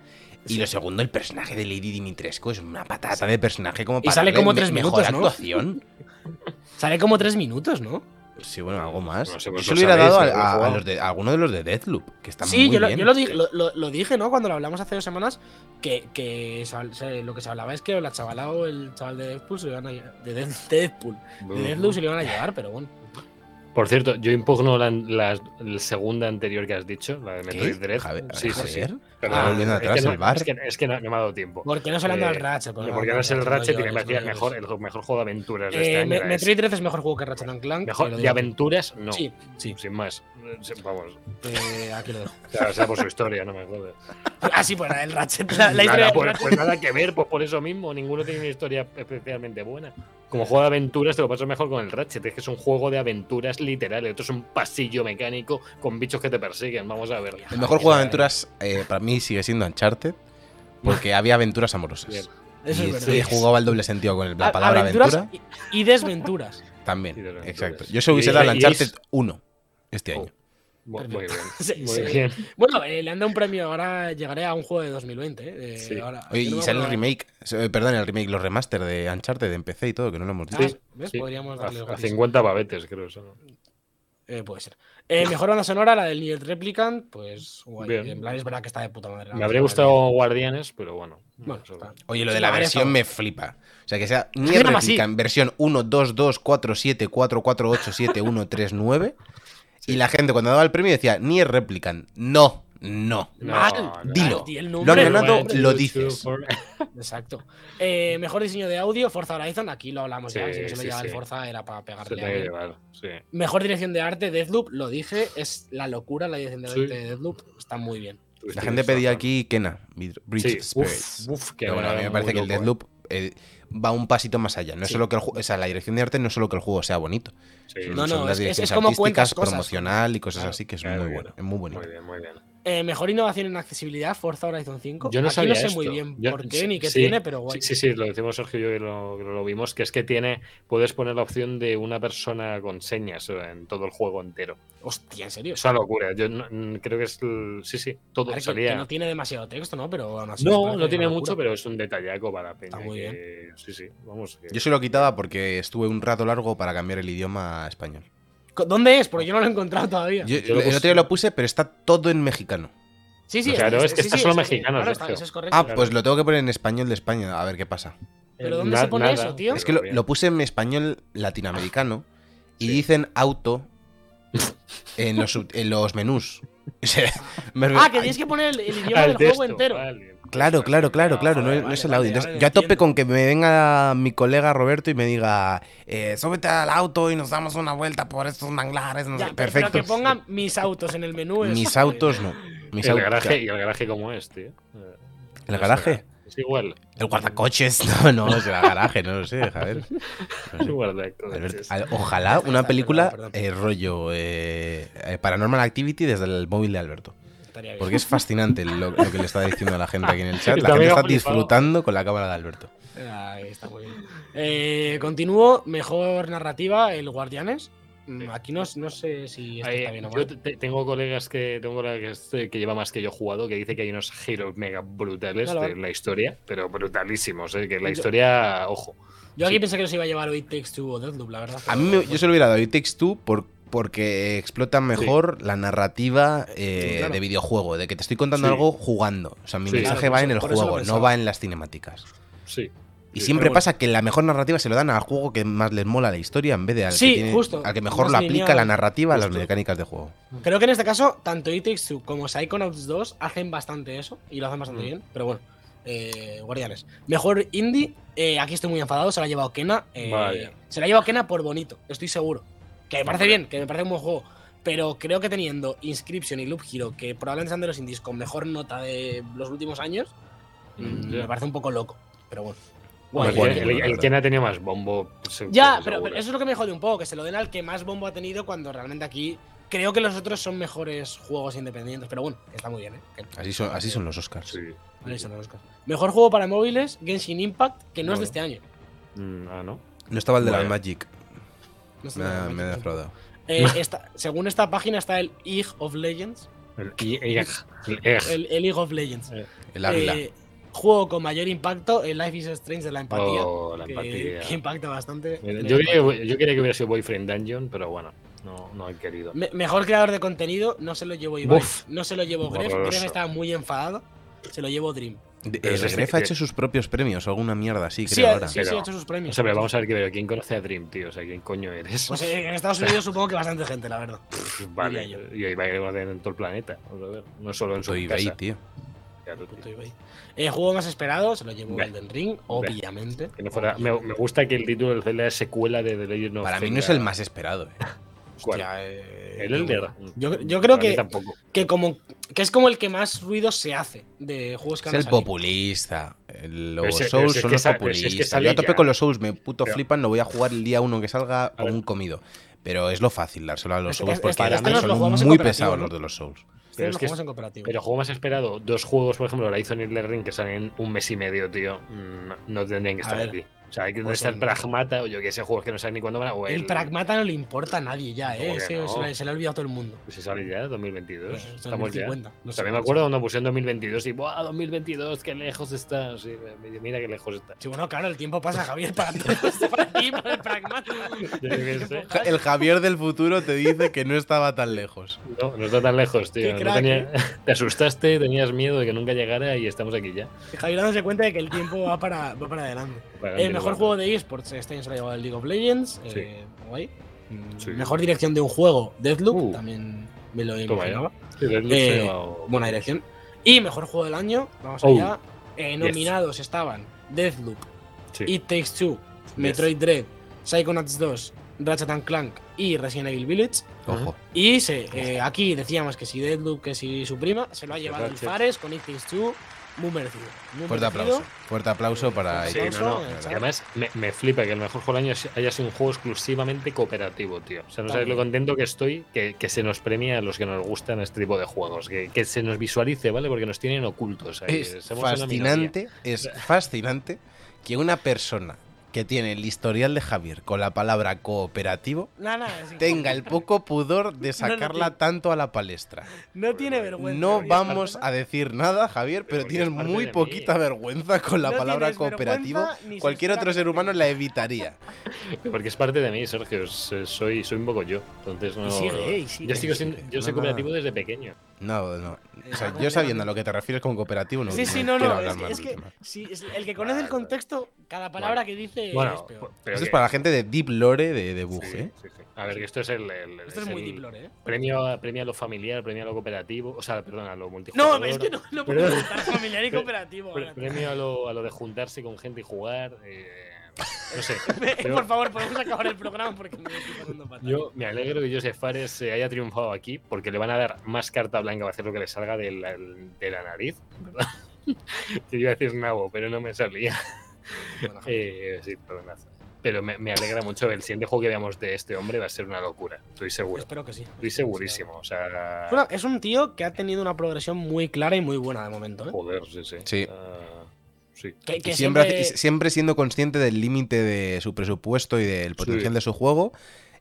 Y lo segundo, el personaje de Lady Dimitrescu es una patata de personaje como para
sale como tres
mejor
minutos, ¿no?
actuación. [laughs]
Sale como tres minutos, ¿no?
Sí, bueno, algo más.
No sé,
Yo
pues
se
lo
hubiera dado a, a- a
jugado.
los de, a alguno de los de Deathloop, que están
Sí,
muy
yo, lo,
bien.
yo lo, dije, lo, lo- lo dije, ¿no? Cuando lo hablamos hace dos semanas, que, que se lo que se hablaba es que la chavala o el chaval de Deadpool se lo iban a lle- de, Death- de Deadpool, de Deathloop se lo iban a llevar, pero bueno.
Por cierto, yo impugno la, la- la segunda anterior que has dicho, la de Metroid Dread.
Javier,
sí, sí, sí.
Ah,
volviendo
es
atrás,
que no,
el bar.
Es que, es que no, no me ha dado tiempo.
¿Por qué no se le han dado
Eh,
el Ratchet?
No, porque no es el Ratchet y me parecía mejor, el mejor juego de aventuras de este
Eh,
año.
Metroid
ese.
3 es mejor juego que Ratchet and Clank.
Mejor de aventuras, no.
Sí, sí.
Sin más. Eh, Vamos.
Eh, aquí lo dejo. [laughs]
Ya sea por su historia, no me jodas. [laughs]
Ah, sí, pues del Ratchet. La, la
nada, pues,
Ratchet.
pues nada que ver, pues por eso mismo. Ninguno tiene una historia especialmente buena. Como juego de aventuras te lo pasas mejor con el Ratchet. Es que es un juego de aventuras literal. Esto es un pasillo mecánico con bichos que te persiguen. Vamos a ver.
El mejor juego de aventuras eh, para mí sigue siendo Uncharted, porque [laughs] había aventuras amorosas.
Bien.
Eso es
y,
verdad.
y jugaba el doble sentido con el- la
A-
palabra
aventuras
aventura.
y, y desventuras. [laughs]
También,
y desventuras.
exacto. Yo se hubiese
Y-
dado
y-
Uncharted 1 este año.
Muy, muy bien.
Sí,
Muy
sí.
bien.
Bueno, eh, le han dado un premio. Ahora llegaré a un juego de 2020. eh, de-
Sí.
ahora-
Oye, y sale el remake, eh, perdón, el remake, los remaster de Uncharted en PC y todo, que no lo hemos dicho.
Ah,
Sí,
¿ves?
sí.
Podríamos
A,
darle
a
gratis.
50 babetes, creo. Eso.
Eh, puede ser. Eh, mejor banda sonora, la del Nier Replicant. Pues, guay. En plan, es verdad que está de puta madre. la
Me habría gustado Guardianes, pero bueno.
Oye, lo de la versión me flipa. O sea, que sea Nier. Replicant versión 1, 2, 2, 4, 7, 4, 4, 8, 7, 1, 3, 9. Y la gente cuando daba el premio decía Nier Replicant. No, no.
No,
Mal.
no.
Dilo. Lo han ganado, dices. [laughs]
Exacto. Eh, mejor diseño de audio, Forza Horizon. Aquí lo hablamos ya. Si no se lo
sí,
lleva el
sí.
Forza era para pegarle a
llevar, sí.
Mejor dirección de arte, Deathloop. Lo dije. Es la locura la dirección de
Sí.
arte de Deathloop. Está muy bien.
La gente pedía aquí Kena, Bridge Spirits.
uf, uf, que
Pero bueno, a mí me parece que el
¿eh?
Deathloop eh, va un pasito más allá. No es solo que el juego, o sea, la dirección de arte no es solo que el juego sea bonito.
Sí,
No,
son
no,
las
es- es-
direcciones
es como
artísticas,
cosas.
promocional y cosas
Claro,
así que es
claro,
muy bueno, es muy bonito.
Muy bien, muy bien.
Eh, mejor innovación en accesibilidad, Forza Horizon 5.
Yo no
Aquí
sabía
no sé
esto.
muy bien
Yo-
por qué
sí,
ni qué
sí,
tiene, pero guay.
Sí, sí, sí, lo decimos Sergio y yo que lo, lo vimos, que es que tiene, puedes poner la opción de una persona con señas eh, en todo el juego entero.
Hostia, en serio.
Es una locura. Yo no- creo que es el- sí, sí, todo
ver,
salía.
que no tiene demasiado texto, ¿no? Pero aún así me
No, no tiene mucho, pero es un detallaco para la peña.
Está muy
que- Sí, sí, vamos. que-
Yo se lo quitaba porque estuve un rato largo para cambiar el idioma a español.
¿Dónde es? Porque yo no lo he encontrado todavía.
Yo,
Yo lo
el
puse-
otro día lo puse, pero está todo en mexicano.
sí, sí,
Claro, es que
sí,
está
sí,
solo
es-
mexicano,
Claro, está-
Sergio.
eso es correcto.
Ah, pues lo tengo que poner en español de España, a ver qué pasa.
¿Pero dónde
Na-
se pone
nada,
eso, tío?
Es que lo, puse en español latinoamericano y
Sí.
dicen auto [laughs] en los, en los menús. [laughs]
Ah, que tienes que poner el, el idioma
Al
del juego entero.
vale.
Claro, claro, claro, claro, no,
vale,
es- no es el audio.
vale,
yo a tope
entiendo.
con que me venga mi colega Roberto y me diga, eh, súbete al auto y nos damos una vuelta por estos manglares. no
Ya,
sé". Perfecto.
Pero que pongan mis autos en el menú.
Mis autos no. Mis
el
autos-
garaje, y el garaje como es, tío. Eh,
¿El
no
garaje?
Es igual.
El guardacoches. [laughs] No, no, es el garaje, no lo sé, [laughs] a ver. No sé. Ojalá una
Perdón,
película
perdón.
eh, rollo eh, eh, Paranormal Activity desde el móvil de Alberto.
Estaría bien.
Porque es fascinante lo, lo que le está diciendo a la gente aquí en el chat. La gente está
flipado.
disfrutando con la cámara de Alberto.
Ahí está muy bien. Eh, continúo. Mejor narrativa, el Guardianes. Mm, Aquí no, no sé si esto
Ahí,
está bien o
yo
mal.
te- tengo colegas que tengo colegas que, que lleva más que yo jugado que dice que hay unos giros mega brutales
Vale,
de la historia, pero brutalísimos, ¿eh? que la
Yo-
historia, ojo.
Yo aquí
sí.
pensé que nos iba a llevar hoy Takes Two o Deathloop, la verdad.
A mí me- yo se lo hubiera dado It Takes Two por porque explotan mejor la narrativa eh,
Sí, claro.
de videojuego, de que te estoy contando
Sí.
algo jugando. O sea, mi
Sí.
mensaje
Claro,
va en el juego, no va en las cinemáticas.
Sí.
Y
Sí,
siempre
bueno.
pasa que la mejor narrativa se lo dan al juego que más les mola la historia en vez de al,
Sí,
que, tiene-
justo.
al que mejor lo aplica
lineal.
la narrativa a las mecánicas de juego.
Creo que en este caso, tanto It Takes Two como Psychonauts 2 hacen bastante eso y lo hacen bastante
Mm.
bien, pero bueno. Eh, Guardianes. Mejor indie, eh, aquí estoy muy enfadado, se la ha llevado Kena. eh,
Vaya.
Se la ha llevado Kena por bonito, estoy seguro. Que me parece bien, que me parece un buen juego. Pero creo que teniendo Inscription y Loop Hero, que probablemente sean de los indies con mejor nota de los últimos años, mm,
Mm,
me parece un poco loco. Pero bueno. Guay.
el, el, el, ha tenido más bombo. se-
Ya, pero, pero eso es lo que me jode un poco, que se lo den al que más bombo ha tenido cuando realmente aquí creo que los otros son mejores juegos independientes. Pero bueno, está muy bien, ¿eh?
Así son, así son los Oscars.
Sí.
ahí son los Oscars. Mejor juego para móviles, Genshin Impact, que no es de este año.
Mm, ah, ¿no?
No estaba el de la
Bueno.
Magic.
No
Me
Magic
defraudado.
Eh, [laughs] esta- según esta página está el League of Legends.
El, y- y- [laughs] el- el-
of Legends.
Eh,
El águila.
Eh, juego con mayor impacto, el Life is Strange de la empatía.
Oh, la
que,
empatía.
que impacta bastante.
Yo quería, yo quería que hubiera sido Boyfriend Dungeon, pero bueno, no, no he querido.
Me- mejor creador de contenido, no se lo llevo Ibai,
Uf.
no se lo llevo Gref. Gref estaba muy enfadado. Se lo llevo Dream.
De-
pero
eh,
es este
Gref ha hecho sus propios premios o alguna mierda así,
Sí,
creo
ha-
ahora.
sí, sí, ha hecho sus premios.
O sea, pero vamos a ver. ¿Quién conoce a Dream, tío? O sea, ¿quién coño eres?
Pues eh, en Estados [laughs] Unidos supongo que bastante gente, la verdad.
vale, y ahí va a conocer en todo el planeta. Vamos a ver, no solo en su
Soy Ibai,
casa.
tío.
Claro, tío.
Ibai. Eh, juego más esperado, se lo llevo
Ve.
Elden Ring, obviamente.
Que no fuera- me, me gusta que el título del Zelda es secuela de The Legend of
Para mí no es
Zelda.
el más esperado. eh. [laughs]
Hostia, eh,
El Elder.
Yo, yo creo que,
tampoco.
que como que es como el que más ruido se hace de juegos que
Es el populista. Los Souls
es
son los
es que
populistas. Yo a tope
ya.
con los Souls, me puto
Pero-
flipan, lo voy a jugar el día uno que salga
A
un comido. Pero es lo fácil dárselo a los
Este-
Souls
este-
porque
este
para mí
lo
son muy pesados
¿no?
los de los Souls.
Este
Pero es que
jugamos
es-
en cooperativo.
Pero juego más esperado, dos juegos, por ejemplo, Horizon y Elden Ring, que salen un mes y medio, tío, mm, no tendrían que estar aquí. O sea, hay que
Pues
estar
el-
Pragmata, o yo que sé, juegos que no saben ni cuándo van a. o
el Pragmata no le importa a nadie ya, ¿eh?
¿Cómo que
Ese
no?
se, le, se le ha olvidado a todo el mundo.
Pues se sale ya, 2022.
Pues,
Estamos ya.
2050, no sé
También me acuerdo cuando pusieron 2022 y, ¡buah, 2022! ¡Qué lejos está! Sí, mira qué lejos está.
Sí, bueno, claro, el tiempo pasa, Javier, para [laughs] todos, para ti, para el Pragmata.
El Javier del futuro te dice que no estaba tan lejos.
No, no está tan lejos, tío.
Qué
No
crack,
tenía- [laughs] Te asustaste, tenías miedo de que nunca llegara y estamos aquí ya.
Javier dándose cuenta de que el tiempo va para, va para adelante. El mejor juego de esports, este año se lo ha llevado el League of Legends.
Sí.
eh, guay. Mm,
Sí.
Mejor dirección de un juego, Deathloop,
Uh.
también me lo imaginaba.
Sí,
Eh, buena dirección. Y mejor juego del año, vamos
Oh.
allá. Eh, nominados estaban Deathloop. It Takes Two, Metroid Dread, Psychonauts 2, Ratchet and Clank y Resident Evil Village.
Ojo.
Y se, eh, aquí decíamos que si Deathloop, que si su prima, se lo ha llevado el. Fares con It Takes Two. Muy merecido. Muy
Fuerte
merecido.
aplauso. Fuerte aplauso para
Sí, no, además, me, me flipa que el mejor juego del año haya sido un juego exclusivamente cooperativo, tío. O sea, no sabes lo contento que estoy que, que se nos premia a los que nos gustan este tipo de juegos. Que, que se nos visualice, ¿vale? Porque nos tienen ocultos. ahí.
Es fascinante, es [laughs] fascinante que una persona que tiene el historial de Javier con la palabra cooperativo
No,
tenga el poco pudor [laughs] de
no
sacarla tanto a la palestra.
No tiene vergüenza.
No vamos a decir nada, Javier, pero tienes muy
mí.
poquita vergüenza con la
No
palabra cooperativo. Cualquier otro ser humano la evitaría.
Porque es parte de mí, Sergio. Soy, soy un poco yo. Entonces no.
Y sigue, y sigue.
yo sigo siendo- yo soy
No,
cooperativo desde pequeño.
No, no. O sea, yo sabiendo a lo que te refieres con cooperativo, no,
Sí, sí,
no
no, Es, es que si, es- el que conoce el contexto, cada palabra que dice es
Bueno,
peor.
pero
Esto es para la gente de Deep Lore de, de Bug,
sí,
¿eh?
sí, sí. A ver, que esto es el. el-
Esto es
el
muy deep lore, ¿eh?
Premio, a- premio a lo familiar, premio a lo cooperativo. O sea, perdón, a lo multijugador.
No, es que no, puedo estar familiar y cooperativo.
Premio a lo, a lo de juntarse con gente y jugar. eh, [laughs] no sé. [laughs] pero
Por favor, podemos acabar el programa porque me estoy pasando fatal.
yo me alegro que Joseph Fares se haya triunfado aquí porque le van a dar más carta blanca para hacer lo que le salga de la, de la nariz. ¿verdad? [laughs] que iba a decir nabo, pero no me salía.
Bueno,
Eh, sí, perdonad. Pero me, me alegra mucho. El siguiente juego que veamos de este hombre va a ser una locura. Estoy seguro.
espero que sí.
Estoy segurísimo. O sea.
Bueno, es un tío que ha tenido una progresión muy clara y muy buena de momento, ¿eh?
Joder, sí, sí.
Sí.
Ah, sí.
Que,
Y
que
siempre,
siempre,
hace- siempre siendo consciente del límite de su presupuesto y del potencial
Sí.
de su juego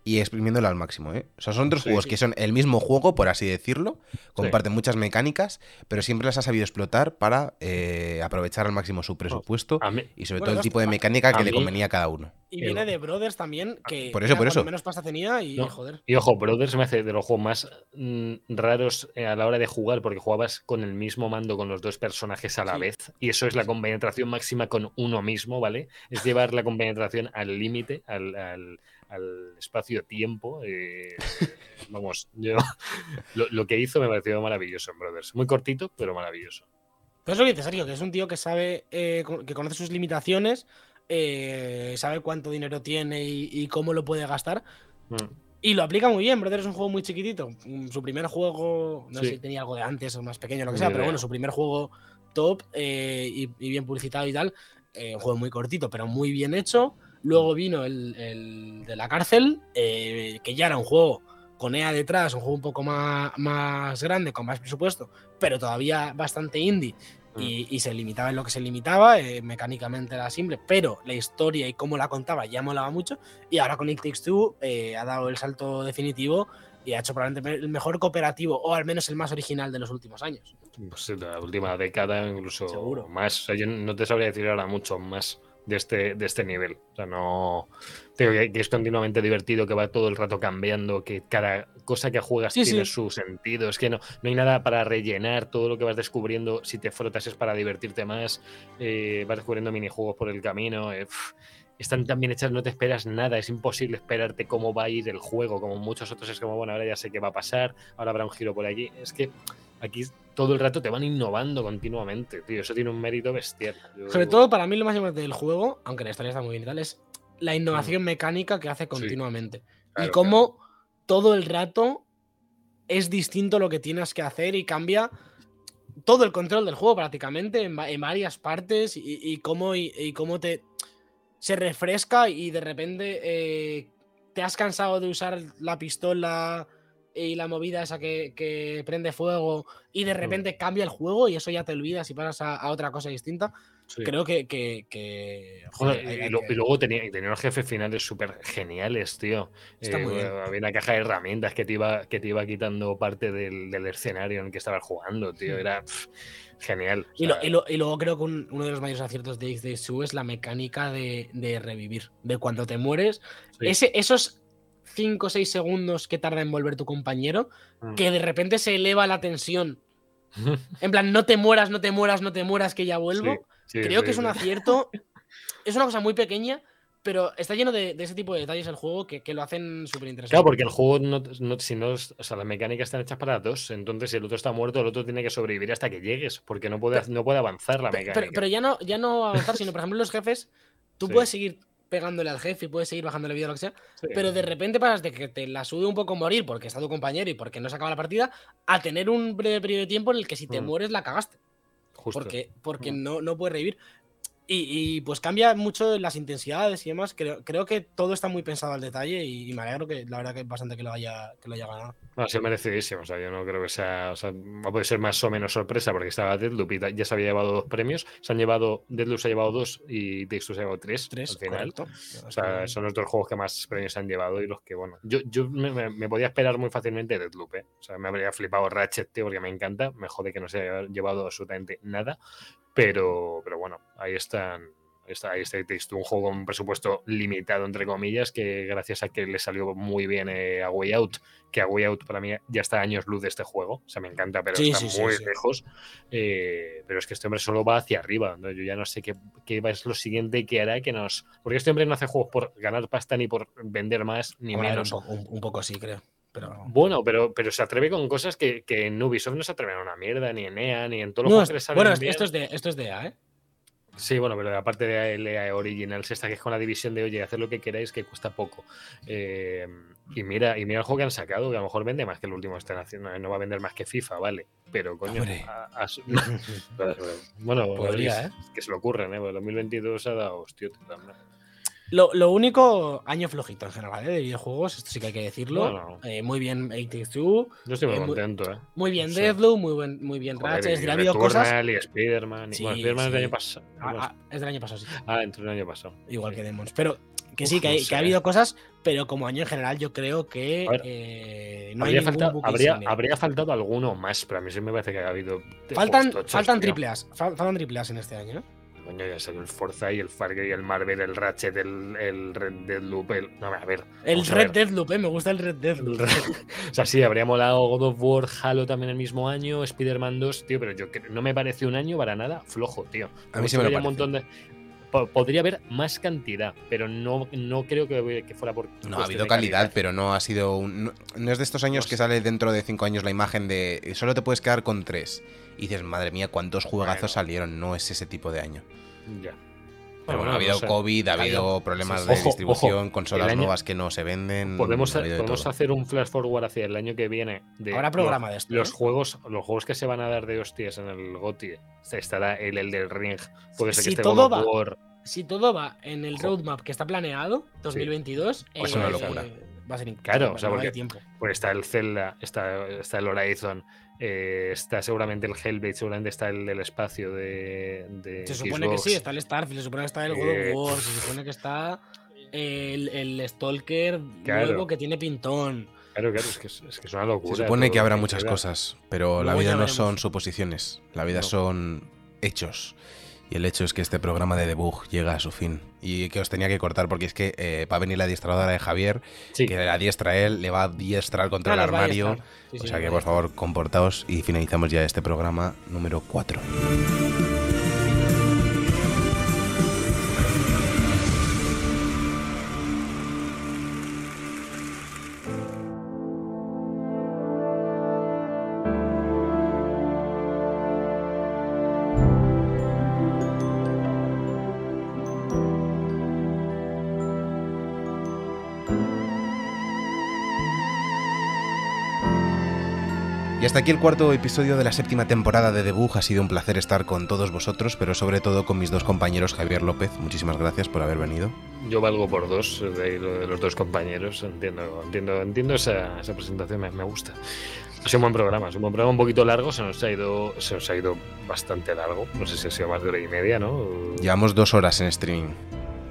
y exprimiéndolo al máximo. ¿eh? O sea, son otros
Sí,
juegos
sí.
que son el mismo juego, por así decirlo, comparten muchas mecánicas, pero siempre las ha sabido explotar para eh, aprovechar al máximo su presupuesto y sobre
Bueno,
todo el
dos-
tipo de mecánica que le convenía a cada uno.
y viene de Brothers también, que
Por eso, por eso.
menos pasta tenía y
No.
joder.
Y ojo, Brothers me hace de los juegos más mm, raros eh, a la hora de jugar, porque jugabas con el mismo mando con los dos personajes a la
Sí.
vez, y eso es la compenetración máxima con uno mismo, ¿vale? Es llevar la compenetración al límite, al, al- al espacio-tiempo. eh, [laughs] vamos, yo [laughs] lo, lo que hizo me pareció maravilloso en Brothers. Muy cortito, pero maravilloso.
Pero es lo que dice Sergio, que es un tío que sabe, eh, que conoce sus limitaciones, eh, sabe cuánto dinero tiene y, y cómo lo puede gastar.
Mm.
Y lo aplica muy bien, Brother es un juego muy chiquitito. Mm, Su primer juego, no
Sí.
sé si tenía algo de antes o más pequeño, lo que sea, pero bueno, su primer juego top eh, y, y bien publicitado y tal. eh, un juego muy cortito, pero muy bien hecho. Luego vino el, el de la cárcel, eh, que ya era un juego con EA detrás, un juego un poco más, más grande, con más presupuesto, pero todavía bastante indie. Y, y se limitaba en lo que se limitaba, eh, mecánicamente era simple, pero la historia y cómo la contaba ya molaba mucho. Y ahora con It Takes Two eh, ha dado el salto definitivo y ha hecho probablemente el mejor cooperativo, o al menos el más original de los últimos años.
Pues la última década, incluso
Seguro.
más. O sea, yo no te sabría decir ahora mucho más de este, de este nivel. O sea, no. Digo que, que es continuamente divertido, que va todo el rato cambiando, que cada cosa que juegas
Sí,
tiene
sí.
su sentido. Es que no, no hay nada para rellenar. Todo lo que vas descubriendo, si te frotas, es para divertirte más. eh, vas descubriendo minijuegos por el camino. eh, están tan bien hechas, no te esperas nada. Es imposible esperarte cómo va a ir el juego. Como muchos otros, es como, bueno, ahora ya sé qué va a pasar. Ahora habrá un giro por aquí. Es que aquí todo el rato te van innovando continuamente, tío. Eso tiene un mérito bestial. Yo-
Sobre todo para mí lo más importante del juego, aunque la historia está muy bien y tal, es la innovación mecánica que hace continuamente.
claro,
y cómo todo el rato es distinto lo que tienes que hacer y cambia todo el control del juego prácticamente en, en varias partes y, y cómo, y, y cómo te se refresca y de repente eh, te has cansado de usar la pistola y la movida esa que, que prende fuego y de repente cambia el juego y eso ya te olvidas y pasas a, a otra cosa distinta.
Sí.
Creo que, que, que,
Bueno,
joder,
y, lo- luego tenía, tenía unos jefes finales súper geniales, tío.
Está muy bien.
Había una caja de herramientas que te iba, que te iba quitando parte del, del escenario en el que estabas jugando, tío. Era pf, genial.
Y, lo-
sea,
y lo- y luego creo que un- uno de los mayores aciertos de It Takes Two es la mecánica de, de revivir. De cuando te mueres,
sí.
ese, esos 5 o 6 segundos que tarda en volver tu compañero,
Mm.
que de repente se eleva la tensión. [laughs] En plan, no te mueras, no te mueras, no te mueras, que ya vuelvo.
Sí, sí,
creo
sí,
que es un acierto. [laughs] es una cosa muy pequeña, pero está lleno de, de ese tipo de detalles el juego que, que lo hacen súper interesante.
Claro, porque el juego, no, no- si no, o sea, las mecánicas están hechas para dos. Entonces, si el otro está muerto, el otro tiene que sobrevivir hasta que llegues, porque no puede, no puede avanzar la mecánica.
Pero, pero ya no, ya no avanzar, sino por ejemplo los jefes, tú
Sí.
puedes seguir pegándole al jefe y puedes seguir bajándole vida o lo que sea,
Sí.
pero de repente pasas de que te la sube un poco morir porque está tu compañero y porque no se acaba la partida, a tener un breve periodo de tiempo en el que si te
Mm.
mueres la cagaste,
Justo.
porque, porque
Mm.
no, no puedes revivir. Y, y, pues cambia mucho las intensidades y demás. Creo, creo que todo está muy pensado al detalle y, y me alegro que la verdad que bastante que lo haya, que lo haya ganado.
No, sí, merecidísimo. O sea, yo no creo que sea. O sea, no puede ser más o menos sorpresa porque estaba Deadloop y ya se había llevado dos premios. Se han llevado. Deadloop se ha llevado dos y Two se ha llevado tres,
Tres,
al final.
correcto.
O sea, son los dos juegos que más premios han llevado y los que, bueno. Yo, yo me podía esperar muy fácilmente Deadloop, ¿eh? O sea, me habría flipado Ratchet, tío, porque me encanta. Me jode que no se haya llevado absolutamente nada. Pero, pero bueno, ahí están. ahí Está, ahí está un juego con un presupuesto limitado, entre comillas, que gracias a que le salió muy bien eh, a Way Out, que a Way Out para mí ya está a años luz de este juego. O sea, me encanta, pero
Sí,
está
sí,
muy
sí.
lejos. Eh, pero es que este hombre solo va hacia arriba. ¿no? Yo ya no sé qué, qué es lo siguiente que hará que nos. Porque este hombre no hace juegos por ganar pasta ni por vender más, ni menos.
Un, po- un- un poco sí, creo. Pero...
Bueno, pero, pero se atreve con cosas que, que en Ubisoft no se atreven a una mierda, ni en EA, ni en todos los
No,
juegos que
bueno, esto es de, esto es de EA, ¿eh?
Sí, bueno, pero aparte de LA Originals, esta que es con la división de, oye, hacer lo que queráis, que cuesta poco. Eh, y mira y mira el juego que han sacado, que a lo mejor vende más que el último están haciendo, no va a vender más que FIFA, vale. Pero, coño, a- a su- [laughs] [laughs] bueno,
Podría,
es- que se lo ocurren, ¿eh? Porque el 2022 ha dado hostia también.
Lo, lo único, año flojito en general, ¿eh? de videojuegos, esto sí que hay que decirlo.
Bueno.
Eh, muy bien It Takes Two,
Yo estoy muy
Eh, muy-
contento, ¿eh?
muy bien
Sí.
Deathloop, muy, buen, muy bien
Joder,
Ratchet. es
y
decir, ha habido cosas.
Y Spider-Man. y-
Sí,
bueno, Spider-Man es del año pasado.
Ah, ah, es del año pasado, sí.
Ah, entre el año pasado.
Igual que Demons. Pero que
Uf,
sí, que,
no
hay-
sé.
que ha habido cosas, pero como año en general, yo creo que
ver,
eh, no
habría, habría, faltado alguno más, pero a mí sí me parece que ha habido.
Faltan, faltan
tío.
triple A's. fal- Faltan triple A's en este año.
Coño, ya salió el Forza y el Far Cry, el Marvel, el Ratchet, el, el Red Deadloop, el... No, a ver.
El Red
ver.
Deadloop, eh, me gusta el Red Deadloop. [laughs]
O sea, sí, habría molado God of War, Halo también el mismo año, Spider-Man 2, tío, pero yo no me parece un año para nada flojo, tío.
A mí sí me lo
un montón de... po- Podría haber más cantidad, pero no, no creo que, que fuera por.
No, ha habido calidad, pero no ha sido. un- no, no es de estos años que sale dentro de cinco años la imagen de. eh, Solo te puedes quedar con tres. Y dices, madre mía, cuántos juegazos
Bueno.
salieron. No es ese tipo de año.
Ya.
Pero bueno,
no
ha habido
sé.
COVID, ha
Ha
habido problemas
sí,
de
ojo,
distribución,
ojo.
consolas
El año-
nuevas que no se venden.
Podemos,
ha
podemos hacer un flash forward hacia el año que viene. De
Habrá programa
los,
de esto,
Los
¿eh?
juegos, los juegos que se van a dar de hostias en el GOTY. Estará el Elder Ring. Puede ser que
Si
esté
todo va-. Si todo va en el roadmap que está planeado, 2022,
Pues
eh,
una locura.
Va a ser increíble.
Claro, o sea,
no hay
porque-
tiempo.
Pues está el Zelda, está, está el Horizon, eh, está seguramente el Hellblade, seguramente está el del espacio de. de
Se supone que sí, está el Starfield, se supone que está el God
Eh,
of War, se supone que está el, el Stalker
Claro.
nuevo que tiene pintón.
Claro, claro, es que es, es que es una locura.
Se supone que habrá muchas
queda.
cosas, pero la vida no son suposiciones, la vida
No.
son hechos. Y el hecho es que este programa de debug llega a su fin. Y que os tenía que cortar porque es que eh, va a venir la adiestradora de Javier,
Sí,
que la adiestra él, le va a adiestrar contra
Ah,
el armario.
sí,
o sea que por favor, comportaos y finalizamos ya este programa número 4. Hasta aquí el cuarto episodio de la séptima temporada de Debug. Ha sido un placer estar con todos vosotros, pero sobre todo con mis dos compañeros Javier López. Muchísimas gracias por haber venido.
yo valgo por dos de, los dos compañeros. Entiendo, entiendo, entiendo esa, esa presentación, me, me gusta. Ha sido un buen programa, es un buen programa un poquito largo, se nos ha ido, se nos ha ido bastante largo. No sé si ha sido más de hora y media, ¿no?
Llevamos dos horas en streaming.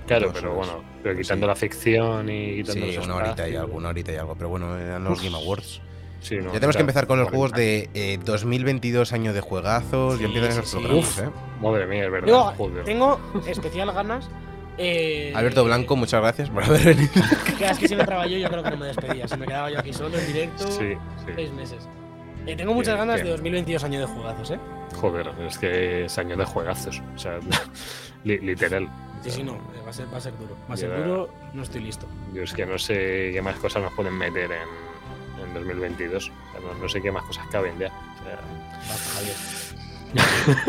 Claro,
dos
pero
horas.
bueno, pero
Pues
quitando
sí.
la ficción y quitando
Sí,
los
una horita y algo, una horita y algo. Pero bueno, eran los
Uf.
Game Awards.
Sí, no,
Ya tenemos que empezar con los
40.
juegos de eh, 2022, año de juegazos.
Sí,
ya empiezan
sí,
esos
sí.
programas,
Uf.
¿eh?
Madre mía, es verdad.
Yo
joder.
tengo especial ganas. eh,
Alberto Blanco, muchas gracias por haber venido.
Que es que si no entraba yo, yo creo que no me despedía. Si me quedaba yo aquí solo en directo,
Sí, sí.
seis meses. Eh, tengo muchas ganas
bien.
de 2022 año de jugazos, ¿eh?
Joder, es que es año de juegazos. O sea, [laughs] li- literal. O
Sí,
sea,
sí, no, eh, va a ser, va a ser duro. Va a ser duro, no estoy listo.
Yo es que no sé qué más cosas nos pueden meter en, en 2022. O sea, no, no sé qué más cosas caben ya. O sea,
Javier.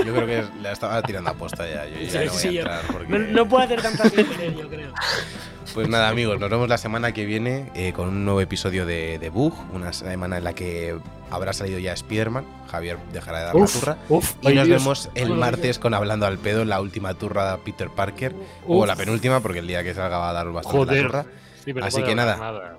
Yo creo que la estaba tirando a posta ya. Yo ya
Sí,
no voy
sí,
a
yo-
entrar porque...
No, no puedo hacer tantas querer, yo creo.
Pues nada, amigos, nos vemos la semana que viene eh, con un nuevo episodio de, de Bug. Una semana en la que habrá salido ya Spider-Man. Javier dejará de dar
Uf,
la turra.
uf,
Y nos
Dios.
vemos el martes con Hablando al Pedo, la última turra de Peter Parker. O la penúltima, porque el día que salga va a dar bastante
Joder.
la turra.
Sí, pero no
Así que nada.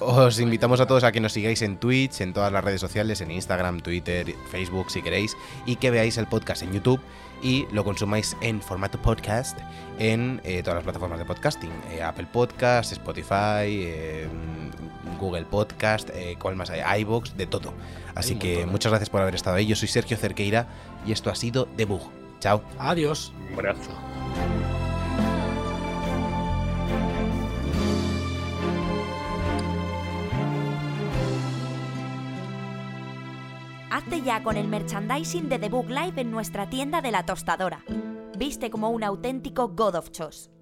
Os invitamos a todos a que nos sigáis en Twitch, en todas las redes sociales, en Instagram, Twitter, Facebook si queréis, y que veáis el podcast en YouTube y lo consumáis en formato podcast en eh, todas las plataformas de podcasting, eh, Apple Podcast, Spotify, eh, Google Podcast, eh, ¿cuál más hay? iVoox, de todo. Así que
montón, ¿eh?
muchas gracias por haber estado ahí. Yo soy Sergio Cerqueira y esto ha sido Debug. Chao.
Adiós.
Un brazo.
Hazte ya con el merchandising de The Book Live en nuestra tienda de la tostadora. Viste como un auténtico God of Chos.